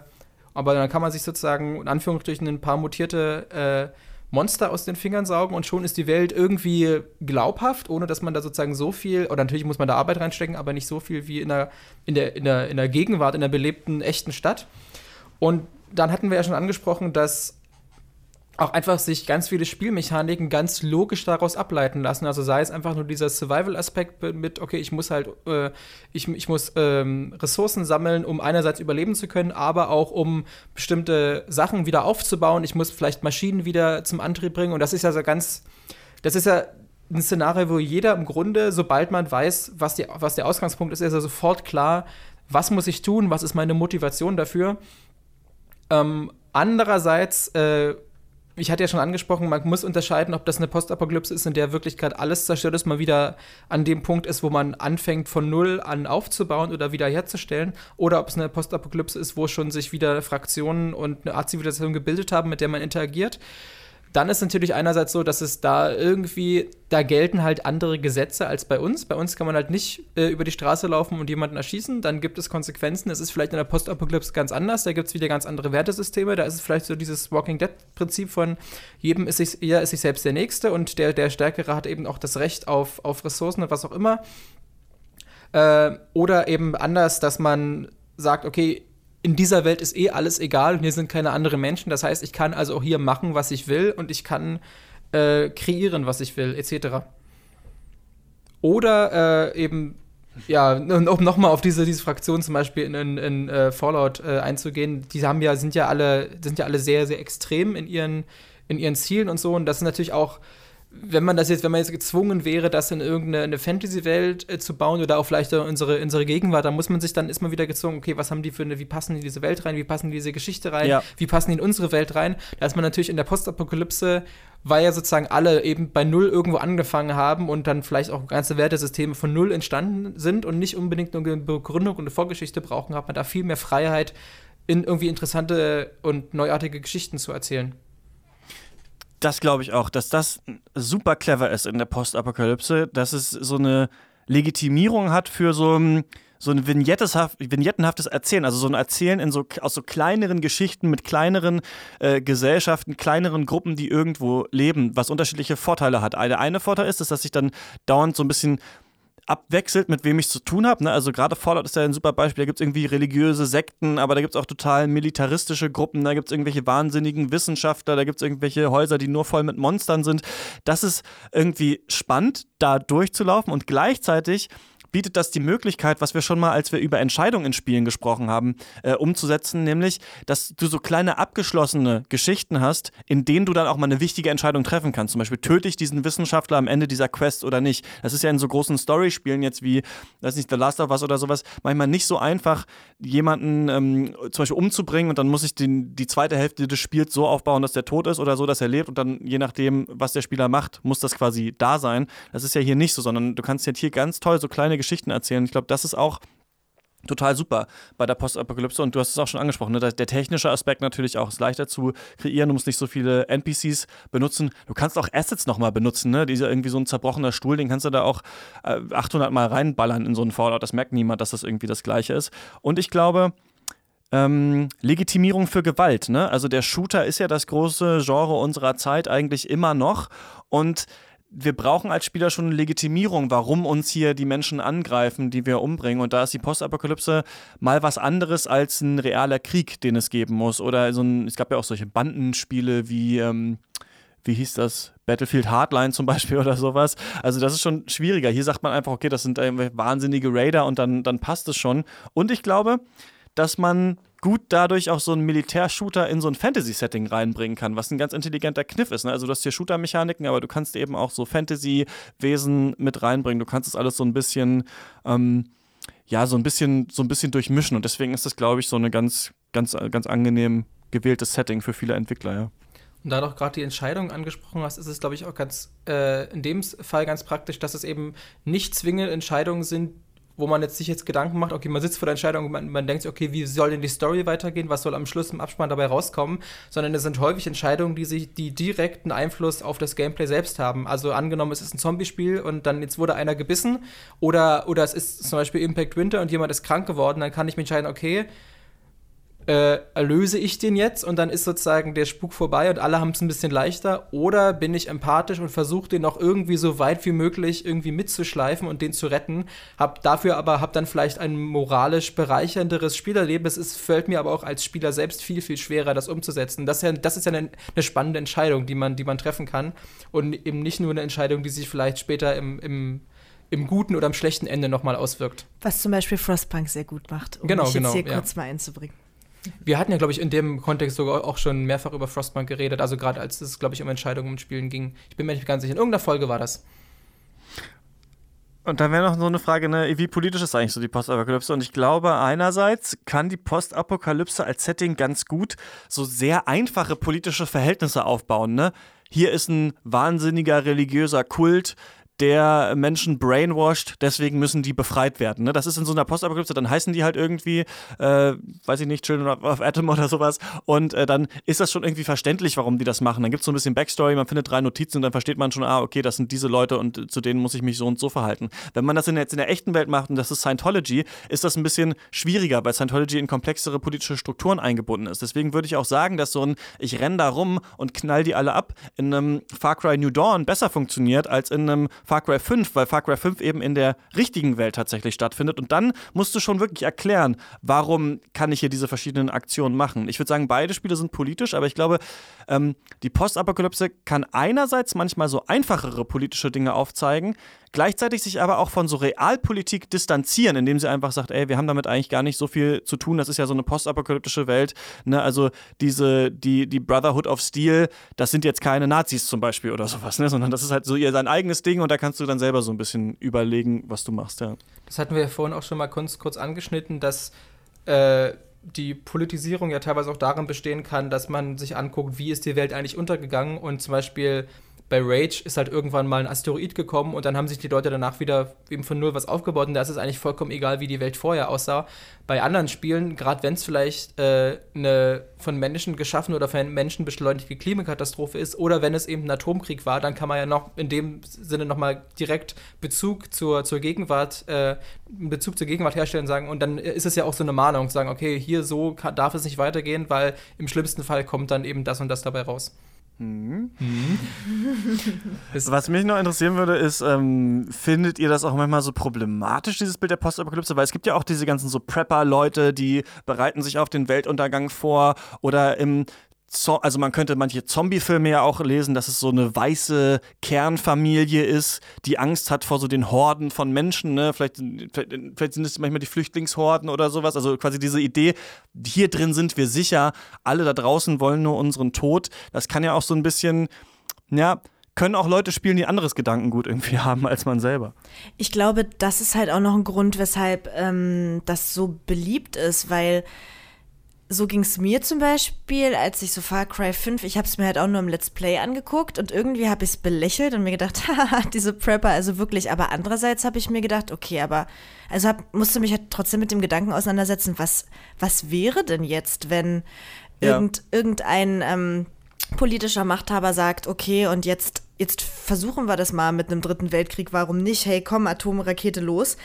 aber dann kann man sich sozusagen in Anführungsstrichen ein paar mutierte äh, Monster aus den Fingern saugen und schon ist die Welt irgendwie glaubhaft, ohne dass man da sozusagen so viel, oder natürlich muss man da Arbeit reinstecken, aber nicht so viel wie in der, in der, in der, in der Gegenwart, in der belebten, echten Stadt. Und dann hatten wir ja schon angesprochen, dass auch einfach sich ganz viele Spielmechaniken ganz logisch daraus ableiten lassen. Also sei es einfach nur dieser Survival-Aspekt mit, okay, ich muss halt, äh, ich, ich muss ähm, Ressourcen sammeln, um einerseits überleben zu können, aber auch um bestimmte Sachen wieder aufzubauen. Ich muss vielleicht Maschinen wieder zum Antrieb bringen. Und das ist ja so ganz, das ist ja ein Szenario, wo jeder im Grunde, sobald man weiß, was, die, was der Ausgangspunkt ist, ist er sofort klar, was muss ich tun, was ist meine Motivation dafür. Ähm, andererseits äh, ich hatte ja schon angesprochen, man muss unterscheiden, ob das eine Postapokalypse ist, in der wirklich gerade alles zerstört ist, mal wieder an dem Punkt ist, wo man anfängt von null an aufzubauen oder wiederherzustellen, oder ob es eine Postapokalypse ist, wo schon sich wieder Fraktionen und eine Art Zivilisation gebildet haben, mit der man interagiert dann ist natürlich einerseits so, dass es da irgendwie, da gelten halt andere Gesetze als bei uns. Bei uns kann man halt nicht äh, über die Straße laufen und jemanden erschießen. Dann gibt es Konsequenzen. Es ist vielleicht in der Postapokalypse ganz anders. Da gibt es wieder ganz andere Wertesysteme. Da ist es vielleicht so dieses Walking Dead-Prinzip von jedem ist sich, jeder ist sich selbst der Nächste und der, der Stärkere hat eben auch das Recht auf, auf Ressourcen und was auch immer. Äh, oder eben anders, dass man sagt, okay, in dieser Welt ist eh alles egal und hier sind keine anderen Menschen. Das heißt, ich kann also auch hier machen, was ich will und ich kann äh, kreieren, was ich will, etc. Oder äh, eben, ja, um nochmal auf diese, diese Fraktion zum Beispiel in, in, in uh, Fallout äh, einzugehen, die haben ja, sind ja alle, sind ja alle sehr, sehr extrem in ihren, in ihren Zielen und so. Und das ist natürlich auch wenn man das jetzt, wenn man jetzt gezwungen wäre, das in irgendeine Fantasy-Welt äh, zu bauen oder auch vielleicht unsere, unsere Gegenwart, dann muss man sich dann ist man wieder gezwungen, okay, was haben die für eine, wie passen die in diese Welt rein, wie passen die in diese Geschichte rein, ja. wie passen die in unsere Welt rein? Da ist man natürlich in der Postapokalypse, weil ja sozusagen alle eben bei Null irgendwo angefangen haben und dann vielleicht auch ganze Wertesysteme von Null entstanden sind und nicht unbedingt nur eine Begründung und eine Vorgeschichte brauchen, hat man da viel mehr Freiheit, in irgendwie interessante und neuartige Geschichten zu erzählen.
Das glaube ich auch, dass das super clever ist in der Postapokalypse, dass es so eine Legitimierung hat für so ein so ein vignettenhaftes Erzählen, also so ein Erzählen in so, aus so kleineren Geschichten mit kleineren äh, Gesellschaften, kleineren Gruppen, die irgendwo leben, was unterschiedliche Vorteile hat. Der eine Vorteil ist, dass ich dann dauernd so ein bisschen abwechselt, mit wem ich zu tun habe. Ne? Also gerade Fallout ist ja ein super Beispiel. Da gibt es irgendwie religiöse Sekten, aber da gibt es auch total militaristische Gruppen, da gibt es irgendwelche wahnsinnigen Wissenschaftler, da gibt es irgendwelche Häuser, die nur voll mit Monstern sind. Das ist irgendwie spannend, da durchzulaufen und gleichzeitig bietet das die Möglichkeit, was wir schon mal, als wir über Entscheidungen in Spielen gesprochen haben, äh, umzusetzen, nämlich, dass du so kleine abgeschlossene Geschichten hast, in denen du dann auch mal eine wichtige Entscheidung treffen kannst. Zum Beispiel, töte ich diesen Wissenschaftler am Ende dieser Quest oder nicht? Das ist ja in so großen Story-Spielen jetzt wie, weiß nicht, The Last of Us oder sowas, manchmal nicht so einfach, jemanden ähm, zum Beispiel umzubringen und dann muss ich den, die zweite Hälfte des Spiels so aufbauen, dass der tot ist oder so, dass er lebt und dann je nachdem, was der Spieler macht, muss das quasi da sein. Das ist ja hier nicht so, sondern du kannst jetzt hier ganz toll so kleine Geschichten erzählen. Ich glaube, das ist auch total super bei der Postapokalypse und du hast es auch schon angesprochen, ne? der, technische Aspekt natürlich auch ist leichter zu kreieren, du musst nicht so viele NPCs benutzen, du kannst auch Assets nochmal benutzen, ne? dieser irgendwie so ein zerbrochener Stuhl, den kannst du da auch äh, 800 Mal reinballern in so einen Fallout, das merkt niemand, dass das irgendwie das gleiche ist und ich glaube, ähm, Legitimierung für Gewalt, ne? also der Shooter ist ja das große Genre unserer Zeit eigentlich immer noch und wir brauchen als Spieler schon eine Legitimierung, warum uns hier die Menschen angreifen, die wir umbringen. Und da ist die Postapokalypse mal was anderes als ein realer Krieg, den es geben muss. Oder so ein, es gab ja auch solche Bandenspiele wie, ähm, wie hieß das? Battlefield Hardline zum Beispiel oder sowas. Also das ist schon schwieriger. Hier sagt man einfach, okay, das sind wahnsinnige Raider und dann, dann passt es schon. Und ich glaube, dass man gut dadurch auch so einen Militärshooter in so ein Fantasy-Setting reinbringen kann, was ein ganz intelligenter Kniff ist. Ne? Also du hast hier Shooter-Mechaniken, aber du kannst eben auch so Fantasy-Wesen mit reinbringen. Du kannst es alles so ein bisschen, ähm, ja, so ein bisschen, so ein bisschen durchmischen. Und deswegen ist das, glaube ich, so eine ganz, ganz, ganz angenehm gewähltes Setting für viele Entwickler, ja.
Und da du auch gerade die Entscheidung angesprochen hast, ist es, glaube ich, auch ganz äh, in dem Fall ganz praktisch, dass es eben nicht zwingend Entscheidungen sind, wo man jetzt sich jetzt Gedanken macht, okay, man sitzt vor der Entscheidung und man, man denkt sich, okay, wie soll denn die Story weitergehen, was soll am Schluss im Abspann dabei rauskommen, sondern es sind häufig Entscheidungen, die sich die direkten Einfluss auf das Gameplay selbst haben. Also angenommen, es ist ein Zombie-Spiel und dann jetzt wurde einer gebissen oder, oder es ist zum Beispiel Impact Winter und jemand ist krank geworden, dann kann ich mich entscheiden, okay, äh, erlöse ich den jetzt und dann ist sozusagen der Spuk vorbei und alle haben es ein bisschen leichter? Oder bin ich empathisch und versuche den noch irgendwie so weit wie möglich irgendwie mitzuschleifen und den zu retten? Hab dafür aber hab dann vielleicht ein moralisch bereichernderes Spielerleben. Es ist, fällt mir aber auch als Spieler selbst viel, viel schwerer, das umzusetzen. Das ist ja, das ist ja eine, eine spannende Entscheidung, die man, die man treffen kann. Und eben nicht nur eine Entscheidung, die sich vielleicht später im, im im guten oder im schlechten Ende nochmal auswirkt.
Was zum Beispiel Frostpunk sehr gut macht, um
genau,
mich
genau,
jetzt hier
ja.
kurz mal einzubringen.
Wir hatten ja, glaube ich, in dem Kontext sogar auch schon mehrfach über Frostpunk geredet, also gerade als es, glaube ich, um Entscheidungen und Spielen ging. Ich bin mir nicht ganz sicher, in irgendeiner Folge war das.
Und dann wäre noch so eine Frage, ne, wie politisch ist eigentlich so die Postapokalypse? Und ich glaube, einerseits kann die Postapokalypse als Setting ganz gut so sehr einfache politische Verhältnisse aufbauen. Ne? Hier ist ein wahnsinniger religiöser Kult, der Menschen brainwashed, deswegen müssen die befreit werden. Ne? Das ist in so einer Postapokalypse, dann heißen die halt irgendwie, äh, weiß ich nicht, Children of Atom oder sowas. Und äh, dann ist das schon irgendwie verständlich, warum die das machen. Dann gibt es so ein bisschen Backstory, man findet drei Notizen und dann versteht man schon, ah, okay, das sind diese Leute und zu denen muss ich mich so und so verhalten. Wenn man das in, jetzt in der echten Welt macht und das ist Scientology, ist das ein bisschen schwieriger, weil Scientology in komplexere politische Strukturen eingebunden ist. Deswegen würde ich auch sagen, dass so ein Ich renn da rum und knall die alle ab in einem Far Cry New Dawn besser funktioniert als in einem Far Cry 5, weil Far Cry 5 eben in der richtigen Welt tatsächlich stattfindet. Und dann musst du schon wirklich erklären, warum kann ich hier diese verschiedenen Aktionen machen. Ich würde sagen, beide Spiele sind politisch, aber ich glaube, ähm, die Postapokalypse kann einerseits manchmal so einfachere politische Dinge aufzeigen, gleichzeitig sich aber auch von so Realpolitik distanzieren, indem sie einfach sagt, ey, wir haben damit eigentlich gar nicht so viel zu tun, das ist ja so eine postapokalyptische Welt, ne? also diese, die, die Brotherhood of Steel, das sind jetzt keine Nazis zum Beispiel oder sowas, ne? sondern das ist halt so ihr sein eigenes Ding und da kannst du dann selber so ein bisschen überlegen, was du machst, ja.
Das hatten wir ja vorhin auch schon mal kurz, kurz angeschnitten, dass äh, die Politisierung ja teilweise auch darin bestehen kann, dass man sich anguckt, wie ist die Welt eigentlich untergegangen und zum Beispiel bei Rage ist halt irgendwann mal ein Asteroid gekommen und dann haben sich die Leute danach wieder eben von null was aufgebaut und da ist es eigentlich vollkommen egal, wie die Welt vorher aussah. Bei anderen Spielen, gerade wenn es vielleicht äh, eine von Menschen geschaffene oder von Menschen beschleunigte Klimakatastrophe ist oder wenn es eben ein Atomkrieg war, dann kann man ja noch in dem Sinne nochmal direkt Bezug zur, zur Gegenwart, äh, Bezug zur Gegenwart herstellen und sagen, und dann ist es ja auch so eine Mahnung, zu sagen, okay, hier so kann, darf es nicht weitergehen, weil im schlimmsten Fall kommt dann eben das und das dabei raus.
Mhm. Was mich noch interessieren würde, ist, ähm, findet ihr das auch manchmal so problematisch, dieses Bild der Postapokalypse? Weil es gibt ja auch diese ganzen so Prepper-Leute, die bereiten sich auf den Weltuntergang vor oder im also man könnte manche Zombie-Filme ja auch lesen, dass es so eine weiße Kernfamilie ist, die Angst hat vor so den Horden von Menschen, ne? Vielleicht, vielleicht, vielleicht sind es manchmal die Flüchtlingshorden oder sowas. Also quasi diese Idee, hier drin sind wir sicher, alle da draußen wollen nur unseren Tod. Das kann ja auch so ein bisschen, ja, können auch Leute spielen, die anderes Gedankengut irgendwie haben als man selber.
Ich glaube, das ist halt auch noch ein Grund, weshalb ähm, das so beliebt ist, weil so ging es mir zum Beispiel, als ich so Far Cry 5, ich habe es mir halt auch nur im Let's Play angeguckt und irgendwie habe ich es belächelt und mir gedacht, haha, diese Prepper, also wirklich. Aber andererseits habe ich mir gedacht, okay, aber, also hab, musste mich halt trotzdem mit dem Gedanken auseinandersetzen, was, was wäre denn jetzt, wenn
Ja.
irgend, irgendein ähm, politischer Machthaber sagt, okay, und jetzt, jetzt versuchen wir das mal mit einem dritten Weltkrieg, warum nicht? Hey, komm, Atomrakete los.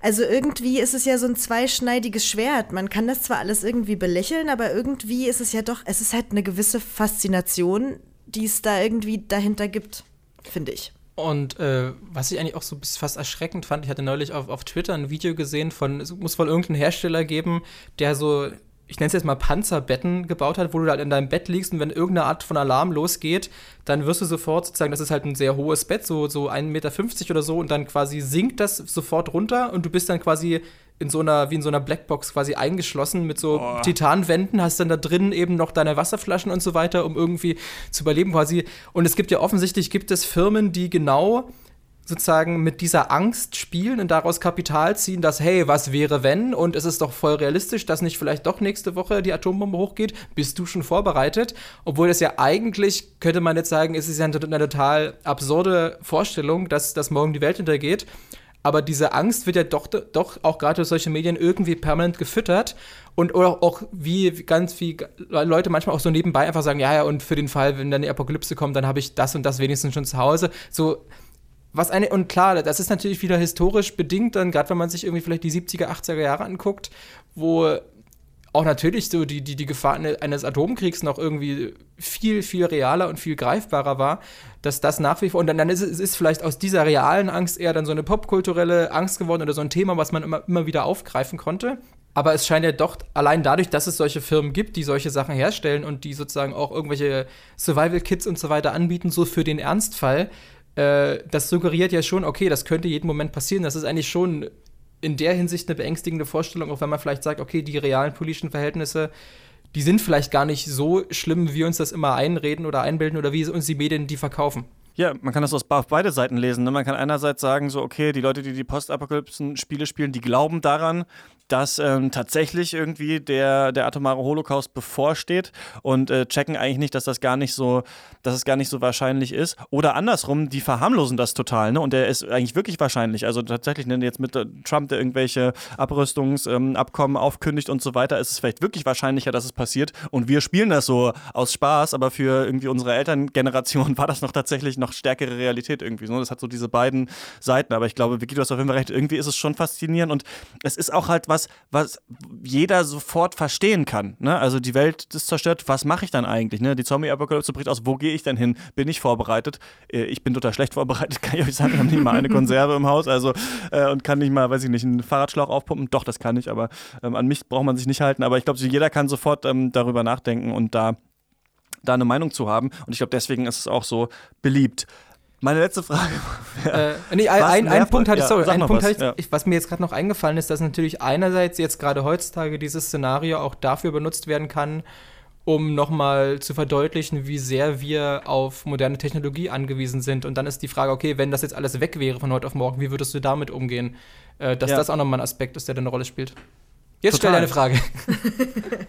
Also irgendwie ist es ja so ein zweischneidiges Schwert. Man kann das zwar alles irgendwie belächeln, aber irgendwie ist es ja doch, es ist halt eine gewisse Faszination, die es da irgendwie dahinter gibt, finde ich.
Und äh, was ich eigentlich auch so fast erschreckend fand, ich hatte neulich auf, auf Twitter ein Video gesehen von, es muss wohl irgendeinen Hersteller geben, der so, ich nenne es jetzt mal Panzerbetten gebaut hat, wo du halt in deinem Bett liegst und wenn irgendeine Art von Alarm losgeht, dann wirst du sofort sozusagen, das ist halt ein sehr hohes Bett, so, so 1,50 Meter oder so und dann quasi sinkt das sofort runter und du bist dann quasi in so einer, wie in so einer Blackbox quasi eingeschlossen mit so Titanwänden, hast dann da drin eben noch deine Wasserflaschen und so weiter, um irgendwie zu überleben quasi. Und es gibt ja offensichtlich, gibt es Firmen, die genau sozusagen mit dieser Angst spielen und daraus Kapital ziehen, dass, hey, was wäre wenn? Und es ist doch voll realistisch, dass nicht vielleicht doch nächste Woche die Atombombe hochgeht. Bist du schon vorbereitet? Obwohl das ja eigentlich, könnte man jetzt sagen, ist es ja eine, eine total absurde Vorstellung, dass, dass morgen die Welt untergeht. Aber diese Angst wird ja doch, doch auch gerade durch solche Medien irgendwie permanent gefüttert. Und oder auch wie ganz viele Leute manchmal auch so nebenbei einfach sagen, ja, ja, und für den Fall, wenn dann die Apokalypse kommt, dann habe ich das und das wenigstens schon zu Hause. So, was eine, und klar, das ist natürlich wieder historisch bedingt, dann, gerade wenn man sich irgendwie vielleicht die 70er, 80er Jahre anguckt, wo auch natürlich so die, die, die Gefahr eines Atomkriegs noch irgendwie viel, viel realer und viel greifbarer war, dass das nach wie vor, und dann, dann ist es ist vielleicht aus dieser realen Angst eher dann so eine popkulturelle Angst geworden oder so ein Thema, was man immer, immer wieder aufgreifen konnte. Aber es scheint ja doch allein dadurch, dass es solche Firmen gibt, die solche Sachen herstellen und die sozusagen auch irgendwelche Survival-Kits und so weiter anbieten, so für den Ernstfall, äh, das suggeriert ja schon, okay, das könnte jeden Moment passieren. Das ist eigentlich schon in der Hinsicht eine beängstigende Vorstellung, auch wenn man vielleicht sagt, okay, die realen politischen Verhältnisse, die sind vielleicht gar nicht so schlimm, wie uns das immer einreden oder einbilden oder wie uns die Medien die verkaufen.
Ja, man kann das aus beide Seiten lesen. Ne? Man kann einerseits sagen, so, okay, die Leute, die die Postapokalypsen-Spiele spielen, die glauben daran, dass ähm, tatsächlich irgendwie der, der atomare Holocaust bevorsteht und äh, checken eigentlich nicht, dass das gar nicht so, dass es gar nicht so wahrscheinlich ist. Oder andersrum, die verharmlosen das total, ne? Und der ist eigentlich wirklich wahrscheinlich. Also tatsächlich, ne, jetzt mit äh, Trump, der irgendwelche Abrüstungsabkommen ähm, aufkündigt und so weiter, ist es vielleicht wirklich wahrscheinlicher, dass es passiert. Und wir spielen das so aus Spaß, aber für irgendwie unsere Elterngeneration war das noch tatsächlich noch stärkere Realität irgendwie. So. Das hat so diese beiden Seiten. Aber ich glaube, Vicky, du hast auf jeden Fall recht, irgendwie ist es schon faszinierend und es ist auch halt was was, was jeder sofort verstehen kann. Ne? Also die Welt ist zerstört, was mache ich dann eigentlich? Ne? Die Zombie-Apokalypse bricht aus, wo gehe ich denn hin? Bin ich vorbereitet? Äh, ich bin total schlecht vorbereitet, kann ich euch sagen. Ich habe nicht mal eine Konserve im Haus also, äh, und kann nicht mal, weiß ich nicht, einen Fahrradschlauch aufpumpen. Doch, das kann ich, aber ähm, an mich braucht man sich nicht halten. Aber ich glaube, jeder kann sofort ähm, darüber nachdenken und da da eine Meinung zu haben. Und ich glaube, deswegen ist es auch so beliebt. Meine letzte Frage.
äh, nee, ein, ein Punkt hatte ich, sorry, ein Punkt was, hatte ich, ja. was mir jetzt gerade noch eingefallen ist, dass natürlich einerseits jetzt gerade heutzutage dieses Szenario auch dafür benutzt werden kann, um nochmal zu verdeutlichen, wie sehr wir auf moderne Technologie angewiesen sind. Und dann ist die Frage, okay, wenn das jetzt alles weg wäre von heute auf morgen, wie würdest du damit umgehen? Äh, dass ja. das auch nochmal ein Aspekt ist, der eine Rolle spielt. Jetzt Total. stell deine Frage.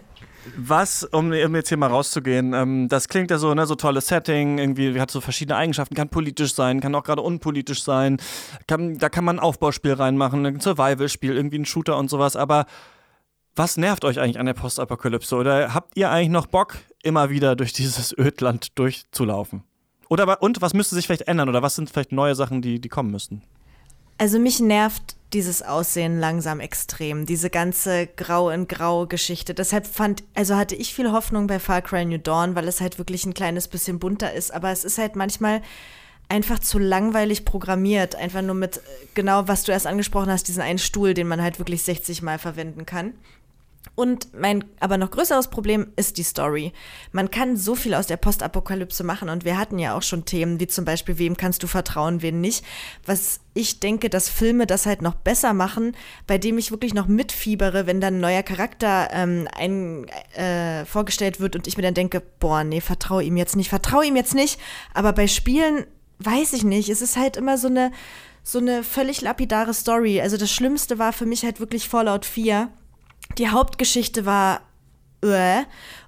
was, um, um, jetzt hier mal rauszugehen, ähm, das klingt ja so, ne, so tolles Setting, irgendwie hat so verschiedene Eigenschaften, kann politisch sein, kann auch gerade unpolitisch sein, kann, da kann man ein Aufbauspiel reinmachen, ein Survival-Spiel, irgendwie ein Shooter und sowas, aber was nervt euch eigentlich an der Postapokalypse? Oder habt ihr eigentlich noch Bock, immer wieder durch dieses Ödland durchzulaufen? Oder und was müsste sich vielleicht ändern? Oder was sind vielleicht neue Sachen, die, die kommen müssten?
Also mich nervt dieses Aussehen langsam extrem, diese ganze Grau in Grau Geschichte. Deshalb fand, also hatte ich viel Hoffnung bei Far Cry New Dawn, weil es halt wirklich ein kleines bisschen bunter ist. Aber es ist halt manchmal einfach zu langweilig programmiert. Einfach nur mit, genau was du erst angesprochen hast, diesen einen Stuhl, den man halt wirklich 60 Mal verwenden kann. Und mein aber noch größeres Problem ist die Story. Man kann so viel aus der Postapokalypse machen und wir hatten ja auch schon Themen, wie zum Beispiel, wem kannst du vertrauen, wen nicht. Was ich denke, dass Filme das halt noch besser machen, bei dem ich wirklich noch mitfiebere, wenn dann ein neuer Charakter ähm, ein, äh, vorgestellt wird und ich mir dann denke, boah, nee, vertraue ihm jetzt nicht, vertraue ihm jetzt nicht. Aber bei Spielen weiß ich nicht. Es ist halt immer so eine, so eine völlig lapidare Story. Also das Schlimmste war für mich halt wirklich Fallout 4 die Hauptgeschichte war äh,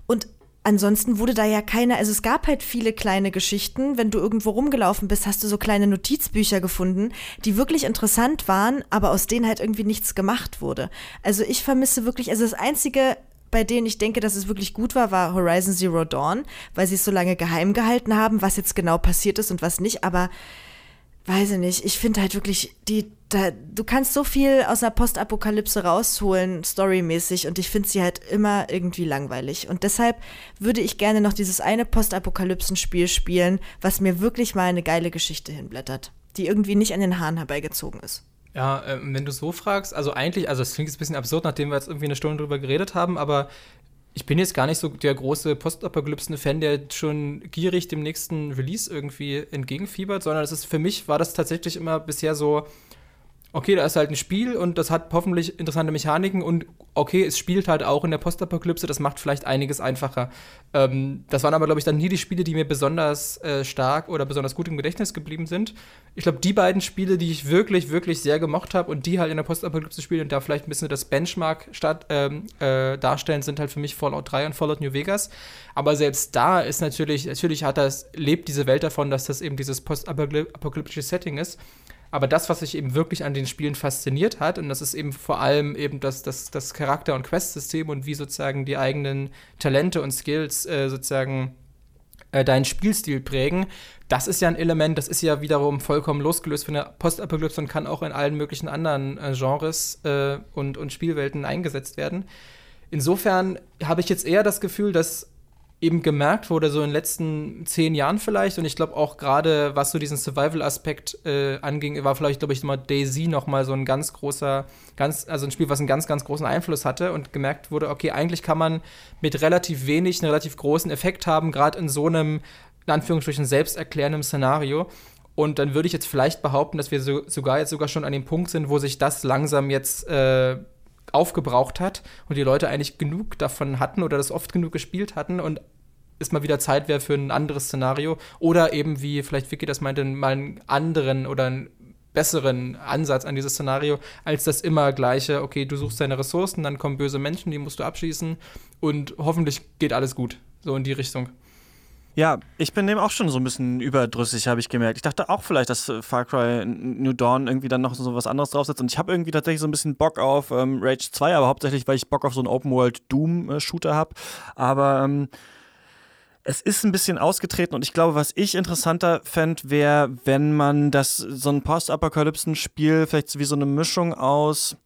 und ansonsten wurde da ja keine, also es gab halt viele kleine Geschichten. Wenn du irgendwo rumgelaufen bist, hast du so kleine Notizbücher gefunden, die wirklich interessant waren, aber aus denen halt irgendwie nichts gemacht wurde. Also ich vermisse wirklich, also das einzige bei denen ich denke, dass es wirklich gut war, war Horizon Zero Dawn, weil sie es so lange geheim gehalten haben, was jetzt genau passiert ist und was nicht. Aber weiß ich nicht, ich finde halt wirklich, die, da, du kannst so viel aus der Postapokalypse rausholen, storymäßig, und ich finde sie halt immer irgendwie langweilig. Und deshalb würde ich gerne noch dieses eine Postapokalypsen-Spiel spielen, was mir wirklich mal eine geile Geschichte hinblättert, die irgendwie nicht an den Haaren herbeigezogen ist.
Ja, äh, wenn du so fragst, also eigentlich, also es klingt jetzt ein bisschen absurd, nachdem wir jetzt irgendwie eine Stunde drüber geredet haben, aber ich bin jetzt gar nicht so der große Postapokalypsen-Fan, der schon gierig dem nächsten Release irgendwie entgegenfiebert, sondern es ist für mich war das tatsächlich immer bisher so okay, da ist halt ein Spiel und das hat hoffentlich interessante Mechaniken und okay, es spielt halt auch in der Postapokalypse, das macht vielleicht einiges einfacher. Ähm, das waren aber, glaube ich, dann nie die Spiele, die mir besonders äh, stark oder besonders gut im Gedächtnis geblieben sind. Ich glaube, die beiden Spiele, die ich wirklich, wirklich sehr gemocht habe und die halt in der Postapokalypse spielen und da vielleicht ein bisschen das Benchmark statt, ähm, äh, darstellen, sind halt für mich Fallout 3 und Fallout New Vegas. Aber selbst da ist natürlich, natürlich hat das, lebt diese Welt davon, dass das eben dieses postapokalyptische Setting ist. Aber das, was sich eben wirklich an den Spielen fasziniert hat, und das ist eben vor allem eben das, das, das Charakter- und Quest-System und wie sozusagen die eigenen Talente und Skills äh, sozusagen äh, deinen Spielstil prägen, das ist ja ein Element, das ist ja wiederum vollkommen losgelöst von der Postapokalypse und kann auch in allen möglichen anderen äh, Genres äh, und, und Spielwelten eingesetzt werden. Insofern habe ich jetzt eher das Gefühl, dass eben gemerkt wurde, so in den letzten zehn Jahren vielleicht. Und ich glaube auch gerade, was so diesen Survival-Aspekt äh, anging, war vielleicht, glaube ich, mal Daisy noch mal so ein ganz großer, ganz, also ein Spiel, was einen ganz, ganz großen Einfluss hatte und gemerkt wurde, okay, eigentlich kann man mit relativ wenig einen relativ großen Effekt haben, gerade in so einem, in Anführungsstrichen, selbsterklärenden Szenario. Und dann würde ich jetzt vielleicht behaupten, dass wir so, sogar jetzt sogar schon an dem Punkt sind, wo sich das langsam jetzt äh, aufgebraucht hat und die Leute eigentlich genug davon hatten oder das oft genug gespielt hatten und es mal wieder Zeit wäre für ein anderes Szenario oder eben, wie vielleicht Vicky das meinte, mal einen anderen oder einen besseren Ansatz an dieses Szenario, als das immer gleiche, okay, du suchst deine Ressourcen, dann kommen böse Menschen, die musst du abschießen und hoffentlich geht alles gut. So in die Richtung.
Ja, ich bin dem auch schon so ein bisschen überdrüssig, habe ich gemerkt. Ich dachte auch vielleicht, dass äh, Far Cry New Dawn irgendwie dann noch so was anderes draufsetzt. Und ich habe irgendwie tatsächlich so ein bisschen Bock auf ähm, Rage 2, aber hauptsächlich, weil ich Bock auf so einen Open-World-Doom-Shooter habe. Aber ähm, es ist ein bisschen ausgetreten und ich glaube, was ich interessanter fände, wäre, wenn man das so ein Post-Apokalypsen-Spiel vielleicht wie so eine Mischung aus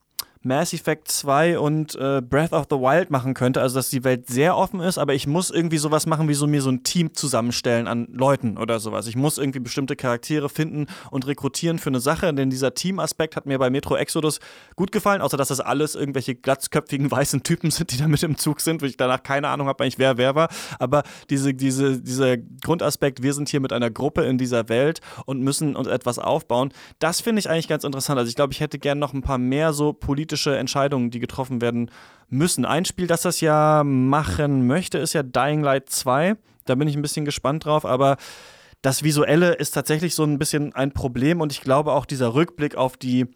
Mass Effect 2 und äh, Breath of the Wild machen könnte. Also, dass die Welt sehr offen ist, aber ich muss irgendwie sowas machen, wie so mir so ein Team zusammenstellen an Leuten oder sowas. Ich muss irgendwie bestimmte Charaktere finden und rekrutieren für eine Sache, denn dieser Team-Aspekt hat mir bei Metro Exodus gut gefallen, außer dass das alles irgendwelche glatzköpfigen weißen Typen sind, die da mit im Zug sind, wo ich danach keine Ahnung habe, eigentlich wer wer war. Aber diese, diese, dieser Grundaspekt, wir sind hier mit einer Gruppe in dieser Welt und müssen uns etwas aufbauen, das finde ich eigentlich ganz interessant. Also, ich glaube, ich hätte gerne noch ein paar mehr so politische politische Entscheidungen, die getroffen werden müssen. Ein Spiel, das das ja machen möchte, ist ja Dying Light 2. Da bin ich ein bisschen gespannt drauf, aber das Visuelle ist tatsächlich so ein bisschen ein Problem und ich glaube auch dieser Rückblick auf die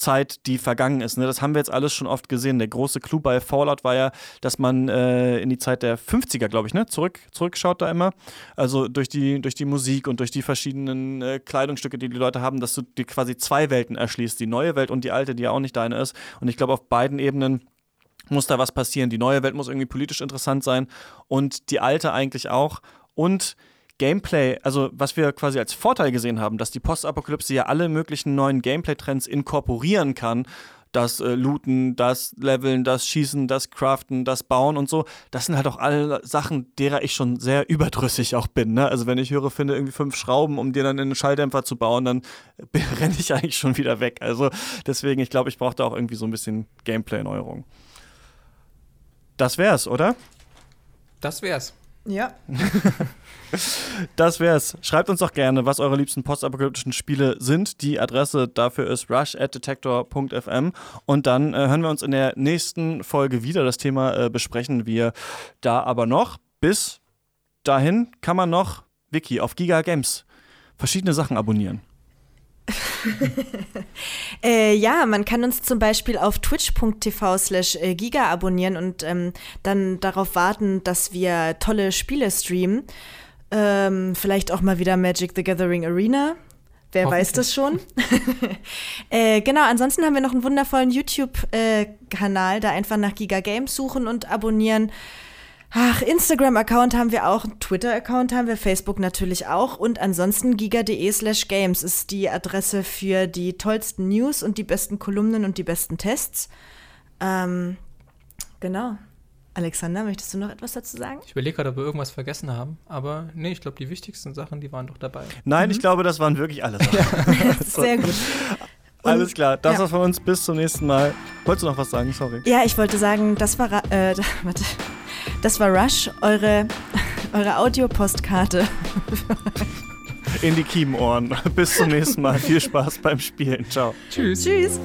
Zeit, die vergangen ist. Ne? Das haben wir jetzt alles schon oft gesehen. Der große Clou bei Fallout war ja, dass man äh, in die Zeit der 50er, glaube ich, ne? Zurück, zurückschaut da immer. Also durch die, durch die Musik und durch die verschiedenen äh, Kleidungsstücke, die die Leute haben, dass du dir quasi zwei Welten erschließt. Die neue Welt und die alte, die ja auch nicht deine ist. Und ich glaube, auf beiden Ebenen muss da was passieren. Die neue Welt muss irgendwie politisch interessant sein und die alte eigentlich auch. Und Gameplay, also was wir quasi als Vorteil gesehen haben, dass die Postapokalypse ja alle möglichen neuen Gameplay-Trends inkorporieren kann. Das äh, Looten, das Leveln, das Schießen, das Craften, das Bauen und so. Das sind halt auch alle Sachen, derer ich schon sehr überdrüssig auch bin. Ne? Also wenn ich höre, finde irgendwie fünf Schrauben, um dir dann einen Schalldämpfer zu bauen, dann renne ich eigentlich schon wieder weg. Also deswegen, ich glaube, ich brauche da auch irgendwie so ein bisschen Gameplay-Neuerung. Das wär's, oder?
Das wär's.
Ja.
das wär's. Schreibt uns doch gerne, was eure liebsten postapokalyptischen Spiele sind. Die Adresse dafür ist rush@detector.fm und dann äh, hören wir uns in der nächsten Folge wieder. Das Thema äh, besprechen wir da aber noch. Bis dahin kann man noch Wiki auf Giga Games verschiedene Sachen abonnieren.
äh, ja, man kann uns zum Beispiel auf twitch.tv slash äh, giga abonnieren und ähm, dann darauf warten, dass wir tolle Spiele streamen. Ähm, vielleicht auch mal wieder Magic the Gathering Arena. Wer weiß das schon? äh, genau, ansonsten haben wir noch einen wundervollen YouTube-Kanal, äh, da einfach nach Giga Games suchen und abonnieren. Ach, Instagram-Account haben wir auch, Twitter-Account haben wir, Facebook natürlich auch und ansonsten giga.de slash games ist die Adresse für die tollsten News und die besten Kolumnen und die besten Tests. Ähm, genau. Alexander, möchtest du noch etwas dazu sagen?
Ich überlege gerade, ob wir irgendwas vergessen haben, aber nee, ich glaube, die wichtigsten Sachen, die waren doch dabei.
Nein, mhm. ich glaube, das waren wirklich alle
Sachen. Sehr gut.
Und, Alles klar, das ja. war's von uns. Bis zum nächsten Mal. Wolltest du noch was sagen? Sorry.
Ja, ich wollte sagen, das war. Äh, warte. Das war Rush, eure, eure Audiopostkarte.
in die Kiemenohren. Bis zum nächsten Mal. Viel Spaß beim Spielen. Ciao.
Tschüss.
Tschüss.